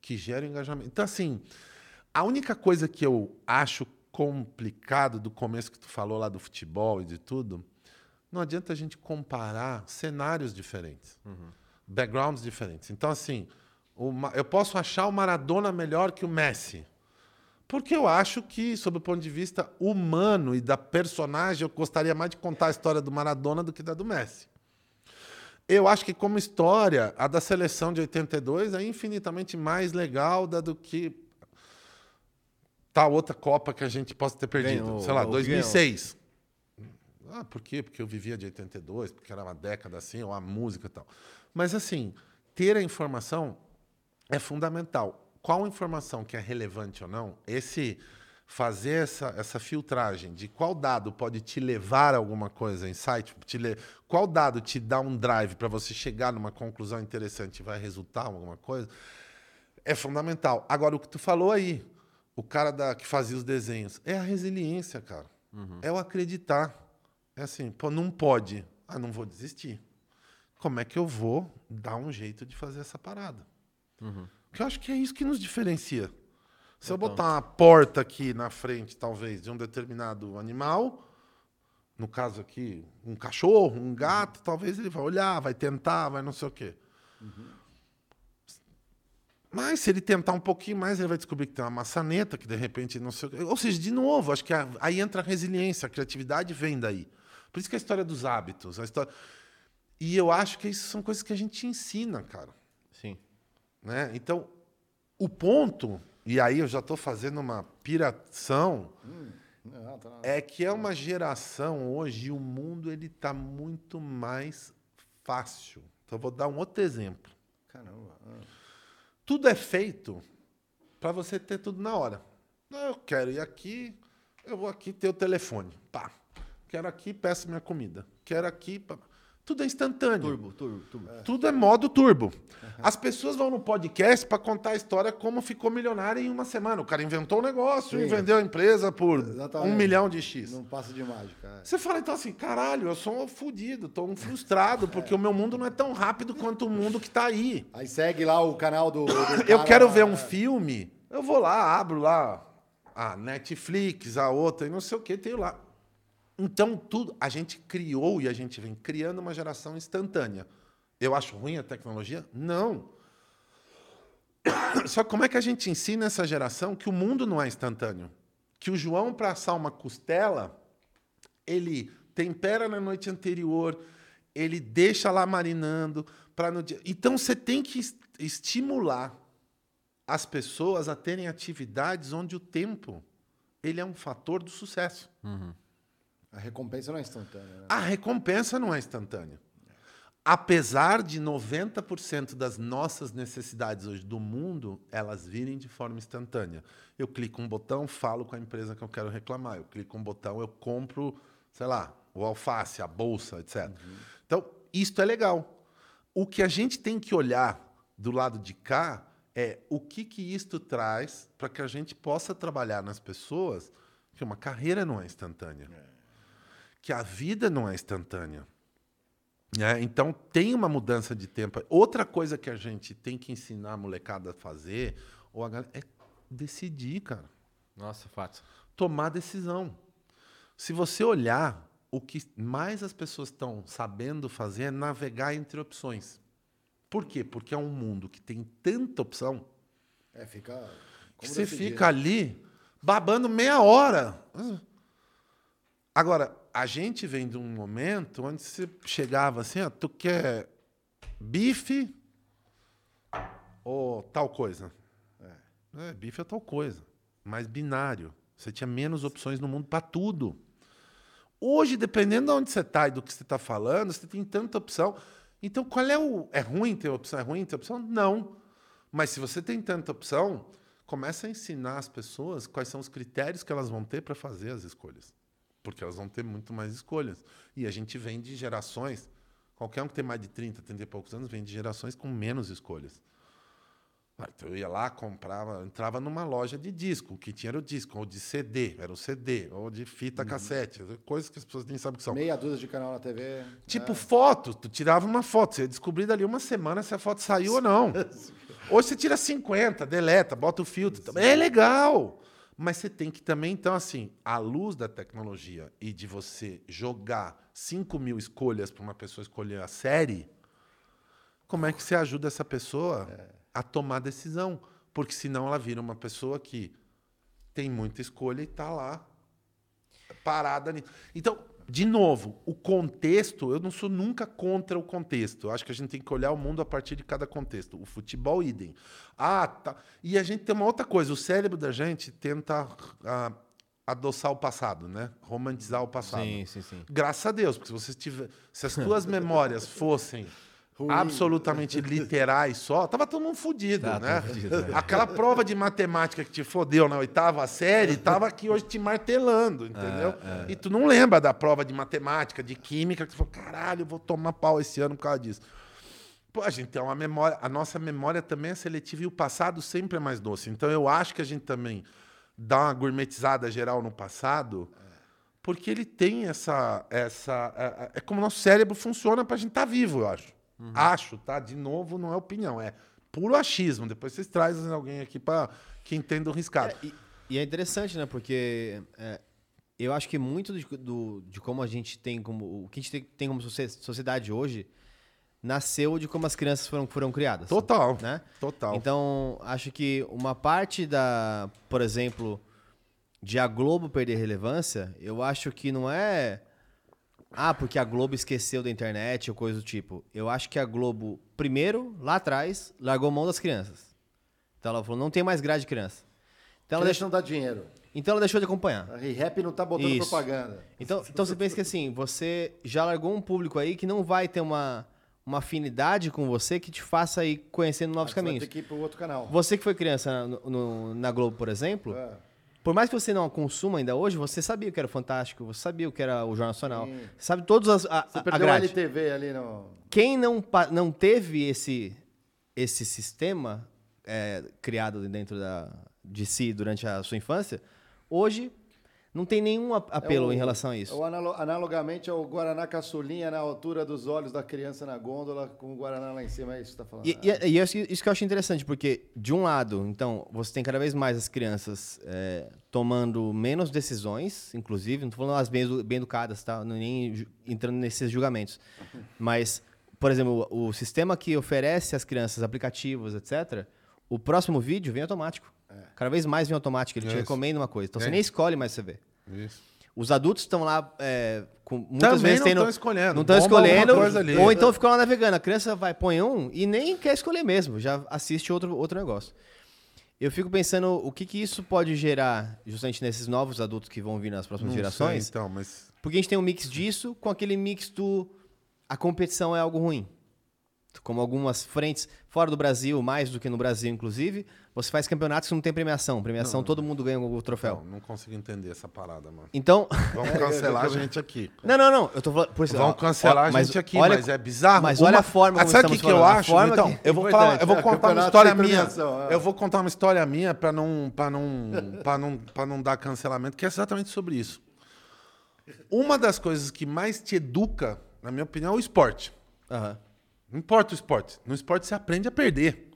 que gere engajamento. Então, assim, a única coisa que eu acho complicado do começo que tu falou lá do futebol e de tudo, não adianta a gente comparar cenários diferentes, backgrounds diferentes. Então, assim, eu posso achar o Maradona melhor que o Messi. Porque eu acho que, sob o ponto de vista humano e da personagem, eu gostaria mais de contar a história do Maradona do que da do Messi. Eu acho que, como história, a da seleção de 82 é infinitamente mais legal da do que tal outra Copa que a gente possa ter perdido. Ganhou, Sei lá, ou 2006. Ah, por quê? Porque eu vivia de 82, porque era uma década assim, ou a música e tal. Mas, assim, ter a informação é fundamental. Qual informação que é relevante ou não, esse fazer essa, essa filtragem de qual dado pode te levar a alguma coisa, insight, te le... qual dado te dá um drive para você chegar numa conclusão interessante e vai resultar em alguma coisa, é fundamental. Agora, o que tu falou aí, o cara da, que fazia os desenhos, é a resiliência, cara. É o acreditar. É assim, pô, não pode. Ah, não vou desistir. Como é que eu vou dar um jeito de fazer essa parada? Porque eu acho que é isso que nos diferencia. Se eu botar uma porta aqui na frente, talvez, de um determinado animal, no caso aqui, um cachorro, um gato, talvez ele vai olhar, vai tentar, vai não sei o quê. Mas se ele tentar um pouquinho mais, ele vai descobrir que tem uma maçaneta, que de repente não sei o quê. Ou seja, de novo, acho que aí entra a resiliência, a criatividade vem daí. Por isso que a história dos hábitos, a história. E eu acho que isso são coisas que a gente ensina, cara. Né? Então, o ponto, e aí eu já estou fazendo uma piração, Não, tá- é que é uma geração hoje, e o mundo ele está muito mais fácil. Então, eu vou dar um outro exemplo. Caramba. ah. Tudo é feito para você ter tudo na hora. Eu quero ir aqui, eu vou aqui ter o telefone. Pá. Quero aqui, peço minha comida. Quero aqui. pá. Tudo é instantâneo. Turbo, turbo, turbo. Tudo é modo turbo. As pessoas vão no podcast para contar a história como ficou milionário em uma semana. O cara inventou o negócio e Sim. vendeu a empresa por Exatamente. um milhão de X. Não passa de mágica. é. Você fala então assim, caralho, eu sou um fudido, tô um frustrado, porque o meu mundo não é tão rápido quanto o mundo que tá aí. Aí segue lá o canal do. do Eu quero ver um é. filme, eu vou lá, abro lá a Netflix, a outra, e não sei o que, tenho lá. Então, tudo, a gente criou e a gente vem criando uma geração instantânea. Eu acho ruim a tecnologia? Não. Só como é que a gente ensina essa geração que o mundo não é instantâneo? Que o João, para assar uma costela, ele tempera na noite anterior, ele deixa lá marinando para no dia. Então você tem que es- estimular as pessoas a terem atividades onde o tempo ele é um fator do sucesso. A recompensa não é instantânea, né? A recompensa não é instantânea. Apesar de 90% das nossas necessidades hoje do mundo, elas virem de forma instantânea. Eu clico um botão, falo com a empresa que eu quero reclamar. Eu clico um botão, eu compro, sei lá, o alface, a bolsa, etc. Então, isto é legal. O que a gente tem que olhar do lado de cá é o que, que isto traz para que a gente possa trabalhar nas pessoas que uma carreira não é instantânea que a vida não é instantânea. né? Então tem uma mudança de tempo. Outra coisa que a gente tem que ensinar a molecada a fazer ou a galera, é decidir, cara. Nossa, fato. Tomar decisão. Se você olhar, o que mais as pessoas estão sabendo fazer é navegar entre opções. Por quê? Porque é um mundo que tem tanta opção É, fica. que você fica ali babando meia hora. Agora, a gente vem de um momento onde você chegava assim, ó, tu quer bife ou tal coisa? É, bife é tal coisa, mais binário. Você tinha menos opções no mundo para tudo. Hoje, dependendo de onde você está e do que você está falando, você tem tanta opção. Então, qual é o. É ruim ter opção? É ruim ter opção? Não. Mas se você tem tanta opção, começa a ensinar as pessoas quais são os critérios que elas vão ter para fazer as escolhas. Porque elas vão ter muito mais escolhas. E a gente vem de gerações. Qualquer um que tem mais de 30, 30 e poucos anos vem de gerações com menos escolhas. Ah, Então eu ia lá, comprava, entrava numa loja de disco, o que tinha era o disco, ou de CD, era o CD, ou de fita cassete, coisas que as pessoas nem sabem o que são. Meia dúzia de canal na TV. Tipo é. foto, tu tirava uma foto, você ia descobrir dali uma semana se a foto saiu ou não. Hoje você tira 50, deleta, bota o filtro. É legal. Mas você tem que também, então, assim, à luz da tecnologia e de você jogar 5 mil escolhas para uma pessoa escolher a série, como é que você ajuda essa pessoa a tomar decisão? Porque senão ela vira uma pessoa que tem muita escolha e está lá parada. Então, de novo, o contexto, eu não sou nunca contra o contexto. Eu acho que a gente tem que olhar o mundo a partir de cada contexto. O futebol, idem. Ah, tá. E a gente tem uma outra coisa. O cérebro da gente tenta ah, adoçar o passado, né? Romantizar o passado. Sim, sim, sim. Graças a Deus, porque se você tiver, se as tuas memórias fossem Ruim. absolutamente literais só, tava todo mundo fudido, Tá, né? fudido, né? Aquela prova de matemática que te fodeu na oitava série, tava aqui hoje te martelando, entendeu? E tu não lembra da prova de matemática, de química, que tu falou, caralho, eu vou tomar pau esse ano por causa disso. Pô, a gente tem uma memória, a nossa memória também é seletiva e o passado sempre é mais doce. Então eu acho que a gente também dá uma gourmetizada geral no passado, porque ele tem essa. essa é, é- é como o nosso cérebro funciona pra gente estar vivo, eu acho. Acho, tá? De novo, não é opinião, é puro achismo. Depois vocês trazem alguém aqui para que entenda o riscado. E, e é interessante, né? Porque é, eu acho que muito de, do- de como a gente tem como. O que a gente tem, tem como socie- sociedade hoje nasceu de como as crianças foram, foram criadas. Total. Né? Total. Então, acho que uma parte da, por exemplo, de a Globo perder relevância, eu acho que não é. Ah, porque a Globo esqueceu da internet ou coisa do tipo. Eu acho que a Globo, primeiro, lá atrás, largou mão das crianças. Então ela falou: não tem mais grade de criança. Então ela, deixou, não dá dinheiro. então ela deixou de acompanhar. A ReHap não tá botando Isso. propaganda. Então, então você pensa que assim, você já largou um público aí que não vai ter uma, uma afinidade com você que te faça ir conhecendo novos Você vai caminhos. ter que ir pro outro canal. Você que foi criança no- no- na Globo, por exemplo, É. por mais que você não consuma ainda hoje, você sabia o que era o Fantástico, você sabia o que era o Jornal Nacional. Sim. Sabe todos as, a, Você a perdeu grade. LTV ali no. Quem não, não teve esse, esse sistema é, criado dentro da, de si durante a sua infância, hoje não tem nenhum apelo É o- em relação a isso. o analo- analogamente ao Guaraná caçulinha na altura dos olhos da criança na gôndola, com o Guaraná lá em cima, é isso que você tá falando. E, e- e isso que eu acho interessante, porque, de um lado, então, você tem cada vez mais as crianças é, tomando menos decisões, inclusive, não estou falando as bem, bem educadas, tá? Não nem entrando nesses julgamentos. Mas, por exemplo, o, o sistema que oferece às crianças aplicativos, etc., o próximo vídeo vem automático. Cada vez mais vem automático, ele te Isso. recomenda uma coisa. Então, você É. nem escolhe mais você ver. Isso. Os adultos estão lá é, com muitas Também vezes não tendo, tão escolhendo. Não estão Bomba alguma escolhendo. coisa ali. Ou então ficam lá navegando. A criança vai, põe um e nem quer escolher mesmo, já assiste outro, outro negócio. Eu fico pensando o que, que isso pode gerar justamente nesses novos adultos que vão vir nas próximas Não gerações. sei, então, mas Porque a gente tem um mix disso com aquele mix do a competição é algo ruim. Como algumas frentes fora do Brasil, mais do que no Brasil, inclusive, você faz campeonatos que não tem premiação. Premiação, todo mundo ganha o troféu. não, não consigo entender essa parada, mano. Então, Vamos cancelar a gente aqui. Não, não, não. Eu tô falando. Por isso, Vão ó, cancelar ó, a gente aqui, mas é bizarro. Mas olha a forma como Sabe o que, que eu acho? Então, que- eu vou, Importante, falar, eu vou é, contar uma história minha. é. Eu vou contar uma história minha para não, pra não, pra não, pra não dar cancelamento, que é exatamente sobre isso. Uma das coisas que mais te educa, na minha opinião, é o esporte. Aham. Não importa o esporte. No esporte você aprende a perder.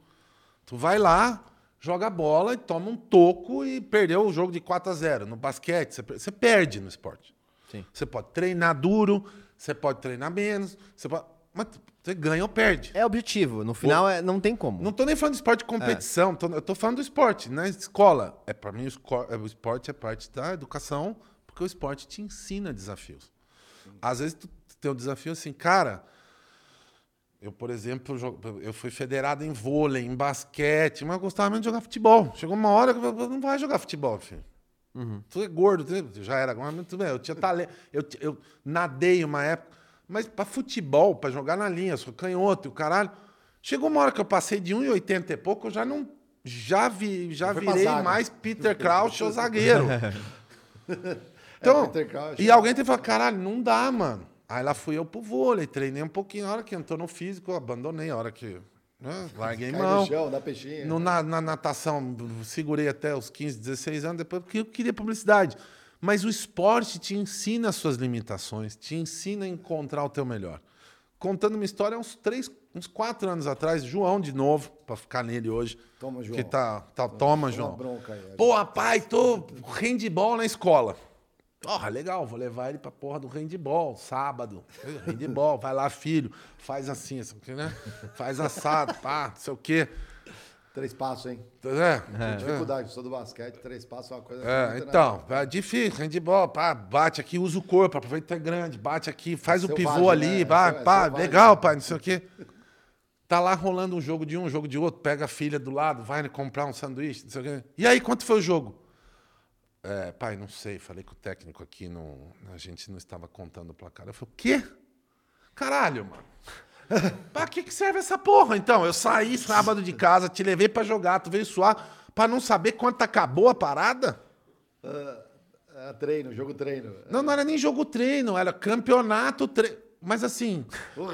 Tu vai lá, joga bola e toma um toco e perdeu o jogo de 4 a 0 No basquete, você, você perde no esporte. Sim. Você pode treinar duro, você pode treinar menos, você pode... mas você ganha ou perde. É objetivo. No final, é, não tem como. Não tô nem falando de esporte de competição, tô- eu tô falando do esporte. Na escola, é para mim o, é, o esporte é parte da educação, porque o esporte te ensina desafios. Às vezes tu tem um desafio assim, cara, eu, por exemplo, eu fui federado em vôlei, em basquete, mas eu gostava muito de jogar futebol. Chegou uma hora que eu falei, não vai jogar futebol, filho. Tu é gordo, tu já era, mas tudo bem, eu tinha talento, eu, eu nadei uma época, mas para futebol, para jogar na linha, sou canhoto e o caralho. Chegou uma hora que eu passei de 1,80 e pouco, eu já não já vi, já virei mais Peter Crouch ou zagueiro. Então, Peter Crouch, e é. alguém tem que falar, caralho, não dá, mano. Aí lá fui eu pro vôlei, treinei um pouquinho. A hora que entrou no físico, eu abandonei. A hora que né, larguei Cai mão. no chão, dá peixinho. No- na, na natação, segurei até os 15, 16 anos, depois porque eu queria publicidade. Mas o esporte te ensina as suas limitações, te ensina a encontrar o teu melhor. Contando uma história, uns três, uns quatro anos atrás, João de novo, para ficar nele hoje. Toma, João. Que tá, tá, toma, Toma João. aí. Pô, rapaz, tô handball na escola. Porra, legal, vou levar ele pra porra do handball, sábado. Handball, vai lá, filho, faz assim, assim né? Faz assado, pá, não sei o quê. Três passos, hein? É, Tem dificuldade, sou do basquete, três passos é uma coisa... é, muito então, é difícil, handball, pá, bate aqui, usa o corpo, aproveita que é grande, bate aqui, faz o Selvagem, pivô ali, né? pá, É pá, legal, pai, não sei o quê. Tá lá rolando um jogo de um, um jogo de outro, pega a filha do lado, vai comprar um sanduíche, não sei o quê. E aí, quanto foi o jogo? É, pai, não sei, falei com o técnico aqui, não, a gente não estava contando o placar. Eu falei, o quê? Caralho, mano. pra que, que serve essa porra, então? Eu saí sábado de casa, te levei pra jogar, tu veio suar pra não saber quanto acabou a parada? É, treino, jogo treino. Não, não era nem jogo treino, era campeonato treino. Mas assim,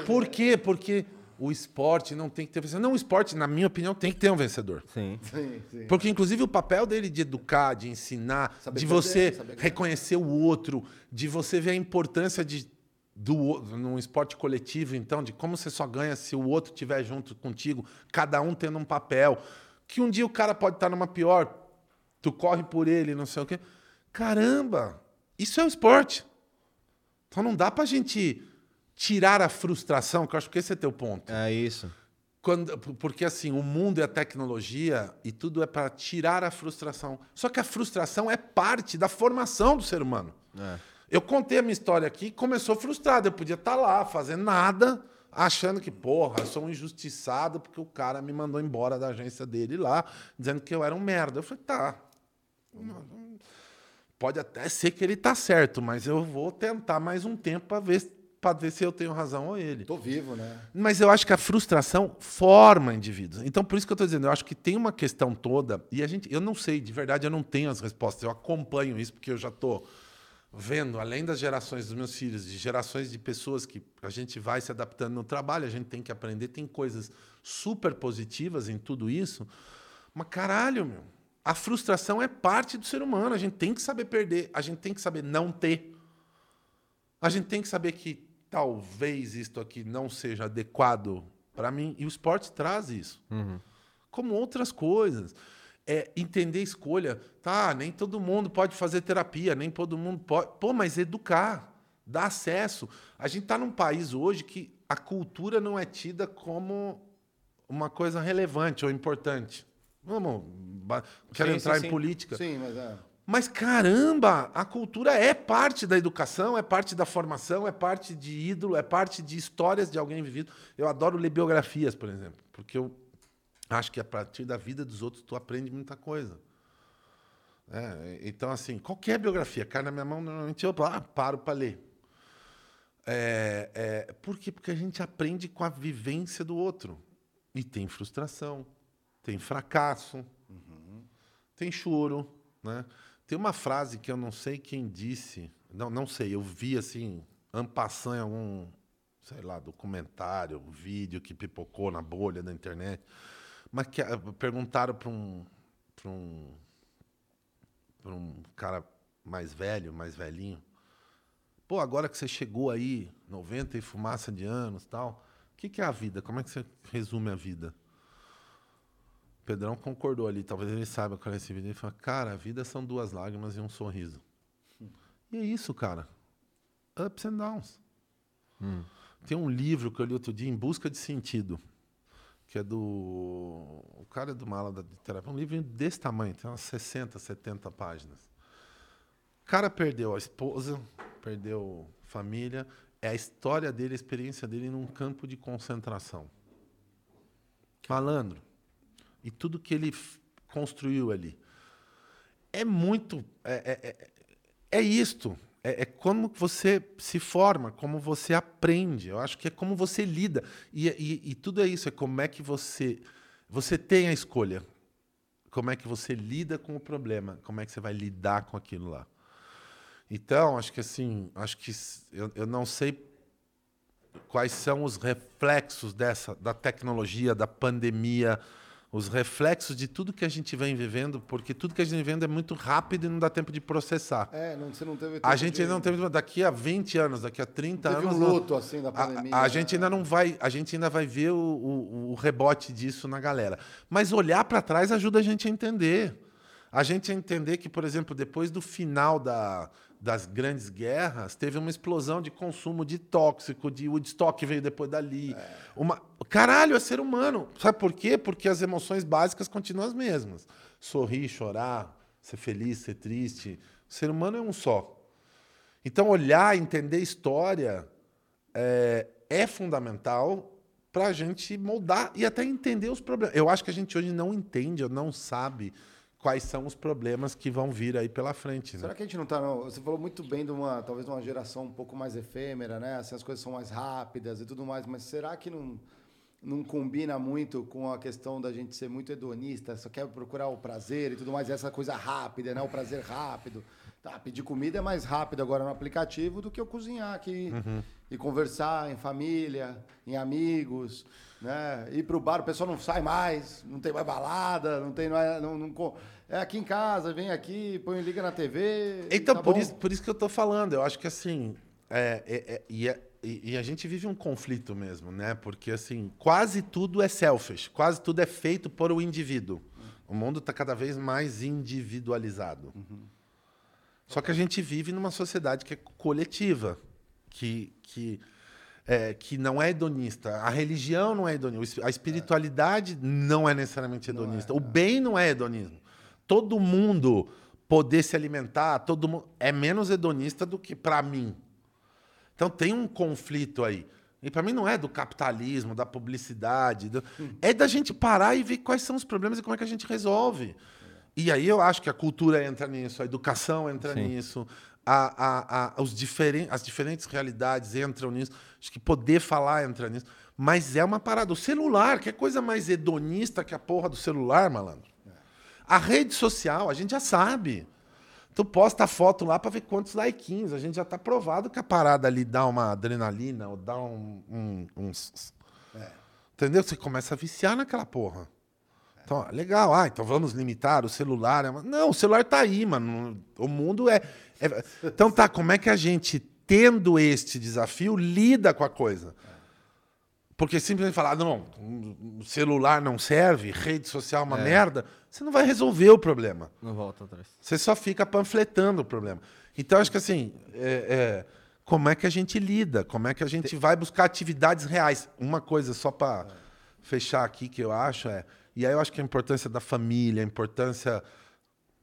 por quê? Porque o esporte não tem que ter vencedor. Não, o esporte, na minha opinião, tem que ter um vencedor. Sim. Sim, sim. Porque, inclusive, o papel dele de educar, de ensinar, Saber de você reconhecer o outro, de você ver a importância de, do num esporte coletivo, então, de como você só ganha se o outro estiver junto contigo, cada um tendo um papel. Que um dia o cara pode estar numa pior, tu corre por ele, não sei o quê. Caramba! Isso é o esporte. Então não dá pra gente tirar a frustração, que eu acho que esse é teu ponto. É isso. Quando, porque assim, o mundo é a tecnologia e tudo é para tirar a frustração. Só que a frustração é parte da formação do ser humano. É. Eu contei a minha história aqui, começou frustrado. Eu podia estar lá fazendo nada, achando que, porra, eu sou um injustiçado porque o cara me mandou embora da agência dele lá, dizendo que eu era um merda. Eu falei, tá. Pode até ser que ele tá certo, mas eu vou tentar mais um tempo para ver, pra ver se eu tenho razão ou ele. Tô vivo, né? Mas eu acho que a frustração forma indivíduos. Então, por isso que eu estou dizendo, eu acho que tem uma questão toda, e a gente, eu não sei, de verdade, eu não tenho as respostas. Eu acompanho isso, porque eu já estou vendo, além das gerações dos meus filhos, de gerações de pessoas que a gente vai se adaptando no trabalho, a gente tem que aprender, tem coisas super positivas em tudo isso. Mas caralho, meu, a frustração é parte do ser humano. A gente tem que saber perder, a gente tem que saber não ter. A gente tem que saber que talvez isto aqui não seja adequado para mim. E o esporte traz isso. Como outras coisas. É entender a escolha. Tá, nem todo mundo pode fazer terapia, nem todo mundo pode. Pô, mas educar, dar acesso. A gente está num país hoje que a cultura não é tida como uma coisa relevante ou importante. Vamos. Quero Sim, entrar sim, em sim. política. Sim, mas é. Mas caramba, a cultura é parte da educação, é parte da formação, é parte de ídolo, é parte de histórias de alguém vivido. Eu adoro ler biografias, por exemplo, porque eu acho que a partir da vida dos outros tu aprende muita coisa. É, então, assim, qualquer biografia, cai na minha mão, normalmente eu ah, paro para ler. É, é, por quê? Porque a gente aprende com a vivência do outro. E tem frustração, tem fracasso, tem choro, né? Tem uma frase que eu não sei quem disse, não, não sei, eu vi assim, ampassando em algum, sei lá, documentário, vídeo que pipocou na bolha da internet, mas que ah, perguntaram para um, um, um cara mais velho, mais velhinho, pô, agora que você chegou aí, 90 e fumaça de anos, tal, o que, que é a vida? Como é que você resume a vida? Pedrão concordou ali, talvez ele saiba qual é esse vídeo. Ele fala, cara, a vida são duas lágrimas e um sorriso. E é isso, cara. Ups and downs. Tem um livro que eu li outro dia, Em Busca de Sentido, que é do. O cara é do Mala da Terapia. É um livro desse tamanho, tem umas 60, 70 páginas. O cara perdeu a esposa, perdeu família. É a história dele, a experiência dele num campo de concentração. Malandro. E tudo que ele construiu ali. É muito. É, é, é, é isto. É, é como você se forma, como você aprende. Eu acho que é como você lida. E, e, e tudo é isso. É como é que você. Você tem a escolha. Como é que você lida com o problema. Como é que você vai lidar com aquilo lá. Então, acho que assim. Acho que eu, eu não sei quais são os reflexos dessa da tecnologia, da pandemia, os reflexos de tudo que a gente vem vivendo, porque tudo que a gente vem vivendo é muito rápido e não dá tempo de processar. É, não, você não teve A tempo gente de- ainda não teve daqui a 20 anos, daqui a 30 teve anos. um não- luto assim da a- pandemia. A, né? gente ainda não vai, a gente ainda vai ver o, o- o rebote disso na galera. Mas olhar para trás ajuda a gente a entender. A gente a entender que, por exemplo, depois do final da- das grandes guerras, teve uma explosão de consumo de tóxico, de Woodstock veio depois dali. Uma... Caralho, é ser humano. Sabe por quê? Porque as emoções básicas continuam as mesmas. Sorrir, chorar, ser feliz, ser triste. O ser humano é um só. Então, olhar, entender história é, é fundamental para a gente moldar e até entender os problemas. Eu acho que a gente hoje não entende ou não sabe quais são os problemas que vão vir aí pela frente. Né? Será que a gente não tá. Não? Você falou muito bem de uma, talvez uma geração um pouco mais efêmera, né? Assim, as coisas são mais rápidas e tudo mais, mas será que não, não combina muito com a questão da gente ser muito hedonista, só quer procurar o prazer e tudo mais, essa coisa rápida, né? O prazer rápido. Tá, pedir comida é mais rápido agora no aplicativo do que eu cozinhar aqui e conversar em família, em amigos, né? Ir pro bar, o pessoal não sai mais, não tem mais balada, não tem, não não, é aqui em casa, vem aqui, põe liga na TV. Então, tá por, bom. isso, por isso que eu tô falando. Eu acho que assim. é- é- é- e, é- e- e a gente vive um conflito mesmo, né? Porque assim, quase tudo é selfish, quase tudo é feito por o indivíduo. O mundo está cada vez mais individualizado. Só que a gente vive numa sociedade que é coletiva, que, que é, que não é hedonista. A religião não é hedonista. A espiritualidade não é necessariamente hedonista. O bem não é hedonismo. Todo mundo poder se alimentar, todo mundo é menos hedonista do que para mim. Então tem um conflito aí. E para mim não é do capitalismo, da publicidade, do- é da gente parar e ver quais são os problemas e como é que a gente resolve. E aí eu acho que a cultura entra nisso, a educação entra Sim. nisso, a, a, a, os diferen, as diferentes realidades entram nisso. Acho que poder falar entra nisso. Mas é uma parada. O celular, que é coisa mais hedonista que a porra do celular, malandro. A rede social, a gente já sabe. Tu posta a foto lá para ver quantos likes. A gente já tá provado que a parada ali dá uma adrenalina ou dá um. um, uns- Entendeu? Você começa a viciar naquela porra. Então, legal. Ah, então vamos limitar o celular. é Não, o celular tá aí, mano. O mundo é, é- Então tá, como é que a gente, tendo este desafio, lida com a coisa? Porque simplesmente falar, não, o celular não serve, rede social é uma merda, você não vai resolver o problema. Não volta atrás. Você só fica panfletando o problema. Então, acho que assim, é- é, como é que a gente lida? Como é que a gente vai buscar atividades reais? Uma coisa só para fechar aqui que eu acho é. E aí eu acho que a importância da família, a importância.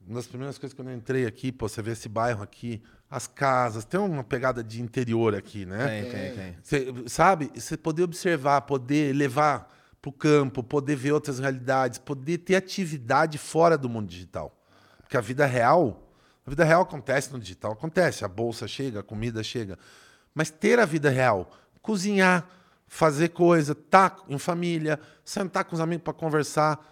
Uma das primeiras coisas que eu entrei aqui, pô, você vê esse bairro aqui, as casas, tem uma pegada de interior aqui, né? Tem, tem, tem. Você, sabe? Você poder observar, poder levar para o campo, poder ver outras realidades, poder ter atividade fora do mundo digital. Porque a vida real, a vida real acontece no digital, acontece, a bolsa chega, a comida chega. Mas ter a vida real, cozinhar, fazer coisa, estar tá em família, sentar com os amigos para conversar,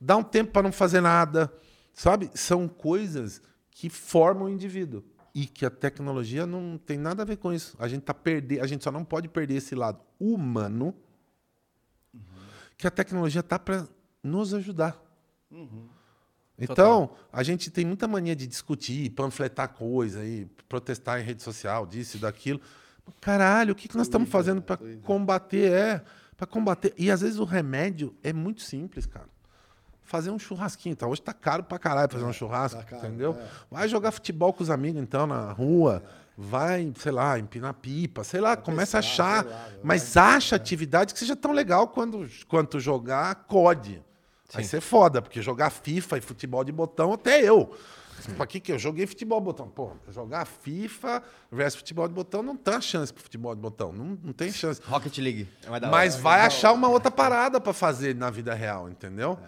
dar um tempo para não fazer nada, sabe? São coisas que formam o indivíduo e que a tecnologia não tem nada a ver com isso. A gente tá perder, a gente só não pode perder esse lado humano que a tecnologia tá para nos ajudar. Então, a gente tem muita mania de discutir, panfletar coisa aí, protestar em rede social, disso e daquilo. Caralho, o que, que nós estamos fazendo para combater? É, para combater. E às vezes o remédio é muito simples, cara. Fazer um churrasquinho. Tá? Hoje tá caro pra caralho fazer um churrasco, tá caro, entendeu? é. Vai jogar futebol com os amigos, então, na rua. Vai, sei lá, empinar pipa, sei lá, começa a pescar, achar. lá, vai- mas acha atividade que seja tão legal quando, quanto jogar COD. Vai ser foda, porque jogar FIFA e futebol de botão, até eu. Pra que que eu joguei futebol de botão? Pô, jogar FIFA versus futebol de botão não tem chance pro futebol de botão. Não, não tem chance. Rocket League. É Mas hora. vai achar uma outra parada pra fazer na vida real, entendeu?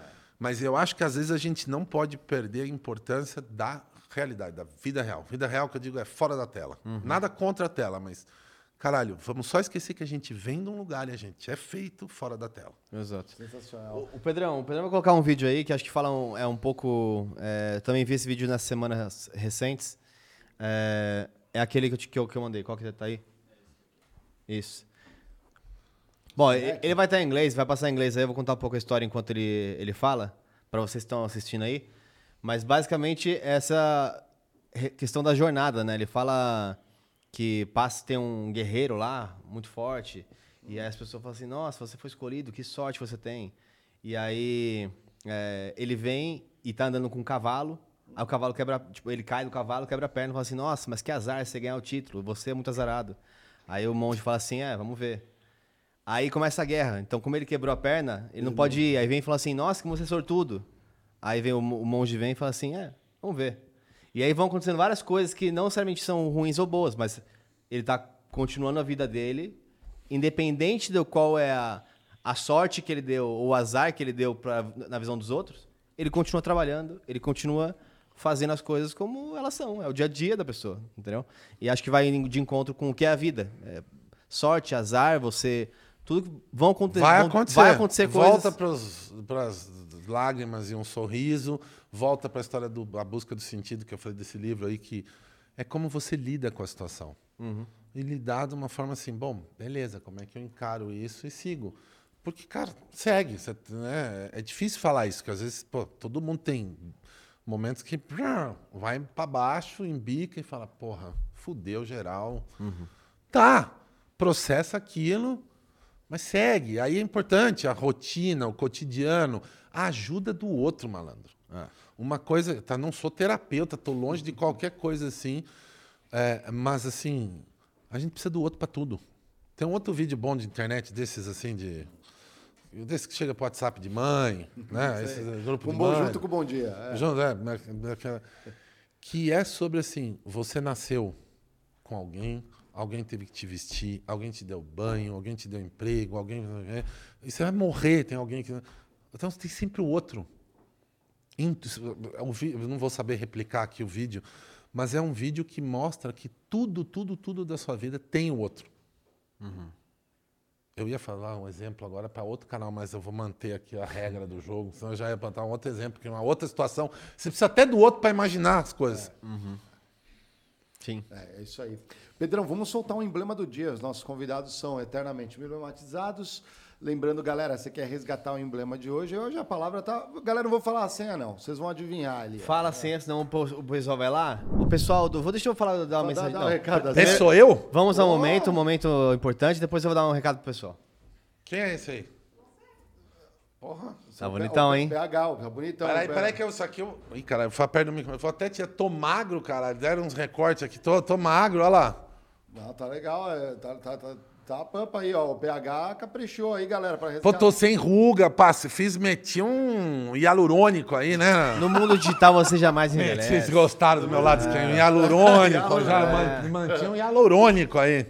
Mas eu acho que às vezes a gente não pode perder a importância da realidade, da vida real. Vida real que eu digo é fora da tela. Nada contra a tela, mas caralho, vamos só esquecer que a gente vem de um lugar e a gente é feito fora da tela. Exato. Sensacional. O Pedrão, o Pedrão vai colocar um vídeo aí que acho que fala um, é um pouco. é, também vi esse vídeo nas semanas recentes. É, é aquele que eu, que, eu, que eu mandei. Qual que tá aí? Isso. Bom, e- ele vai estar em inglês, vai passar em inglês aí. Eu vou contar um pouco a história enquanto ele, ele fala, para vocês que estão assistindo aí. Mas basicamente essa questão da jornada, né? Ele fala que passa tem um guerreiro lá muito forte e aí as pessoas falam assim: Nossa, você foi escolhido, que sorte você tem. E aí é, ele vem e tá andando com um cavalo. Aí o cavalo quebra, tipo, ele cai do cavalo, quebra a perna e fala assim: Nossa, mas que azar você ganhar o título, você é muito azarado. Aí o monge fala assim: É, vamos ver. Aí começa a guerra. Então, como ele quebrou a perna, ele não pode ir. Aí vem e fala assim: Nossa, como você é sortudo. Aí vem o, o monge vem e fala assim: É, vamos ver. E aí vão acontecendo várias coisas que não necessariamente são ruins ou boas, mas ele tá continuando a vida dele, independente do qual é a, a sorte que ele deu ou o azar que ele deu pra, na visão dos outros, ele continua trabalhando, ele continua fazendo as coisas como elas são. É o dia a dia da pessoa, entendeu? E acho que vai de encontro com o que é a vida. É sorte, azar, você. Tudo que vão acontecer. Vai vão- acontecer. Vai acontecer volta coisas. para as lágrimas e um sorriso. Volta para a história da busca do sentido que eu falei desse livro aí, que é como você lida com a situação. E lidar de uma forma assim, bom, beleza, como é que eu encaro isso e sigo? Porque, cara, segue. você- né? É difícil falar isso, porque às vezes, pô, todo mundo tem momentos que vai para baixo, embica e fala, porra, fudeu geral. Tá, processa aquilo, mas segue. Aí é importante a rotina, o cotidiano, a ajuda do outro, malandro. Uma coisa, tá, não sou terapeuta, tô longe de qualquer coisa assim, é, mas assim, a gente precisa do outro para tudo. Tem um outro vídeo bom de internet desses assim de. Desse que chega pro WhatsApp de mãe, né? Esse grupo Com de bom mãe. junto com o bom dia. é. Junto, é, que é sobre assim, você nasceu com alguém, alguém teve que te vestir, alguém te deu banho, alguém te deu emprego, alguém. E você vai morrer, tem alguém que. Então tem sempre o outro. É Eu não vou saber replicar aqui o vídeo, mas é um vídeo que mostra que tudo, tudo, tudo da sua vida tem o outro. Eu ia falar um exemplo agora para outro canal, mas eu vou manter aqui a regra do jogo, senão eu já ia botar um outro exemplo, que é uma outra situação. Você precisa até do outro para imaginar as coisas. Sim. É, é isso aí. Pedrão, vamos soltar um emblema do dia. Os nossos convidados são eternamente emblematizados. Lembrando, galera, você quer resgatar o emblema de hoje? Hoje a palavra tá. Galera, não vou falar a senha, não. Vocês vão adivinhar ali. Fala assim, senão o pessoal vai lá. O pessoal do. Vou deixa eu falar, dar uma Dá- mensagem. dá um não. recado assim. Esse sou eu? Vamos ao momento, um momento importante, depois eu vou dar um recado pro pessoal. Quem é esse aí? Porra. Tá O bonitão, P- hein? O PH, tá bonitão. Peraí, o peraí que eu, isso aqui eu... Ih, caralho, foi perto do microfone. Eu vou até tirar. Tô magro, caralho. Deram uns recortes aqui. Tô, tô magro, olha lá. Não, tá legal. é, tá, tá, tá, tá a pampa aí, ó. O PH caprichou aí, galera, pra Pô, resgatar. tô sem ruga, passe. Fiz, meti um hialurônico aí, né? No mundo digital você jamais Vocês envelhece. gostaram do meu lado esquerdo? Um hialurônico. É. já man- mantinha um hialurônico aí.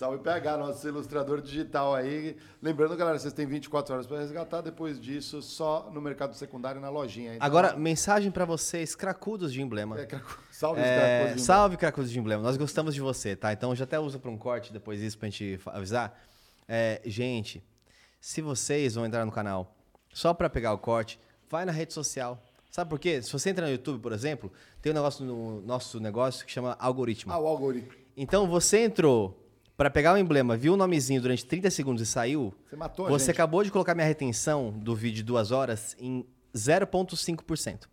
Salve PH, nosso ilustrador digital aí. Lembrando, galera, vocês têm 24 horas para resgatar. Depois disso, só no mercado secundário, na lojinha. Então, Agora, mensagem pra vocês, cracudos de emblema. é, cracu- salve É, cracos de salve, cracudos de emblema. Nós gostamos de você, tá? Então já até usa pra um corte depois disso pra gente fa- avisar. É, gente, se vocês vão entrar no canal só pra pegar o corte, vai na rede social. Sabe por quê? Se você entra no YouTube, por exemplo, tem um negócio no nosso negócio que chama algoritmo. Ah, o algoritmo. Então você entrou pra pegar o emblema, viu o nomezinho durante 30 segundos e saiu. Você matou Você gente. acabou de colocar minha retenção do vídeo de duas horas em 0,5%.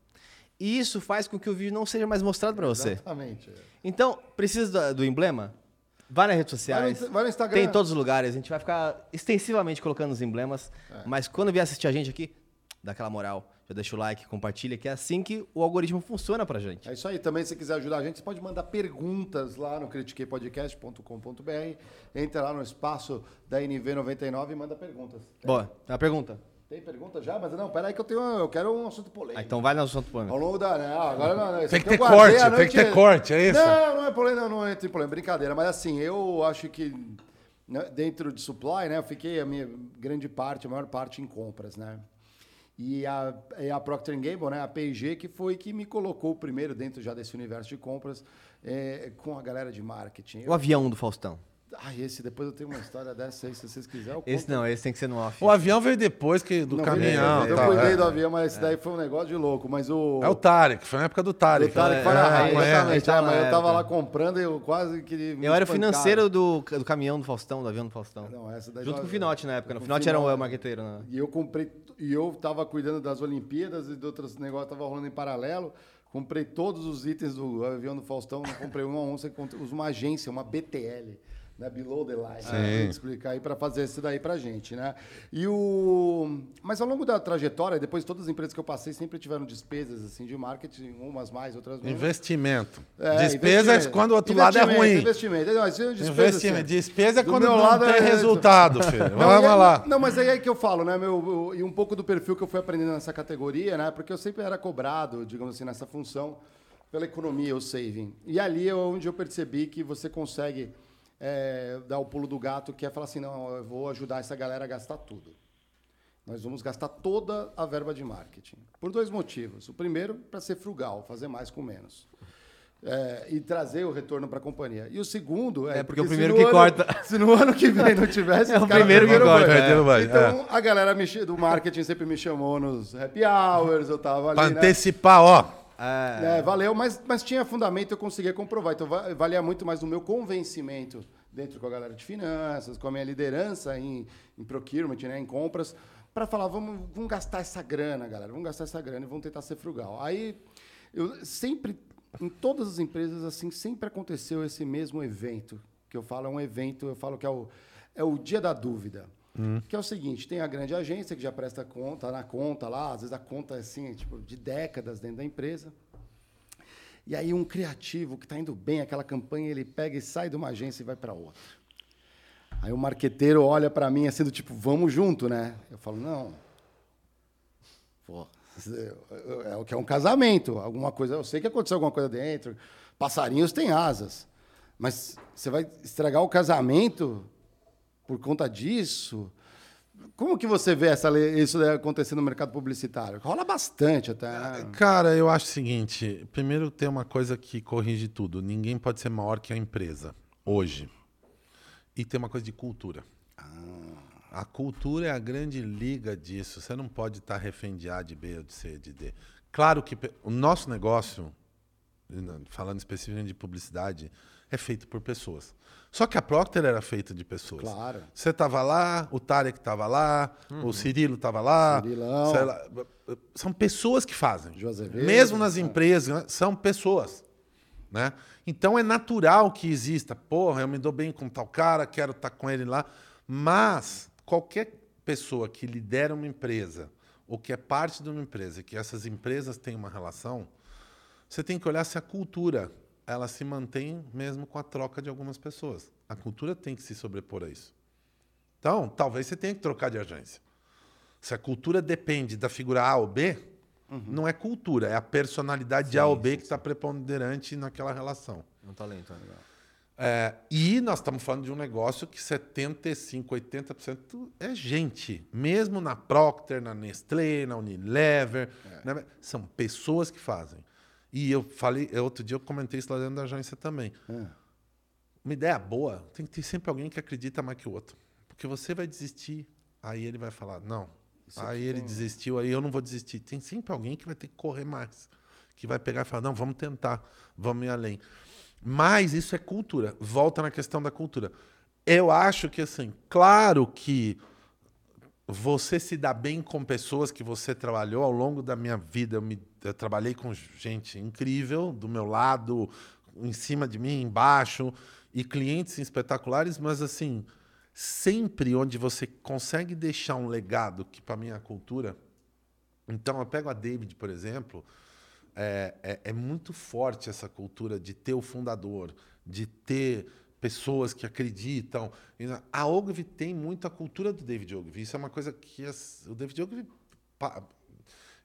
E isso faz com que o vídeo não seja mais mostrado pra você. Exatamente. é. Então, precisa do, do emblema? Vai nas redes sociais. Vai no- vai no Instagram. Tem em todos os lugares. A gente vai ficar extensivamente colocando os emblemas. É. Mas quando vier assistir a gente aqui, dá aquela moral. Já deixa o like, compartilha, que é assim que o algoritmo funciona pra gente. É isso aí. Também, se quiser ajudar a gente, você pode mandar perguntas lá no critiquepodcast.com.br. Entra lá no espaço da NV99 e manda perguntas. Tem, Boa, tem uma pergunta. tem pergunta já? Mas não, peraí que eu tenho. Eu quero um assunto polêmico. Ah, então vai no assunto polêmico. Ao longo da. Não, agora não, não, Tem que ter corte, a tem que ter corte, é isso? Não, não é polêmica, não, não entra em polêmica, brincadeira. Mas assim, eu acho que né, dentro de supply, né, eu fiquei a minha grande parte, a maior parte em compras, né? E a, e a Procter Gamble, né, a P&G, que foi que me colocou primeiro dentro já desse universo de compras é, com a galera de marketing. O avião do Faustão. Ai, esse depois eu tenho uma história dessa aí, se vocês quiserem. eu Esse não, esse tem que ser no off. O avião veio depois que do Não, caminhão. beleza, Eu tal, cuidei é. do avião, mas esse daí foi um negócio de louco. Mas o. É o Tarek, foi na época do Tarek. O Tarek né? foi na É, raiva, é, exatamente. é, mas eu tava lá comprando e eu quase que. Eu era o financeiro do, do caminhão do Faustão, do avião do Faustão. Não, essa daí Junto com o Finote na época. O Finote era o marqueteiro, né? E eu comprei. E eu tava cuidando das Olimpíadas e de outros negócios tava rolando em paralelo. Comprei todos os itens do avião do Faustão, comprei um a um, uma agência, uma BTL, né? Below the line. Sim. Né? Explicar aí para fazer isso daí pra gente, né? E o. Mas ao longo da trajetória, depois todas as empresas que eu passei sempre tiveram despesas assim de marketing, umas mais, outras menos. Investimento. É, Despesa é investimento. quando o outro lado é ruim. Investimento. Não, é despesa, Investimento. assim, Despesa é do quando não lado tem é- resultado, filho. Não, Vamos aí- lá. Não, mas aí é que eu falo, né, meu, e um pouco do perfil que eu fui aprendendo nessa categoria, né, porque eu sempre era cobrado, digamos assim, nessa função pela economia, o saving. E ali é onde eu percebi que você consegue é, dar o pulo do gato, que é falar assim, não, eu vou ajudar essa galera a gastar tudo. Nós vamos gastar toda a verba de marketing. Por dois motivos. O primeiro, para ser frugal, fazer mais com menos. É, e trazer o retorno para a companhia. E o segundo é, É, porque o se primeiro que ano- corta. Se no ano que vem não tivesse, É o primeiro que corta, o o banho, Então, a galera me do marketing sempre me chamou nos happy hours, eu tava ali, Pra né? antecipar, ó. É, É, valeu, mas, mas tinha fundamento, eu conseguia comprovar. Então, va- valia muito mais do meu convencimento dentro com a galera de finanças, com a minha liderança em, em procurement, né, em compras, para falar, vamos, vamos gastar essa grana, galera, vamos gastar essa grana e vamos tentar ser frugal. Aí, eu sempre, em todas as empresas, assim, sempre aconteceu esse mesmo evento, que eu falo é um evento, eu falo que é o, é o dia da dúvida. Que é o seguinte, tem a grande agência que já presta conta, na conta lá, às vezes a conta é assim, tipo, de décadas dentro da empresa. E aí um criativo que está indo bem, aquela campanha, ele pega e sai de uma agência e vai para outra. Aí o marqueteiro olha pra mim assim do tipo, vamos junto, né? Eu falo, não. Pô, é o que é um casamento, alguma coisa, eu sei que aconteceu alguma coisa dentro. Passarinhos têm asas. Mas você vai estragar o casamento por conta disso? Como que você vê essa, isso acontecer no mercado publicitário? Rola bastante até. né? Cara, eu acho o seguinte: primeiro tem uma coisa que corrige tudo. Ninguém pode ser maior que a empresa hoje. E tem uma coisa de cultura. A cultura é a grande liga disso. Você não pode estar refém de A, de B, ou de C, de D. Claro que o nosso negócio, falando especificamente de publicidade, é feito por pessoas. Só que a Procter era feita de pessoas. Claro. Você estava lá, o Tarek estava lá, o Cirilo estava lá. Cirilão. lá, são pessoas que fazem. José Azevedo, Mesmo nas é. empresas, né, são pessoas. Né? Então é natural que exista. Porra, eu me dou bem com tal cara, quero estar com ele lá. Mas qualquer pessoa que lidera uma empresa ou que é parte de uma empresa, que essas empresas têm uma relação, você tem que olhar se a cultura ela se mantém mesmo com a troca de algumas pessoas. A cultura tem que se sobrepor a isso. Então, talvez você tenha que trocar de agência. Se a cultura depende da figura A ou B, não é cultura, é a personalidade de A ou B que está preponderante naquela relação. É um talento, é legal. É, e nós estamos falando de um negócio que 75, 80% é gente. Mesmo na Procter, na Nestlé, na Unilever. né? São pessoas que fazem. E eu falei, outro dia eu comentei isso lá dentro da agência também. Uma ideia boa, tem que ter sempre alguém que acredita mais que o outro. Porque você vai desistir, aí ele vai falar, não. aí ele desistiu, aí eu não vou desistir. Tem sempre alguém que vai ter que correr mais. Que vai pegar e falar, não, vamos tentar, vamos ir além. Mas isso é cultura. Volta na questão da cultura. Eu acho que, assim, claro que você se dá bem com pessoas que você trabalhou ao longo da minha vida. Eu, me, eu trabalhei com gente incrível do meu lado, em cima de mim, embaixo, e clientes espetaculares, mas assim, sempre onde você consegue deixar um legado, que para mim é a cultura. Então, eu pego a David, por exemplo, é, é, é muito forte essa cultura de ter o fundador, de ter pessoas que acreditam. A Ogilvy tem muito a cultura do David Ogilvy. Isso é uma coisa que as- o David pa-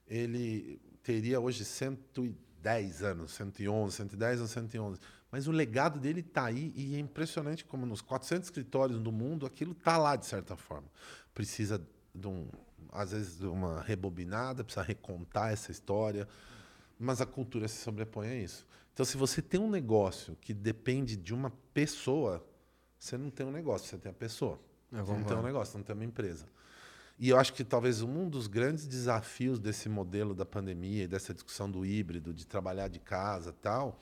ele teria hoje 110 anos, 111, 110 ou 111. Mas o legado dele está aí e é impressionante como nos 400 escritórios do mundo aquilo está lá de certa forma. Precisa de um, às vezes de uma rebobinada, precisa recontar essa história, mas a cultura se sobrepõe a isso. Então, se você tem um negócio que depende de uma pessoa, você não tem um negócio, você tem a pessoa. Eu Você não tem um negócio, você não tem uma empresa. E eu acho que talvez um dos grandes desafios desse modelo da pandemia e dessa discussão do híbrido, de trabalhar de casa e tal,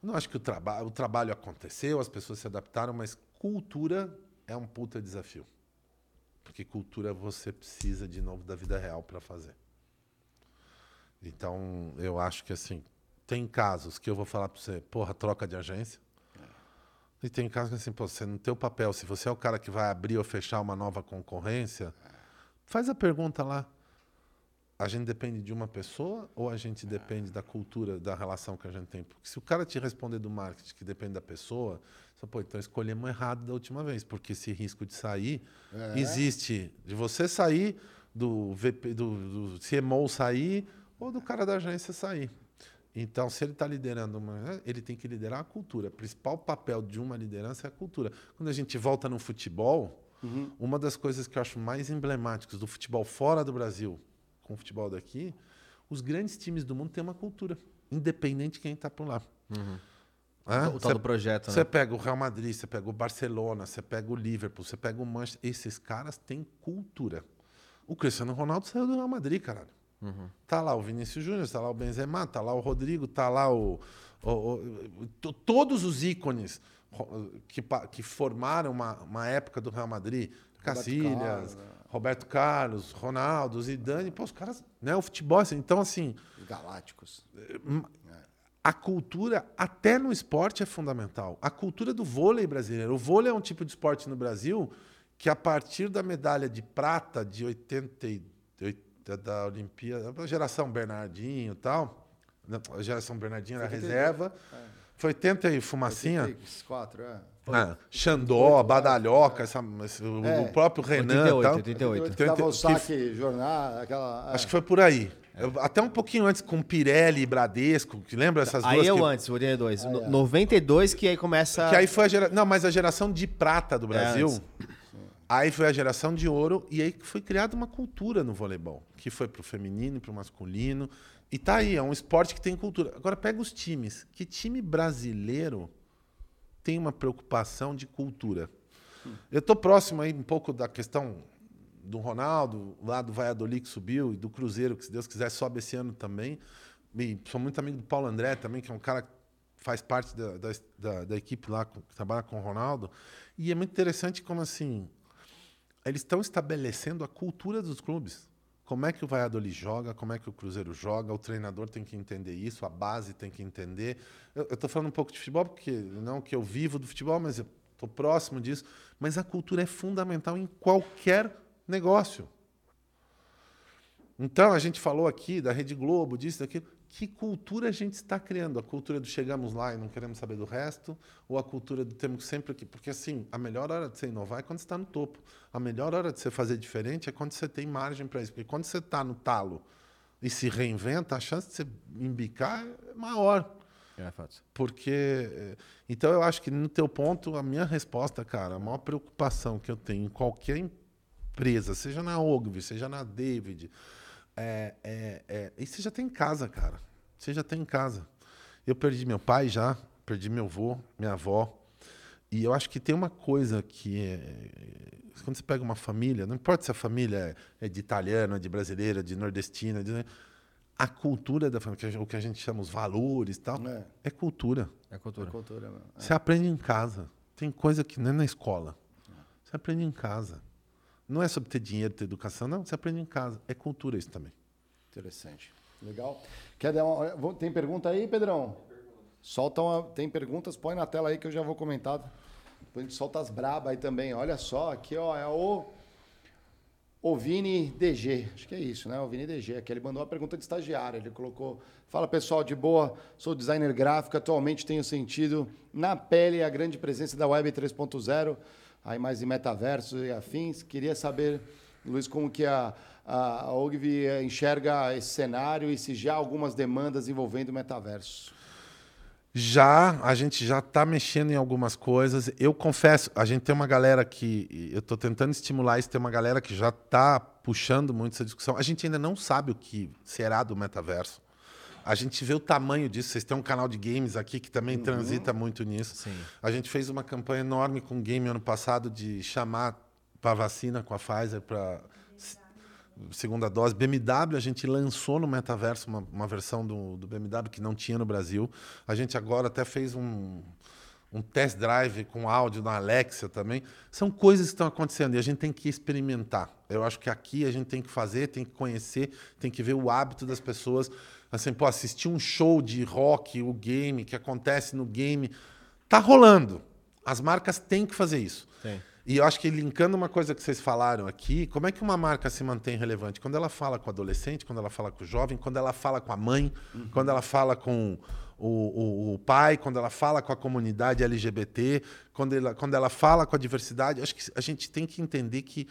eu não acho que o, traba o trabalho aconteceu, as pessoas se adaptaram, mas cultura é um puta desafio. Porque cultura você precisa, de novo, da vida real para fazer. Então, eu acho que assim, tem casos que eu vou falar para você, porra, troca de agência. E tem casos que assim, pô, você não tem o papel, se você é o cara que vai abrir ou fechar uma nova concorrência, faz a pergunta lá. A gente depende de uma pessoa ou a gente depende da cultura, da relação que a gente tem? Porque se o cara te responder do marketing que depende da pessoa, você, pô, então escolhemos errado da última vez, porque esse risco de sair existe. De você sair, do, VP, do, do CMO sair ou do cara da agência sair. Então, se ele está liderando uma. né, Ele tem que liderar a cultura. O principal papel de uma liderança é a cultura. Quando a gente volta no futebol, uma das coisas que eu acho mais emblemáticas do futebol fora do Brasil com o futebol daqui, os grandes times do mundo têm uma cultura, independente de quem está por lá. Hã? O tal do projeto, Você né? pega o Real Madrid, você pega o Barcelona, você pega o Liverpool, você pega o Manchester. Esses caras têm cultura. O Cristiano Ronaldo saiu do Real Madrid, caralho. Tá lá o Vinícius Júnior, tá lá o Benzema, tá lá o Rodrigo, tá lá o, o- o- to- todos os ícones que, que formaram uma, uma época do Real Madrid, Cacilhas, Carlos, né? Roberto Carlos, Ronaldo, Zidane, pô, os caras, né, o futebol, assim, então assim, Os galácticos. a cultura, até no esporte, é fundamental. A cultura do vôlei brasileiro. O vôlei é um tipo de esporte no Brasil que, a partir da medalha de prata de 88, da Olimpíada, da geração Bernardinho e tal, né, a geração Bernardinho era Foi 80, reserva, foi 80 e fumacinha. 84, é. Ah, Xandó, Badalhoca, essa- esse- o- É. o próprio Renan. 88, tal. 88. Que dava o que- saque, jornal, aquela... Acho que foi por aí. Eu- até um pouquinho antes com Pirelli e Bradesco, que lembra essas Aí duas? eu que, antes, 82. Ah, é. 92 que aí começa... que aí foi a geração. Não, mas a geração de prata do Brasil. antes. aí foi a geração de ouro e aí foi criada uma cultura no voleibol, que foi pro feminino e pro masculino. E tá aí, é um esporte que tem cultura. Agora pega os times. Que time brasileiro tem uma preocupação de cultura? Eu tô próximo aí um pouco da questão do Ronaldo, lá do Valladolid que subiu, e do Cruzeiro, que se Deus quiser sobe esse ano também. E sou muito amigo do Paulo André também, que é um cara que faz parte da, da, da- da equipe lá, que trabalha com o Ronaldo. E é muito interessante como assim, eles estão estabelecendo a cultura dos clubes. Como é que o Valladolid joga, como é que o Cruzeiro joga, o treinador tem que entender isso, a base tem que entender. Eu estou falando um pouco de futebol, porque não que eu vivo do futebol, mas eu estou próximo disso. Mas a cultura é fundamental em qualquer negócio. Então, a gente falou aqui da Rede Globo, disso, daquilo. Que cultura a gente está criando? A cultura do chegamos lá e não queremos saber do resto? Ou a cultura do temos sempre aqui? Porque, assim, a melhor hora de você inovar é quando você está no topo. A melhor hora de você fazer diferente é quando você tem margem para isso. Porque quando você está no talo e se reinventa, a chance de você embicar é maior. É, fato. Porque. eh, Então, eu acho que no teu ponto, a minha resposta, cara, a maior preocupação que eu tenho em qualquer empresa, seja na Ogvi, seja na David, é, é, é, e você já tem em casa, cara. Você já tem em casa. Eu perdi meu pai já, perdi meu avô, minha avó. E eu acho que tem uma coisa que é. Quando você pega uma família, não importa se a família é, é de italiano, é de brasileira, de nordestina, de- a cultura da família, o que a gente chama os valores e tal, É. é cultura. É cultura. Cultura, mano. Você aprende em casa. Tem coisa que não é na escola. Você aprende em casa. Não é sobre ter dinheiro, ter educação, não. Você aprende em casa. É cultura isso também. Interessante. Legal. Quer dar uma... Tem pergunta aí, Pedrão? Solta uma... Tem perguntas? Põe na tela aí que eu já vou comentar. Depois a gente solta as brabas aí também. Olha só, aqui ó, é o... O Vini DG, acho que é isso, né? O Vini DG, aqui ele mandou uma pergunta de estagiário. Ele colocou: Fala pessoal, de boa, sou designer gráfico, atualmente tenho sentido na pele a grande presença da Web 3.0, aí mais em metaverso e afins. Queria saber, Luiz, como que a, a, Ogvi enxerga esse cenário e se já há algumas demandas envolvendo o metaverso. Já, a gente já está mexendo em algumas coisas. Eu confesso, a gente tem uma galera que. Eu estou tentando estimular isso, tem uma galera que já está puxando muito essa discussão. A gente ainda não sabe o que será do metaverso. A gente vê o tamanho disso. Vocês têm um canal de games aqui que também transita muito nisso. Sim. A gente fez uma campanha enorme com o game ano passado de chamar para vacina com a Pfizer para segunda dose. BMW, a gente lançou no metaverso uma, uma versão do, do BMW que não tinha no Brasil. A gente agora até fez um, um test drive com áudio na Alexa também. São coisas que estão acontecendo e a gente tem que experimentar. Eu acho que aqui a gente tem que fazer, tem que conhecer, tem que ver o hábito das pessoas. Assim, pô, assistir um show de rock, o game, que acontece no game. Tá rolando. As marcas têm que fazer isso. Tem. E eu acho que linkando uma coisa que vocês falaram aqui, como é que uma marca se mantém relevante? Quando ela fala com o adolescente, quando ela fala com o jovem, quando ela fala com a mãe, quando ela fala com o, o- o pai, quando ela fala com a comunidade LGBT, quando ela, quando ela fala com a diversidade. Acho que a gente tem que entender que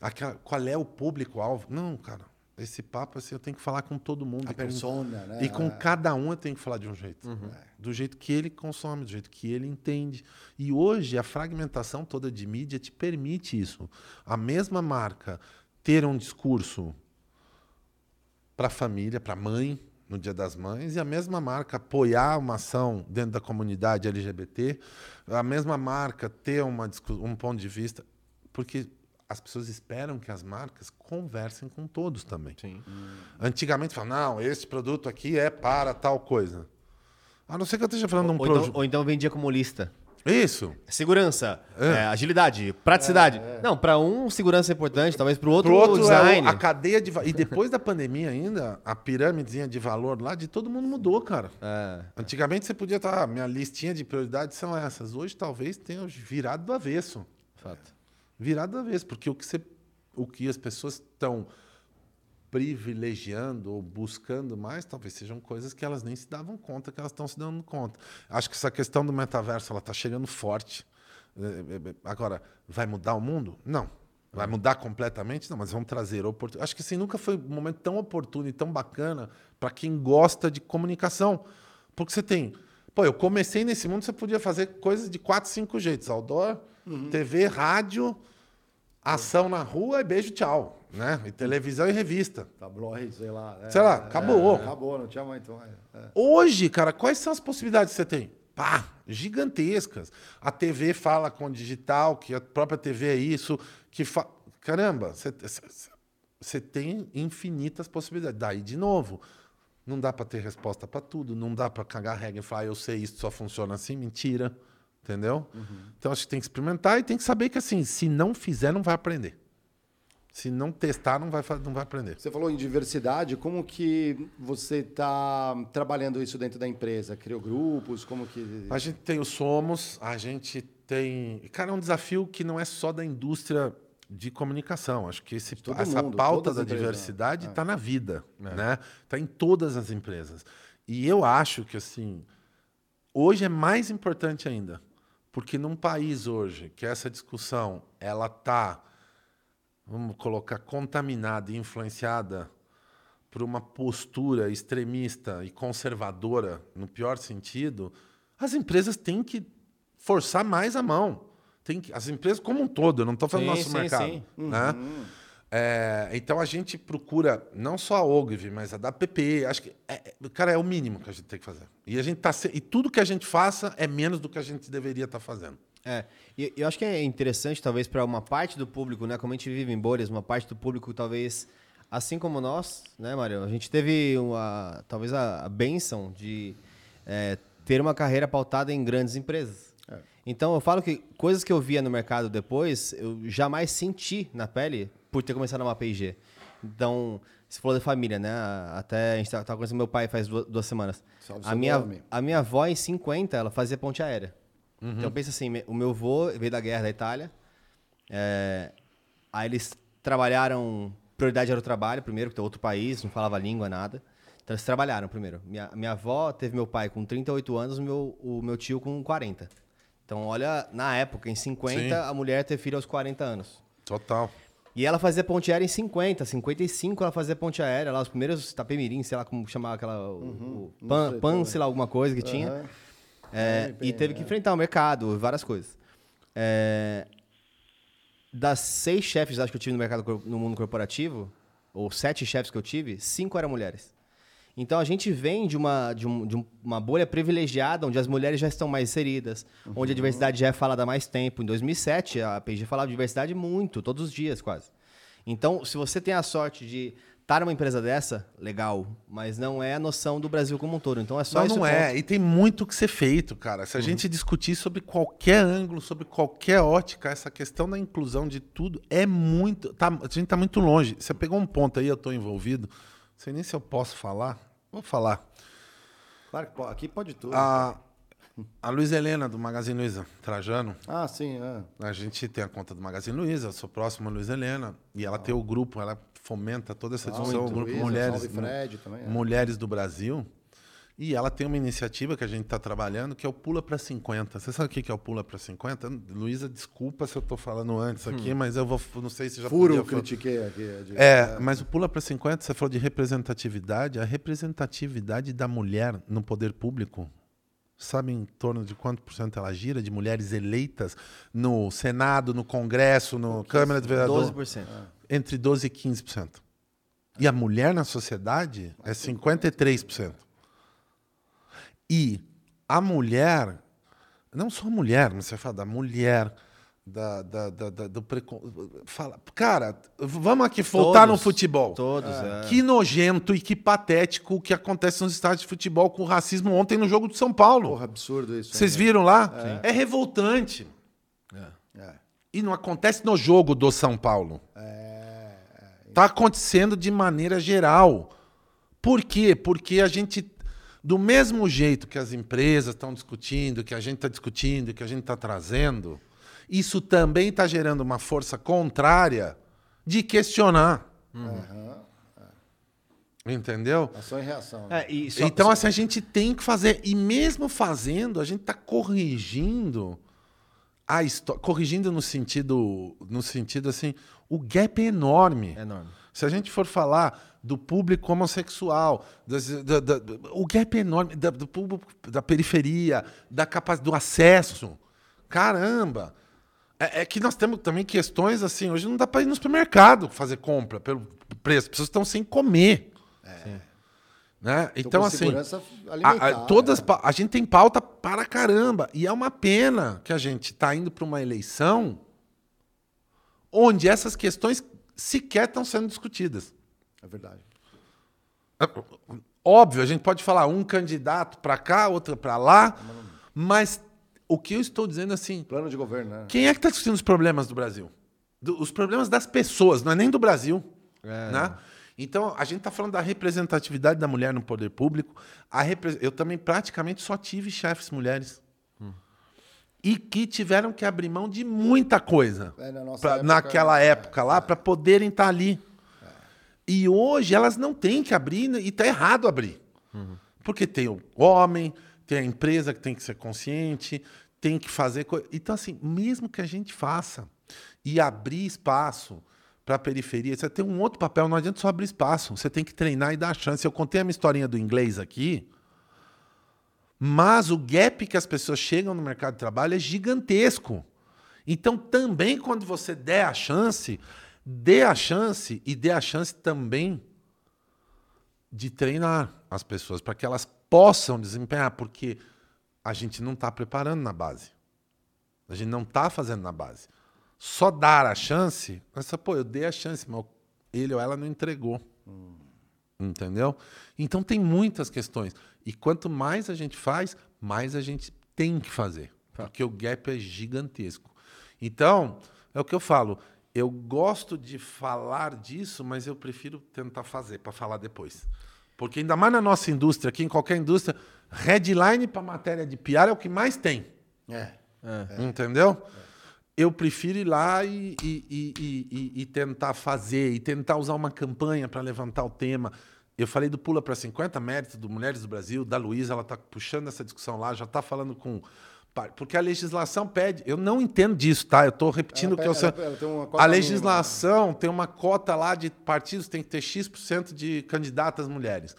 aquela- qual é o público-alvo. Não, cara, esse papo assim, eu tenho que falar com todo mundo. A e com- persona, né? E com cada um eu tenho que falar de um jeito. É. Do jeito que ele consome, do jeito que ele entende. E hoje a fragmentação toda de mídia te permite isso. A mesma marca ter um discurso para a família, para a mãe, no Dia das Mães, e a mesma marca apoiar uma ação dentro da comunidade LGBT, a mesma marca ter uma, um ponto de vista, porque as pessoas esperam que as marcas conversem com todos também. Sim. Antigamente falavam, não, esse produto aqui é para tal coisa. A não ser que eu esteja falando de um Ou então, produto. ou então vendia como lista. Isso. Segurança, É. é, agilidade, praticidade. Não, para um segurança é importante, talvez para o outro, Pro outro, design. é o- a cadeia de. E depois da pandemia ainda, a pirâmidezinha de valor lá de todo mundo mudou, cara. É. Antigamente você podia estar, ah, minha listinha de prioridades são essas. Hoje talvez tenha virado do avesso. Fato. Virado do avesso, porque o que, você, o que as pessoas estão privilegiando ou buscando mais, talvez sejam coisas que elas nem se davam conta que elas estão se dando conta. Acho que essa questão do metaverso ela está chegando forte. É, é, Agora, vai mudar o mundo? Não. Vai mudar completamente? Não, mas vamos trazer oportunidade. Acho que assim, nunca foi um momento tão oportuno e tão bacana para quem gosta de comunicação. Porque você tem. Pô, eu comecei nesse mundo, você podia fazer coisas de quatro, cinco jeitos: outdoor, TV, rádio, ação na rua e beijo, tchau. Né? E televisão e revista. Tabloide, sei lá. é, Sei lá, é, acabou. acabou, não tinha mais. É. Hoje, cara, quais são as possibilidades que você tem? Pá, gigantescas. A TV fala com o digital, que a própria TV é isso, que fa... caramba, você- tem infinitas possibilidades. Daí, de novo, não dá para ter resposta para tudo, não dá para cagar a regra e falar, "Ah, eu sei isso só funciona assim, mentira, entendeu? Então acho que tem que experimentar e tem que saber que assim, se não fizer, não vai aprender. Se não testar, não vai, não vai aprender. Você falou em diversidade, como que você está trabalhando isso dentro da empresa? Criou grupos? Como que. A gente tem o Somos, a gente tem. Cara, é um desafio que não é só da indústria de comunicação. Acho que esse, todo essa mundo, pauta da as empresas, diversidade né? está na vida, né? Está em todas as empresas. E eu acho que assim, hoje é mais importante ainda, porque num país hoje que essa discussão ela tá, vamos colocar, contaminada e influenciada por uma postura extremista e conservadora, no pior sentido, as empresas têm que forçar mais a mão. Tem que, as empresas como um todo, eu não estou falando do nosso sim, mercado. sim. Né? É, então a gente procura não só a Ogilvy, mas a da PP. Acho que, é, é, cara, é o mínimo que a gente tem que fazer. E, a gente tá, e tudo que a gente faça é menos do que a gente deveria estar fazendo. É, e eu acho que é interessante, talvez, para uma parte do público, né? Como a gente vive em bolhas, uma parte do público, talvez, assim como nós, né, Mário? A gente teve, uma, talvez, a, a benção de é, ter uma carreira pautada em grandes empresas. Então, eu falo que coisas que eu via no mercado depois, eu jamais senti na pele por ter começado numa P&G. Então, você falou da família, né? Até a gente estava conhecendo meu pai faz duas, duas semanas. Salve A minha, nome. a minha avó, em 50, ela fazia ponte aérea. Então pensa assim, o meu avô veio da guerra da Itália. é, aí eles trabalharam, prioridade era o trabalho primeiro, porque é outro país, não falava língua, nada. Então eles trabalharam primeiro. Minha, minha avó teve meu pai com 38 anos, o meu, o meu tio com 40. Então olha, na época, em 50, Sim. a mulher teve filho aos 40 anos. Total. E ela fazia ponte aérea em 50, 55 ela fazia ponte aérea, lá os primeiros Tapemirim, sei lá como chamava aquela, o- o Uhum. não pan, sei pan sei lá, alguma coisa que tinha. Aham. É, bem, e teve que enfrentar o mercado, várias coisas. É, das seis chefes acho que eu tive no mercado no mundo corporativo, ou sete chefes que eu tive, cinco eram mulheres. Então a gente vem de uma, de, um- de um- uma bolha privilegiada, onde as mulheres já estão mais inseridas, onde a diversidade já é falada há mais tempo. Em 2007, a P&G falava de diversidade muito, todos os dias quase. Então, se você tem a sorte de estar numa empresa dessa, legal, mas não é a noção do Brasil como um todo. Então é só Não, esse não é. ponto. E tem muito que ser feito, cara. Se a gente discutir sobre qualquer ângulo, sobre qualquer ótica, essa questão da inclusão de tudo é muito. Tá, a gente tá muito longe. Você pegou um ponto aí, eu tô envolvido. Não sei nem se eu posso falar. Vou falar. Claro que pode. Aqui pode tudo. A, a Luiza Helena, do Magazine Luiza, Trajano, Ah, sim. é. a gente tem a conta do Magazine Luiza, eu sou próximo a Luiza Helena, e ela tem o grupo, ela fomenta toda essa discussão, o grupo Luísa, Mulheres, Fred também, é. Mulheres do Brasil. E ela tem uma iniciativa que a gente está trabalhando, que é o Pula para 50. Você sabe o que é o Pula para 50? Luísa, desculpa se eu estou falando antes aqui, mas eu vou, não sei se já Furo, podia eu falar. critiquei aqui. de- É, mas o Pula para 50, você falou de representatividade. A representatividade da mulher no poder público, sabe em torno de quanto por cento ela gira de mulheres eleitas no Senado, no Congresso, no Câmara de Vereadores? 12%. Entre 12% e 15%. E a mulher na sociedade é 53%. E a mulher, não só a mulher, mas você fala da mulher, da, da, da- da- do preconceito. Fala, cara, vamos aqui voltar no Todos, futebol. Todos, é. Que nojento e que patético o que acontece nos estádios de futebol com o racismo ontem no jogo de São Paulo. Porra, absurdo isso. Vocês hein? viram lá? É revoltante. É. E não acontece no jogo do São Paulo. Tá acontecendo de maneira geral. Por quê? Porque a gente, do mesmo jeito que as empresas estão discutindo, que a gente está discutindo, que a gente está trazendo, isso também está gerando uma força contrária de questionar. Entendeu? Ação e reação. né? É, e só- então, só- assim, a gente tem que fazer. E mesmo fazendo, a gente está corrigindo a histó- corrigindo no sentido, no sentido assim, o gap é enorme. É enorme. Se a gente for falar do público homossexual, das- da- da- o gap é enorme, da, do público da periferia, da capacidade do acesso. Caramba! É, é que nós temos também questões assim, hoje não dá para ir no supermercado fazer compra pelo preço, as pessoas estão sem comer. Né? Tô Então, assim, a, a- todas, né? pa- a gente tem pauta para caramba. E é uma pena que a gente está indo para uma eleição onde essas questões sequer estão sendo discutidas. É verdade. Óbvio, a gente pode falar um candidato para cá, outro para lá, mas o que eu estou dizendo é assim, Plano de governo, né? quem é que está discutindo os problemas do Brasil? Do- os problemas das pessoas, não é nem do Brasil. É. Né? Então, a gente está falando da representatividade da mulher no poder público. A repre- Eu também praticamente só tive chefes mulheres. E que tiveram que abrir mão de muita coisa É, na pra- época, naquela é, época lá para poderem estar ali. E hoje elas não têm que abrir e está errado abrir. Porque tem o homem, tem a empresa que tem que ser consciente, tem que fazer coisa. Então, assim, mesmo que a gente faça e abrir espaço para a periferia, você tem um outro papel, não adianta só abrir espaço, você tem que treinar e dar chance. Eu contei a minha historinha do inglês aqui, mas o gap que as pessoas chegam no mercado de trabalho é gigantesco. Então, também quando você der a chance, dê a chance e dê a chance também de treinar as pessoas para que elas possam desempenhar, porque a gente não está preparando na base. A gente não está fazendo na base. Só dar a chance, essa, pô, eu dei a chance, mas ele ou ela não entregou. Entendeu? Então tem muitas questões. E quanto mais a gente faz, mais a gente tem que fazer. Porque o gap é gigantesco. Então, é o que eu falo. Eu gosto de falar disso, mas eu prefiro tentar fazer para falar depois. Porque ainda mais na nossa indústria, aqui em qualquer indústria, headline para matéria de PR é o que mais tem. É. Entendeu? Eu prefiro ir lá e, e- e- e- tentar fazer, e tentar usar uma campanha para levantar o tema. Eu falei do Pula para 50 Méritos, do Mulheres do Brasil, da Luísa, ela está puxando essa discussão lá, já está falando com. Porque a legislação pede. Eu não entendo disso, tá? Eu estou repetindo o que eu sei. tem uma cota A mínima, legislação tem uma cota lá de partidos, tem que ter X% de candidatas mulheres.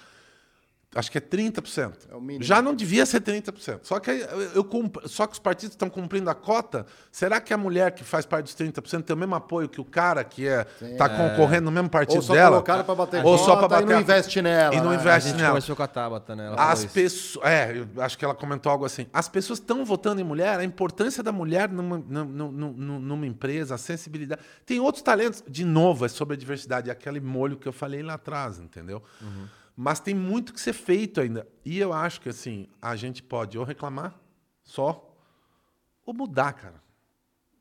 Acho que é 30%. É o mínimo. Já não devia ser 30%. Só que, eu, só que os partidos estão cumprindo a cota. Será que a mulher que faz parte dos 30% tem o mesmo apoio que o cara que está concorrendo no mesmo partido Ou só dela? colocaram para bater Ou só cota pra e não bater a- investe nela. E não né? A investe gente nela. conversou com a Tabata, né? Ela As pessoas. É, eu acho que ela comentou algo assim. As pessoas estão votando em mulher, a importância da mulher numa, numa, numa- numa empresa, a sensibilidade. Tem outros talentos. De novo, é sobre a diversidade, é aquele molho que eu falei lá atrás, entendeu? Mas tem muito que ser feito ainda. E eu acho que assim, a gente pode ou reclamar só, ou mudar, cara.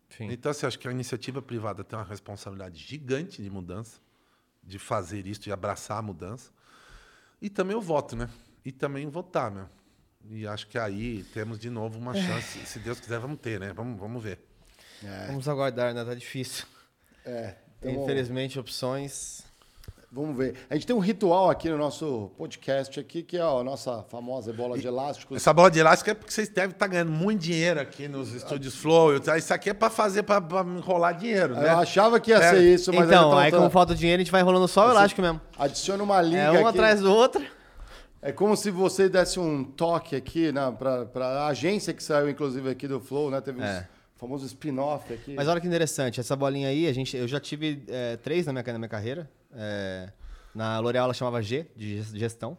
Sim. Então, assim, acho que a iniciativa privada tem uma responsabilidade gigante de mudança, de fazer isso, de abraçar a mudança. E também o voto, né? E também votar, né? E acho que aí temos de novo uma chance. Se Deus quiser, vamos ter, né? Vamos, vamos ver. Vamos aguardar, né? Tá difícil. É. Então, Infelizmente, opções. Vamos ver. A gente tem um ritual aqui no nosso podcast aqui, que é a nossa famosa bola de elásticos. Essa bola de elástico é porque vocês devem estar ganhando muito dinheiro aqui nos estúdios Flow. Isso aqui é para fazer, para enrolar dinheiro, né? Eu achava que ia É. ser isso, mas então, ainda aí tá- como falta dinheiro, a gente vai enrolando só o elástico mesmo. adiciona uma liga É um aqui. atrás do outro. É como se você desse um toque aqui né, para a agência que saiu, inclusive, aqui do Flow, né? Teve É. um famoso spin-off aqui. Mas olha que interessante, essa bolinha aí, a gente, eu já tive é, três na minha, na minha carreira. É, na L'Oréal ela chamava G, de ges- gestão.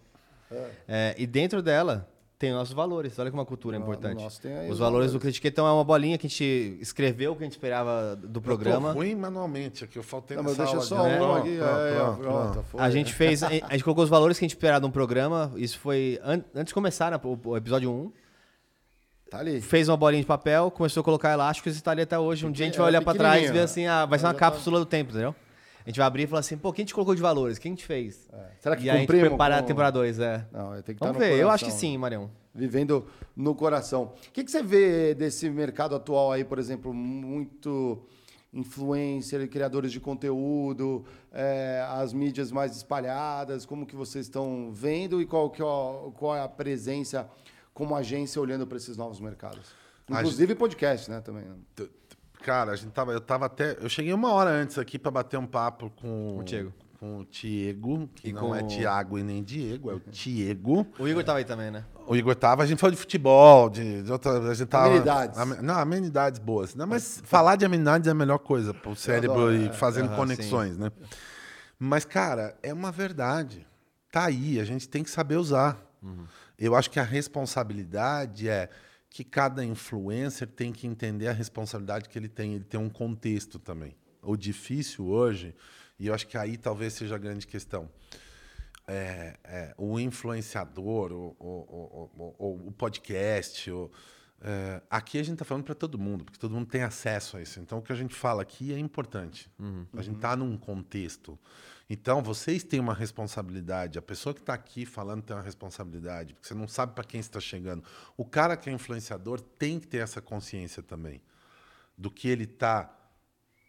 É, e dentro dela tem nossos valores. Olha que uma cultura No- no importante. nosso tem aí os valores do. Critiquetão é uma bolinha que a gente escreveu, que a gente esperava do programa. Eu tô ruim manualmente aqui. Eu faltei Não, mas nessa deixa aula só de- um aqui. pronto, é, é, pronto, pronto, pronto. foi. A gente fez, a gente colocou os valores que a gente esperava de um programa. Isso foi an- antes de começar né, o, o episódio 1. Tá ali. Fez uma bolinha de papel, começou a colocar elásticos e está ali até hoje. Um dia a gente vai olhar para trás e ver assim, ah, vai ser uma tá- cápsula do tempo, entendeu? A gente vai abrir e falar assim, pô, quem a gente colocou de valores? Quem a gente fez? Será que e aí a gente cumprimos preparar com- a temporada 2, é. Não, tem que estar Vamos no ver, eu coração. acho que sim, Marião. Vivendo no coração. O que, que você vê desse mercado atual aí, por exemplo, muito influencer, criadores de conteúdo, é, as mídias mais espalhadas, como que vocês estão vendo e qual, que é, a- qual é a presença como agência olhando para esses novos mercados? Inclusive podcast, né, também. T- Cara, a gente tava, eu tava até. Eu cheguei uma hora antes aqui pra bater um papo com o Diego. Com o Tiego, que E não com é Tiago e nem Diego, é o Tiego. O Igor tava aí também, né? O Igor tava, a gente falou de futebol, de, de outra, a gente tava, Amenidades. Ame- não, amenidades boas. Não, mas falar de amenidades é a melhor coisa pro cérebro adoro, ir é. fazendo Aham, conexões, né? Mas, cara, é uma verdade. Tá aí, a gente tem que saber usar. Eu acho que a responsabilidade é que cada influencer tem que entender a responsabilidade que ele tem. Ele tem um contexto também. O difícil hoje, e eu acho que aí talvez seja a grande questão é, é, o influenciador, o, o, o, o- podcast. o- é, aqui a gente está falando para todo mundo, porque todo mundo tem acesso a isso. Então, o que a gente fala aqui é importante. A gente está num contexto. Então, vocês têm uma responsabilidade. A pessoa que está aqui falando tem uma responsabilidade, porque você não sabe para quem está chegando. O cara que é influenciador tem que ter essa consciência também do que ele está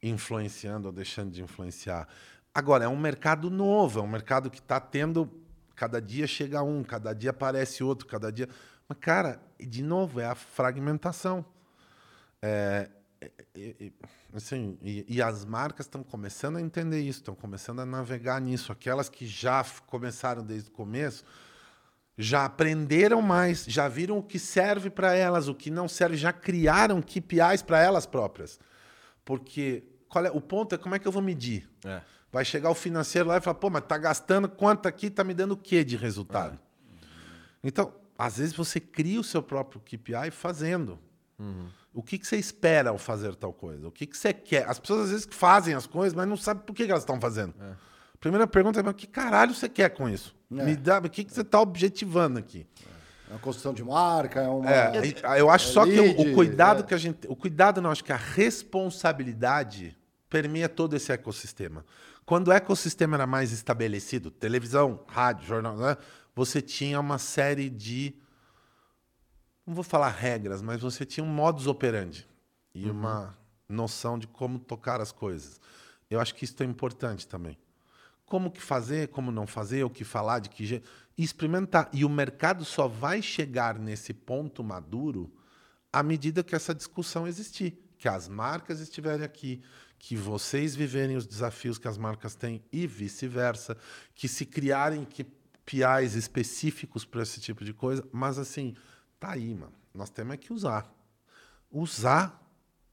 influenciando ou deixando de influenciar. Agora, é um mercado novo, é um mercado que está tendo. Cada dia chega um, cada dia aparece outro, cada dia. Mas, cara, de novo, é a fragmentação. É, é, é, é, assim, e, e as marcas estão começando a entender isso, estão começando a navegar nisso. Aquelas que já começaram desde o começo já aprenderam mais, já viram o que serve para elas, o que não serve, já criaram KPIs para elas próprias. Porque qual é, o ponto é como é que eu vou medir? É. Vai chegar o financeiro lá e falar, pô, mas tá gastando quanto aqui, tá me dando o que de resultado? Então, às vezes você cria o seu próprio KPI fazendo. O que, que você espera ao fazer tal coisa? O que, que você quer? As pessoas às vezes fazem as coisas, mas não sabem por que, que elas estão fazendo. Primeira pergunta é, mas que caralho você quer com isso? É. Me dá, o que, que você está objetivando aqui? É uma construção de marca, é uma. É, e- eu acho só que o, lead, o cuidado é. que a gente. O cuidado, não, acho que a responsabilidade permeia todo esse ecossistema. Quando o ecossistema era mais estabelecido, televisão, rádio, jornal, né, você tinha uma série de. Não vou falar regras, mas você tinha um modus operandi e uma noção de como tocar as coisas. Eu acho que isso é importante também. Como que fazer, como não fazer, o que falar, de que jeito. Experimentar. E o mercado só vai chegar nesse ponto maduro à medida que essa discussão existir. Que as marcas estiverem aqui, que vocês viverem os desafios que as marcas têm e vice-versa. Que se criarem KPIs específicos para esse tipo de coisa. Mas assim, tá aí, mano. Nós temos é que usar. Usar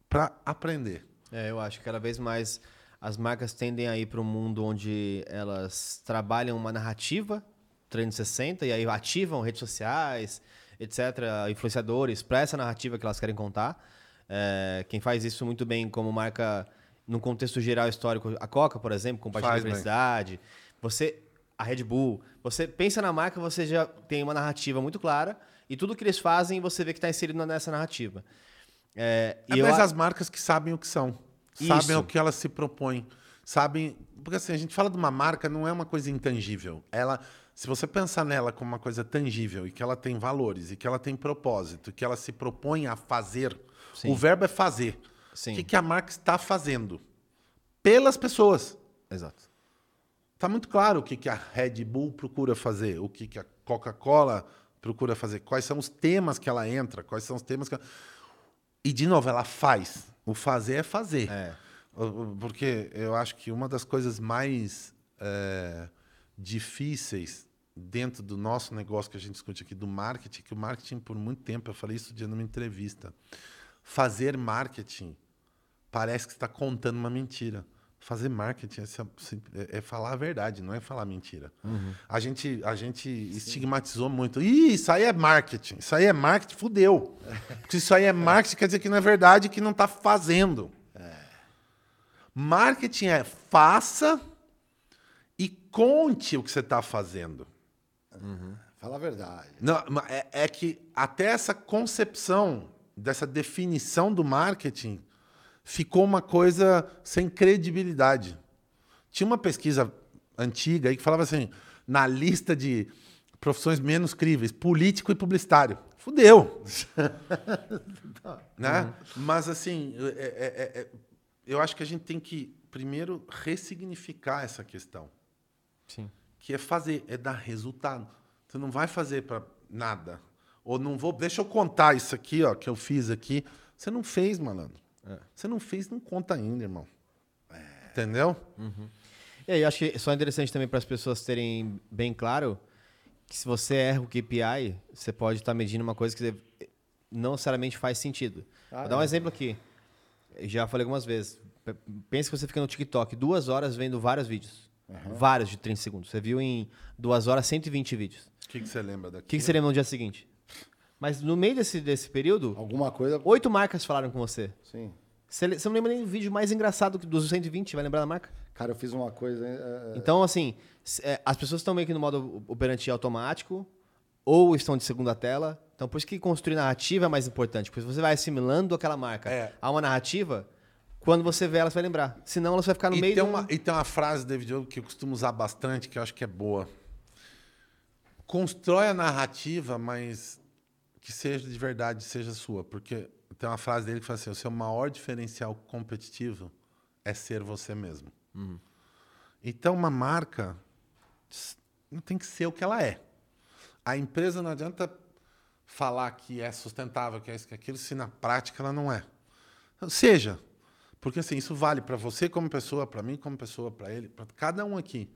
para aprender. É, eu acho que cada vez mais as marcas tendem a ir para um mundo onde elas trabalham uma narrativa 360 e aí ativam redes sociais, etc., influenciadores para essa narrativa que elas querem contar. É, quem faz isso muito bem como marca no contexto geral histórico, a Coca, por exemplo, compartilha a felicidade. Você, a Red Bull, você pensa na marca, você já tem uma narrativa muito clara e tudo que eles fazem você vê que está inserido nessa narrativa. É, É e eu as marcas que sabem o que são. Sabem Isso. o que elas se propõem. Sabem. Porque assim, a gente fala de uma marca, não é uma coisa intangível. Ela. Se você pensar nela como uma coisa tangível e que ela tem valores e que ela tem propósito, que ela se propõe a fazer, Sim. o verbo é fazer. Sim. O que, que a marca está fazendo? Pelas pessoas. Exato. Está muito claro o que, que a Red Bull procura fazer, o que, que a Coca-Cola procura fazer, quais são os temas que ela entra, quais são os temas que ela... E, de novo, ela faz. O fazer é fazer. É. Porque eu acho que uma das coisas mais é, difíceis dentro do nosso negócio que a gente discute aqui, do marketing, que o marketing, por muito tempo, eu falei isso dia numa entrevista, fazer marketing parece que está contando uma mentira. Fazer marketing é, é- é falar a verdade, não é falar mentira. A gente, a gente estigmatizou muito. Ih, isso aí é marketing. Isso aí é marketing, fudeu. Porque isso aí é marketing, quer dizer que não é verdade, que não está fazendo. Marketing é faça e conte o que você está fazendo. Fala a verdade. Não, é, é que até essa concepção, dessa definição do marketing, ficou uma coisa sem credibilidade. Tinha uma pesquisa antiga aí que falava assim, na lista de profissões menos críveis, político e publicitário. Fudeu. né? Mas assim, é- é- é- é- eu acho que a gente tem que primeiro ressignificar essa questão Sim. que é fazer, é dar resultado. Você não vai fazer para nada. Ou não vou. Deixa eu contar isso aqui, ó, que eu fiz aqui. Você não fez, malandro. Você não fez, não conta ainda, irmão. Entendeu? E aí, eu acho que só é interessante também para as pessoas terem bem claro que se você erra o KPI, você pode estar medindo uma coisa que não necessariamente faz sentido. Ah, Vou dar um é. exemplo aqui. Eu já falei algumas vezes. Pensa que você fica no TikTok duas horas vendo vários vídeos. Vários de 30 segundos. Você viu em duas horas 120 vídeos. O que, que você lembra O daqui? que, que você lembra no dia seguinte? Mas no meio desse, desse período, Alguma coisa. oito marcas falaram com você. Sim. Você, você não lembra nem do vídeo mais engraçado que dos 120, vai lembrar da marca? Cara, eu fiz uma coisa. é, é, Então, assim, s- é, as pessoas estão meio que no modo operante automático ou estão de segunda tela. Então, por isso que construir narrativa é mais importante. Porque você vai assimilando aquela marca É. a uma narrativa, quando você vê ela, você vai lembrar. Senão, ela vai ficar no E meio tem, do... uma, e tem uma frase, David, que eu costumo usar bastante, que eu acho que é boa. Constrói a narrativa, mas que seja de verdade, seja sua. Porque tem uma frase dele que fala assim: o seu maior diferencial competitivo é ser você mesmo. Então, uma marca não tem que ser o que ela é. A empresa não adianta falar que é sustentável, que é isso, que é aquilo, se na prática ela não é. Seja. Porque assim, isso vale para você como pessoa, para mim como pessoa, para ele, para cada um aqui.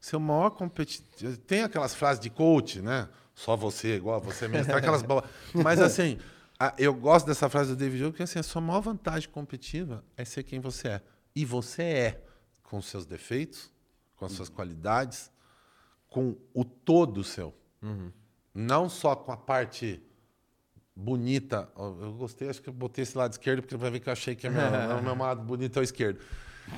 Seu maior competitivo. Tem aquelas frases de coach, né? Só você, igual a você mesmo. Tem aquelas bolas. Mas assim, a- eu gosto dessa frase do David Jones, porque assim, a sua maior vantagem competitiva é ser quem você é. E você é, com os seus defeitos, com as suas qualidades, com o todo seu. Não só com a parte bonita. Eu gostei, acho que eu botei esse lado esquerdo, porque vai ver que eu achei que é meu, o meu lado bonito é o esquerdo.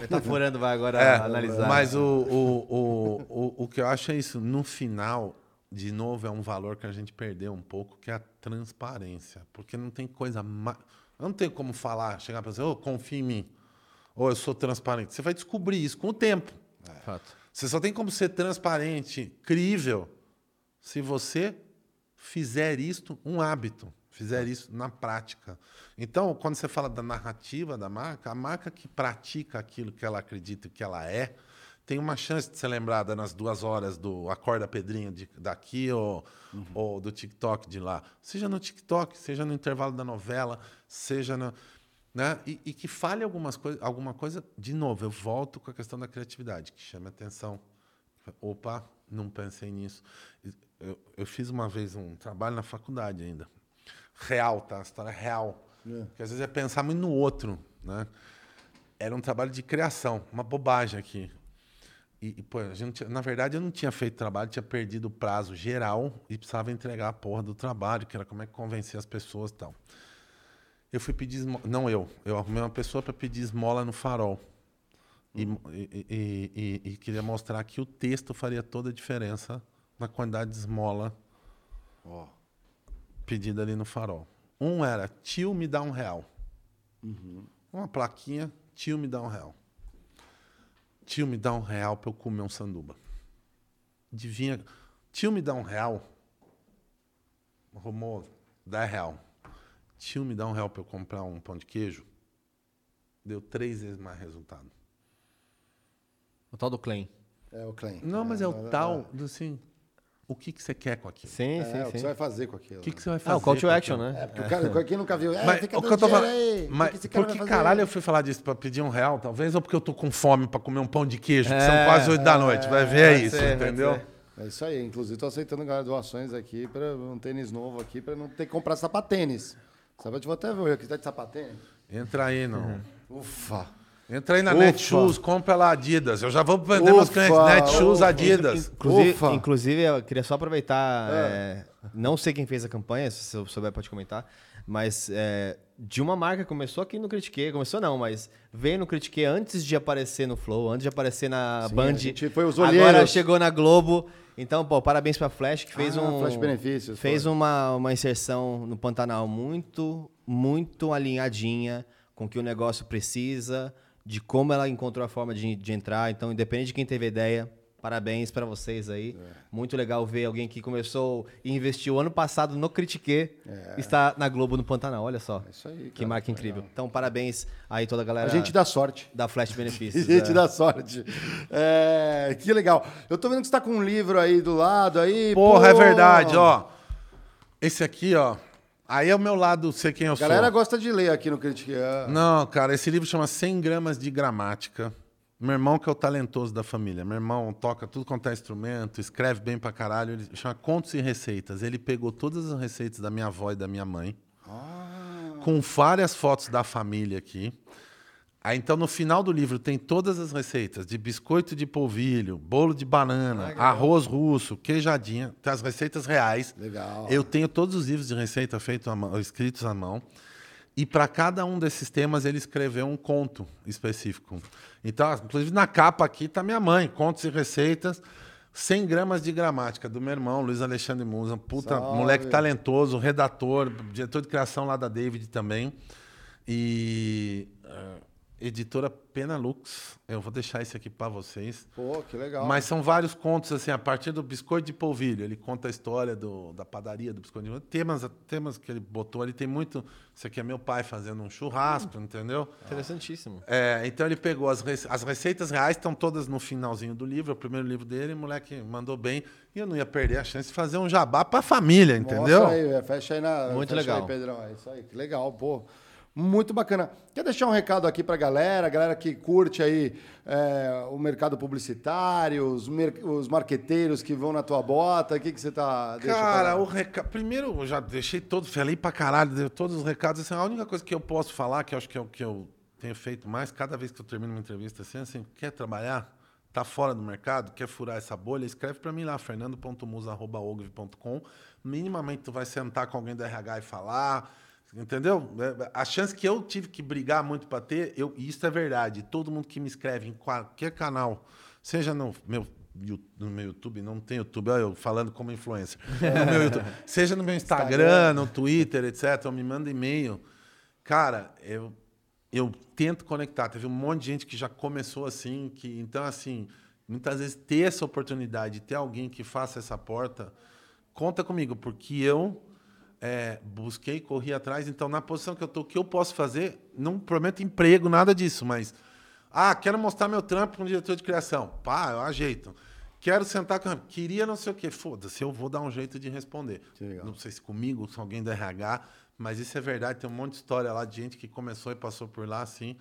Metaforando vai agora É, analisar. Mas o, o, o, o, o que eu acho é isso. No final, de novo, é um valor que a gente perdeu um pouco, que é a transparência. Porque não tem coisa mais. Não tem como falar, chegar para você, ô, confia em mim. Ou eu sou transparente. Você vai descobrir isso com o tempo. Fato. Você só tem como ser transparente, crível, se você fizer isto um hábito, fizer isso na prática. Então, quando você fala da narrativa da marca, a marca que pratica aquilo que ela acredita que ela é, tem uma chance de ser lembrada nas duas horas do Acorda Pedrinho de- daqui ou, ou do TikTok de lá. Seja no TikTok, seja no intervalo da novela, seja no. Né? E, e que fale algumas coisa, alguma coisa, de novo, eu volto com a questão da criatividade, que chame atenção. Opa, não pensei nisso. Eu, eu fiz uma vez um trabalho na faculdade ainda. Real, tá? História real. Porque às vezes é pensar muito no outro, né? Era um trabalho de criação, uma bobagem aqui. E, e, pô, a gente, na verdade, eu não tinha feito trabalho, tinha perdido o prazo geral e precisava entregar a porra do trabalho, que era como é que convencer as pessoas e tal. Eu fui pedir esmola. Não eu, eu arrumei uma pessoa para pedir esmola no farol. E, e- e- e- e queria mostrar que o texto faria toda a diferença na quantidade de esmola pedida ali no farol. Um era, tio, me dá um real. Uma plaquinha, tio, me dá um real. Tio, me dá um real para eu comer um sanduba. Adivinha? Tio, me dá um real. Arrumou 10 real. Tio, me dá um real para eu comprar um pão de queijo. Deu três vezes mais resultado. O tal do claim. É o Klein. Não, mas é o tal do assim. O que, que você quer com aquilo? Sim, É, sim, o que sim. você vai fazer com aquilo. O que, que você vai Ah, fazer? o call to action, aquilo? né? É, porque o cara, quem nunca viu. É, Mas fica o que eu tô falando. aí. Mas que por que caralho eu fui falar disso? Pra pedir um real? Talvez ou porque eu tô com fome pra comer um pão de queijo, que É, são quase oito da noite. Vai ver é isso, ser, entendeu? É isso aí. Inclusive, tô aceitando galera, doações aqui para um tênis novo aqui, para não ter que comprar sapatênis. Sabe, eu vou até ver aqui, tá de sapatênis? Entra aí, não. Uhum. Ufa. Entra aí na Ufa. Netshoes, compra lá Adidas. Eu já vou vender meus Ufa, clientes. Netshoes. Adidas. Inclusive, Ufa. inclusive, eu queria só aproveitar. é, não sei quem fez a campanha, se eu souber, pode comentar. Mas é, de uma marca que começou aqui no Critique, começou não, mas veio no Critique antes de aparecer no Flow, antes de aparecer na Sim, Band. foi os Agora olheiros. chegou na Globo. Então, pô, parabéns pra Flash, que fez Ah, um. Flash Benefícios, Fez foi. uma, uma inserção no Pantanal muito, muito alinhadinha com o que o negócio precisa, de como ela encontrou a forma de, de entrar. Então, independente de quem teve a ideia, parabéns pra vocês aí. É. Muito legal ver alguém que começou e investiu ano passado no Critique, É. está na Globo no Pantanal. Olha só. É isso aí, Que cara, marca incrível. Então, parabéns aí toda a galera A gente dá sorte. da Flash A Benefícios. gente é. dá sorte. É, que legal. Eu tô vendo que você tá com um livro aí do lado aí. Porra, é pô. verdade, ó. Esse aqui, ó. Aí é o meu lado, sei quem eu A galera sou. gosta de ler aqui no Critique. É. Não, cara, esse livro chama 100 gramas de gramática. Meu irmão que é o talentoso da família. Meu irmão toca tudo quanto é instrumento, escreve bem pra caralho. Ele chama Contos e Receitas. Ele pegou todas as receitas da minha avó e da minha mãe, com várias fotos da família aqui. Aí, então, no final do livro tem todas as receitas de biscoito de polvilho, bolo de banana, arroz russo, queijadinha, tem as receitas reais. Legal. Eu tenho todos os livros de receita feitos escritos à mão. E para cada um desses temas ele escreveu um conto específico. Então, inclusive na capa aqui está minha mãe, contos e receitas, 100 gramas de gramática, do meu irmão, Luiz Alexandre Musa, um puta Salve. moleque talentoso, redator, diretor de criação lá da David também. E eh, editora Penalux. Eu vou deixar esse aqui para vocês. Pô, que legal. Mas são vários contos, assim, a partir do biscoito de polvilho. Ele conta a história do, da padaria do biscoito de polvilho. Temas, temas que ele botou ali. Tem muito. Isso aqui é meu pai fazendo um churrasco, entendeu? Interessantíssimo. É, então ele pegou as, rece- as receitas reais, estão todas no finalzinho do livro, é o primeiro livro dele, o moleque mandou bem. E eu não ia perder a chance de fazer um jabá pra família, entendeu? Mostra aí, fecha aí na. Muito fecha legal. Aí, Pedrão. É isso aí, que legal, pô. Muito bacana. Quer deixar um recado aqui galera, a galera que curte aí é, o mercado publicitário, os, mer- os marqueteiros que vão na tua bota, o que, que você tá. Cara, o recado. Primeiro, eu já deixei todo, falei pra caralho, dei todos os recados. Assim, a única coisa que eu posso falar, que eu acho que é o que eu tenho feito mais, cada vez que eu termino uma entrevista assim, assim, quer trabalhar? Tá fora do mercado? Quer furar essa bolha? Escreve pra mim lá, fernando.musa.ogv.com. Minimamente tu vai sentar com alguém do RH e falar. Entendeu? É, A chance que eu tive que brigar muito para ter, eu, e isso é verdade. Todo mundo que me escreve em qualquer canal, seja no meu, no meu YouTube, não tem YouTube, olha eu falando como influencer. No meu YouTube, seja no meu Instagram, no Twitter, etc., ou me manda e-mail. Cara, eu, eu tento conectar. Teve um monte de gente que já começou assim, que então assim, muitas vezes ter essa oportunidade, ter alguém que faça essa porta, conta comigo, porque eu é, busquei, corri atrás. Então, na posição que eu estou, o que eu posso fazer? Não prometo emprego, nada disso, mas. Ah, quero mostrar meu trampo para um diretor de criação. Pá, eu ajeito. Quero sentar com. Queria não sei o quê. Foda-se, eu vou dar um jeito de responder. Não sei se comigo, se alguém da RH, mas isso é verdade. Tem um monte de história lá de gente que começou e passou por lá assim.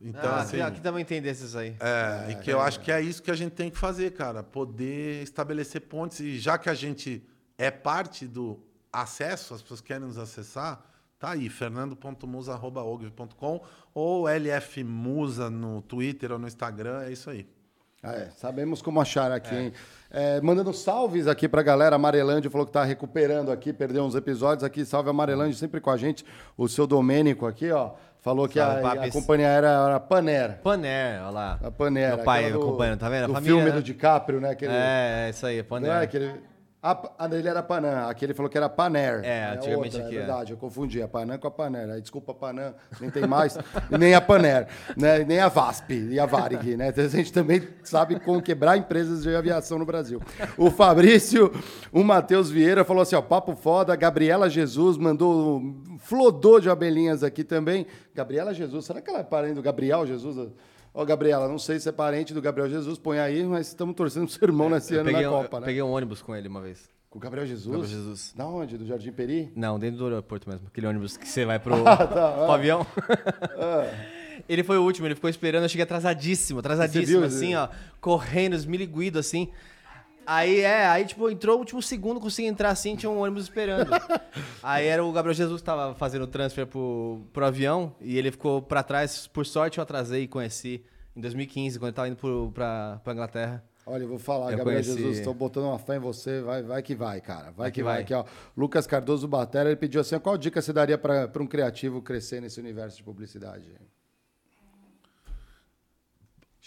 Então, ah, assim. aqui, também tem desses aí. É, e que eu acho que é isso que a gente tem que fazer, cara. Poder estabelecer pontes. E já que a gente é parte do acesso, as pessoas querem nos acessar, tá aí, fernando.musa.ogv.com ou lfmusa no Twitter ou no Instagram, é isso aí. Ah, é, sabemos como achar aqui, hein? É, mandando salves aqui pra galera. Amarelândia falou que tá recuperando aqui, perdeu uns episódios aqui. Salve Amarelândia, sempre com a gente. O seu Domênico aqui, ó, falou que Salve, a, a companhia era, era a Paner. Paner, olha lá. A Paner. Meu pai do- acompanhando, tá vendo? A Do família, filme né? do DiCaprio, né? Aquele, É, é isso aí, não é aquele... A, a dele era Panam, aqui ele falou que era Paner. É, antigamente outra, aqui, é é. verdade, eu confundi a Panam com a Paner. Aí, desculpa, Panam, nem tem mais, nem a Paner, né? nem a VASP e a Varig, né? Então, a gente também sabe como quebrar empresas de aviação no Brasil. O Fabrício, o Matheus Vieira falou assim, ó, papo foda, Gabriela Jesus mandou um flodô de abelhinhas aqui também. Gabriela Jesus, será que ela é parente do Gabriel Jesus? Ó, Gabriela, não sei se é parente do Gabriel Jesus, põe aí, mas estamos torcendo pro seu irmão nesse Eu ano peguei, na um, Copa, né? peguei um ônibus com ele uma vez. Com o Gabriel Jesus? Gabriel Jesus. Da onde? Do Jardim Peri? Não, dentro do aeroporto mesmo. Aquele ônibus que você vai pro, Ah, tá, pro ah. avião. Ah, Ele foi o último, ele ficou esperando, eu cheguei atrasadíssimo, atrasadíssimo, viu, assim, Zé? ó, correndo, esmiliguido, assim. Aí, é, aí, tipo, entrou o último segundo, consegui entrar assim, tinha um ônibus esperando. aí era o Gabriel Jesus que tava fazendo o transfer pro, pro avião, e ele ficou pra trás, por sorte eu atrasei e conheci em 2015, quando ele tava indo pro, pra, pra Inglaterra. olha, eu vou falar, Eu Gabriel conheci- Jesus, estou botando uma fé em você, vai, vai que vai, cara. Vai, que, vai. vai. Aqui, ó, Lucas Cardoso Batera, ele pediu assim, qual dica você daria para um criativo crescer nesse universo de publicidade?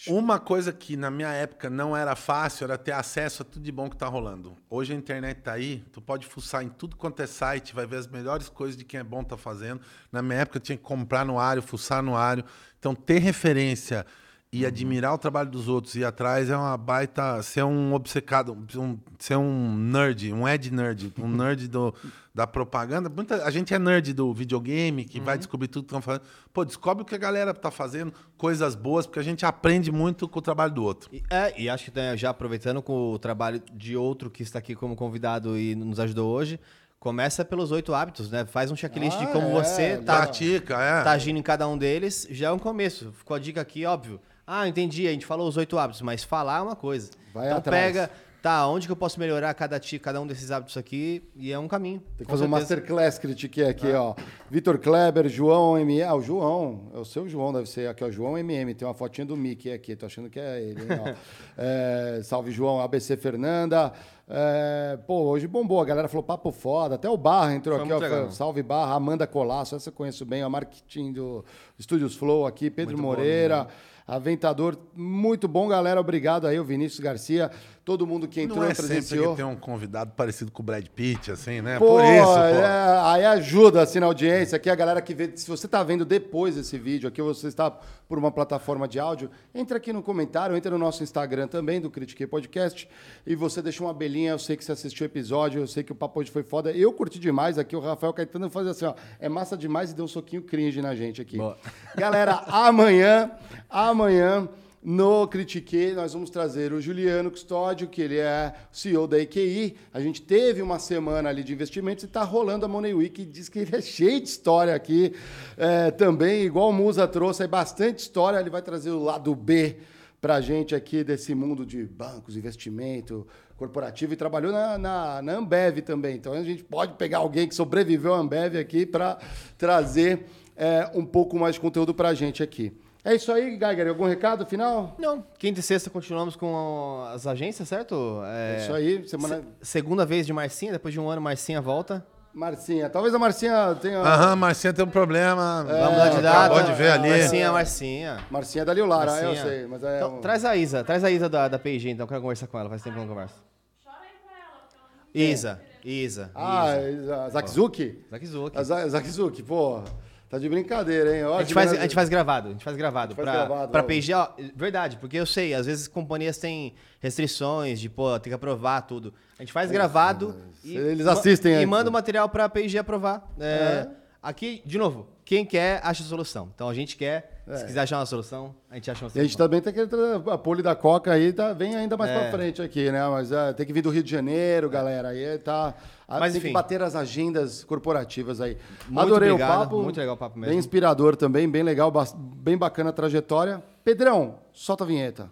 Uma coisa que na minha época não era fácil era ter acesso a tudo de bom que tá rolando. Hoje a internet tá aí, tu pode fuçar em tudo quanto é site, vai ver as melhores coisas de quem é bom tá fazendo. Na minha época eu tinha que comprar no área, fuçar no área. Então ter referência e admirar o trabalho dos outros e ir atrás é uma baita. Ser um obcecado, um, ser um nerd, um ed nerd, um nerd do, da propaganda. Muita, a gente é nerd do videogame, que vai descobrir tudo que estão fazendo. Pô, descobre o que a galera tá fazendo, coisas boas, porque a gente aprende muito com o trabalho do outro. E, é, e acho que né, já aproveitando com o trabalho de outro que está aqui como convidado e nos ajudou hoje, começa pelos oito hábitos, né? Faz um checklist Ah, de como é, você tá, Pratica, é. tá agindo em cada um deles, já é um começo. Ficou a dica aqui, óbvio. Ah, entendi, a gente falou os oito hábitos, mas falar é uma coisa. Vai então atrás. pega, tá, onde que eu posso melhorar cada, cada um desses hábitos aqui? E é um caminho. Tem que fazer um certeza. masterclass critiquei aqui, ó. Vitor Kleber, João MM. Ah, o João. É o seu João, deve ser. Aqui, ó. João MM. Tem uma fotinha do Mickey aqui. Tô achando que é ele, hein. É, salve, João. ABC Fernanda. É, pô, hoje bombou. A galera falou papo foda. Até o Barra entrou Foi aqui, ó. salve, Barra. Amanda Colasso. Essa eu conheço bem. A marketing do Studios Flow aqui. Pedro Muito Moreira. Aventador, muito bom, galera. Obrigado aí, o Vinícius Garcia, todo mundo que entrou, Não é sempre presenciou. que tem um convidado parecido com o Brad Pitt, assim, né? Pô, Por isso, pô. é, aí ajuda assim na audiência. Aqui a galera que vê. Se você está vendo depois esse vídeo aqui, ou você está por uma plataforma de áudio, entra aqui no comentário, entra no nosso Instagram também, do Critiquei Podcast, e você deixa uma abelhinha. Eu sei que você assistiu o episódio, eu sei que o papo hoje foi foda. Eu curti demais aqui, o Rafael Caetano faz assim, ó. É massa demais e deu um soquinho cringe na gente aqui. Boa. Galera, amanhã, amanhã. No Critique, nós vamos trazer o Juliano Custódio, que ele é CEO da EQI. A gente teve uma semana ali de investimentos e está rolando a Money Week. Diz que ele é cheio de história aqui é, também, igual o Musa trouxe, é bastante história. Ele vai trazer o lado B para a gente aqui desse mundo de bancos, investimento corporativo e trabalhou na, na, na Ambev também. Então a gente pode pegar alguém que sobreviveu à Ambev aqui para trazer é, um pouco mais de conteúdo para a gente aqui. É isso aí, Geiger. Algum recado final? Não, quinta e sexta continuamos com as agências, certo? É, isso aí. Semana... Se- segunda vez de Marcinha, depois de um ano, Marcinha volta. Marcinha. Talvez a Marcinha tenha. Aham, Marcinha tem um problema. Vamos mudar de data. Acabou de ver ali. Marcinha, Marcinha. Marcinha é da Liulara, eu Marcinha. sei. Mas é Então, um- traz a Isa, traz a Isa da, da P&G, então, quero conversar com ela, faz tempo que eu não converso. Isa, Isa, Ah, Isa. a Zakzuki? Zakizuki. A Za- Zakzuki, pô. Tá de brincadeira, hein? A gente, faz, a gente faz gravado, a gente faz gravado. faz pra, gravado, pra. P&G, ó, verdade, porque eu sei, às vezes companhias têm restrições de, pô, tem que aprovar tudo. A gente faz gravado e... Eles assistem E manda o material pra P&G aprovar. É, Aqui, de novo, quem quer, acha a solução. Então a gente quer, se quiser achar uma solução, a gente acha uma É. E a gente solução. também tem que a pole da Coca aí tá, vem ainda mais É. pra frente aqui, né? Mas é, tem que vir do Rio de Janeiro, galera. Aí tá. Mas, tem que enfim. bater as agendas corporativas aí. Muito Adorei obrigado, o papo. muito legal o papo mesmo. Bem inspirador também, bem legal, bem bacana a trajetória. Pedrão, solta a vinheta.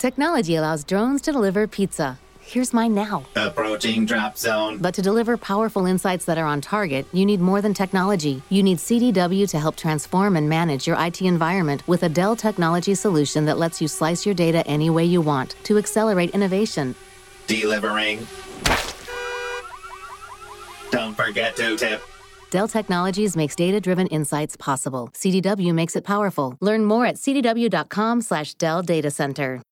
Technology allows drones to deliver pizza. Here's mine now. Approaching drop zone. But to deliver powerful insights that are on target, you need more than technology. You need CDW to help transform and manage your IT environment with a Dell technology solution that lets you slice your data any way you want to accelerate innovation. Delivering. Don't forget to tip. Dell Technologies makes data-driven insights possible. CDW makes it powerful. Learn more at cdw.com/slash Dell Data Center.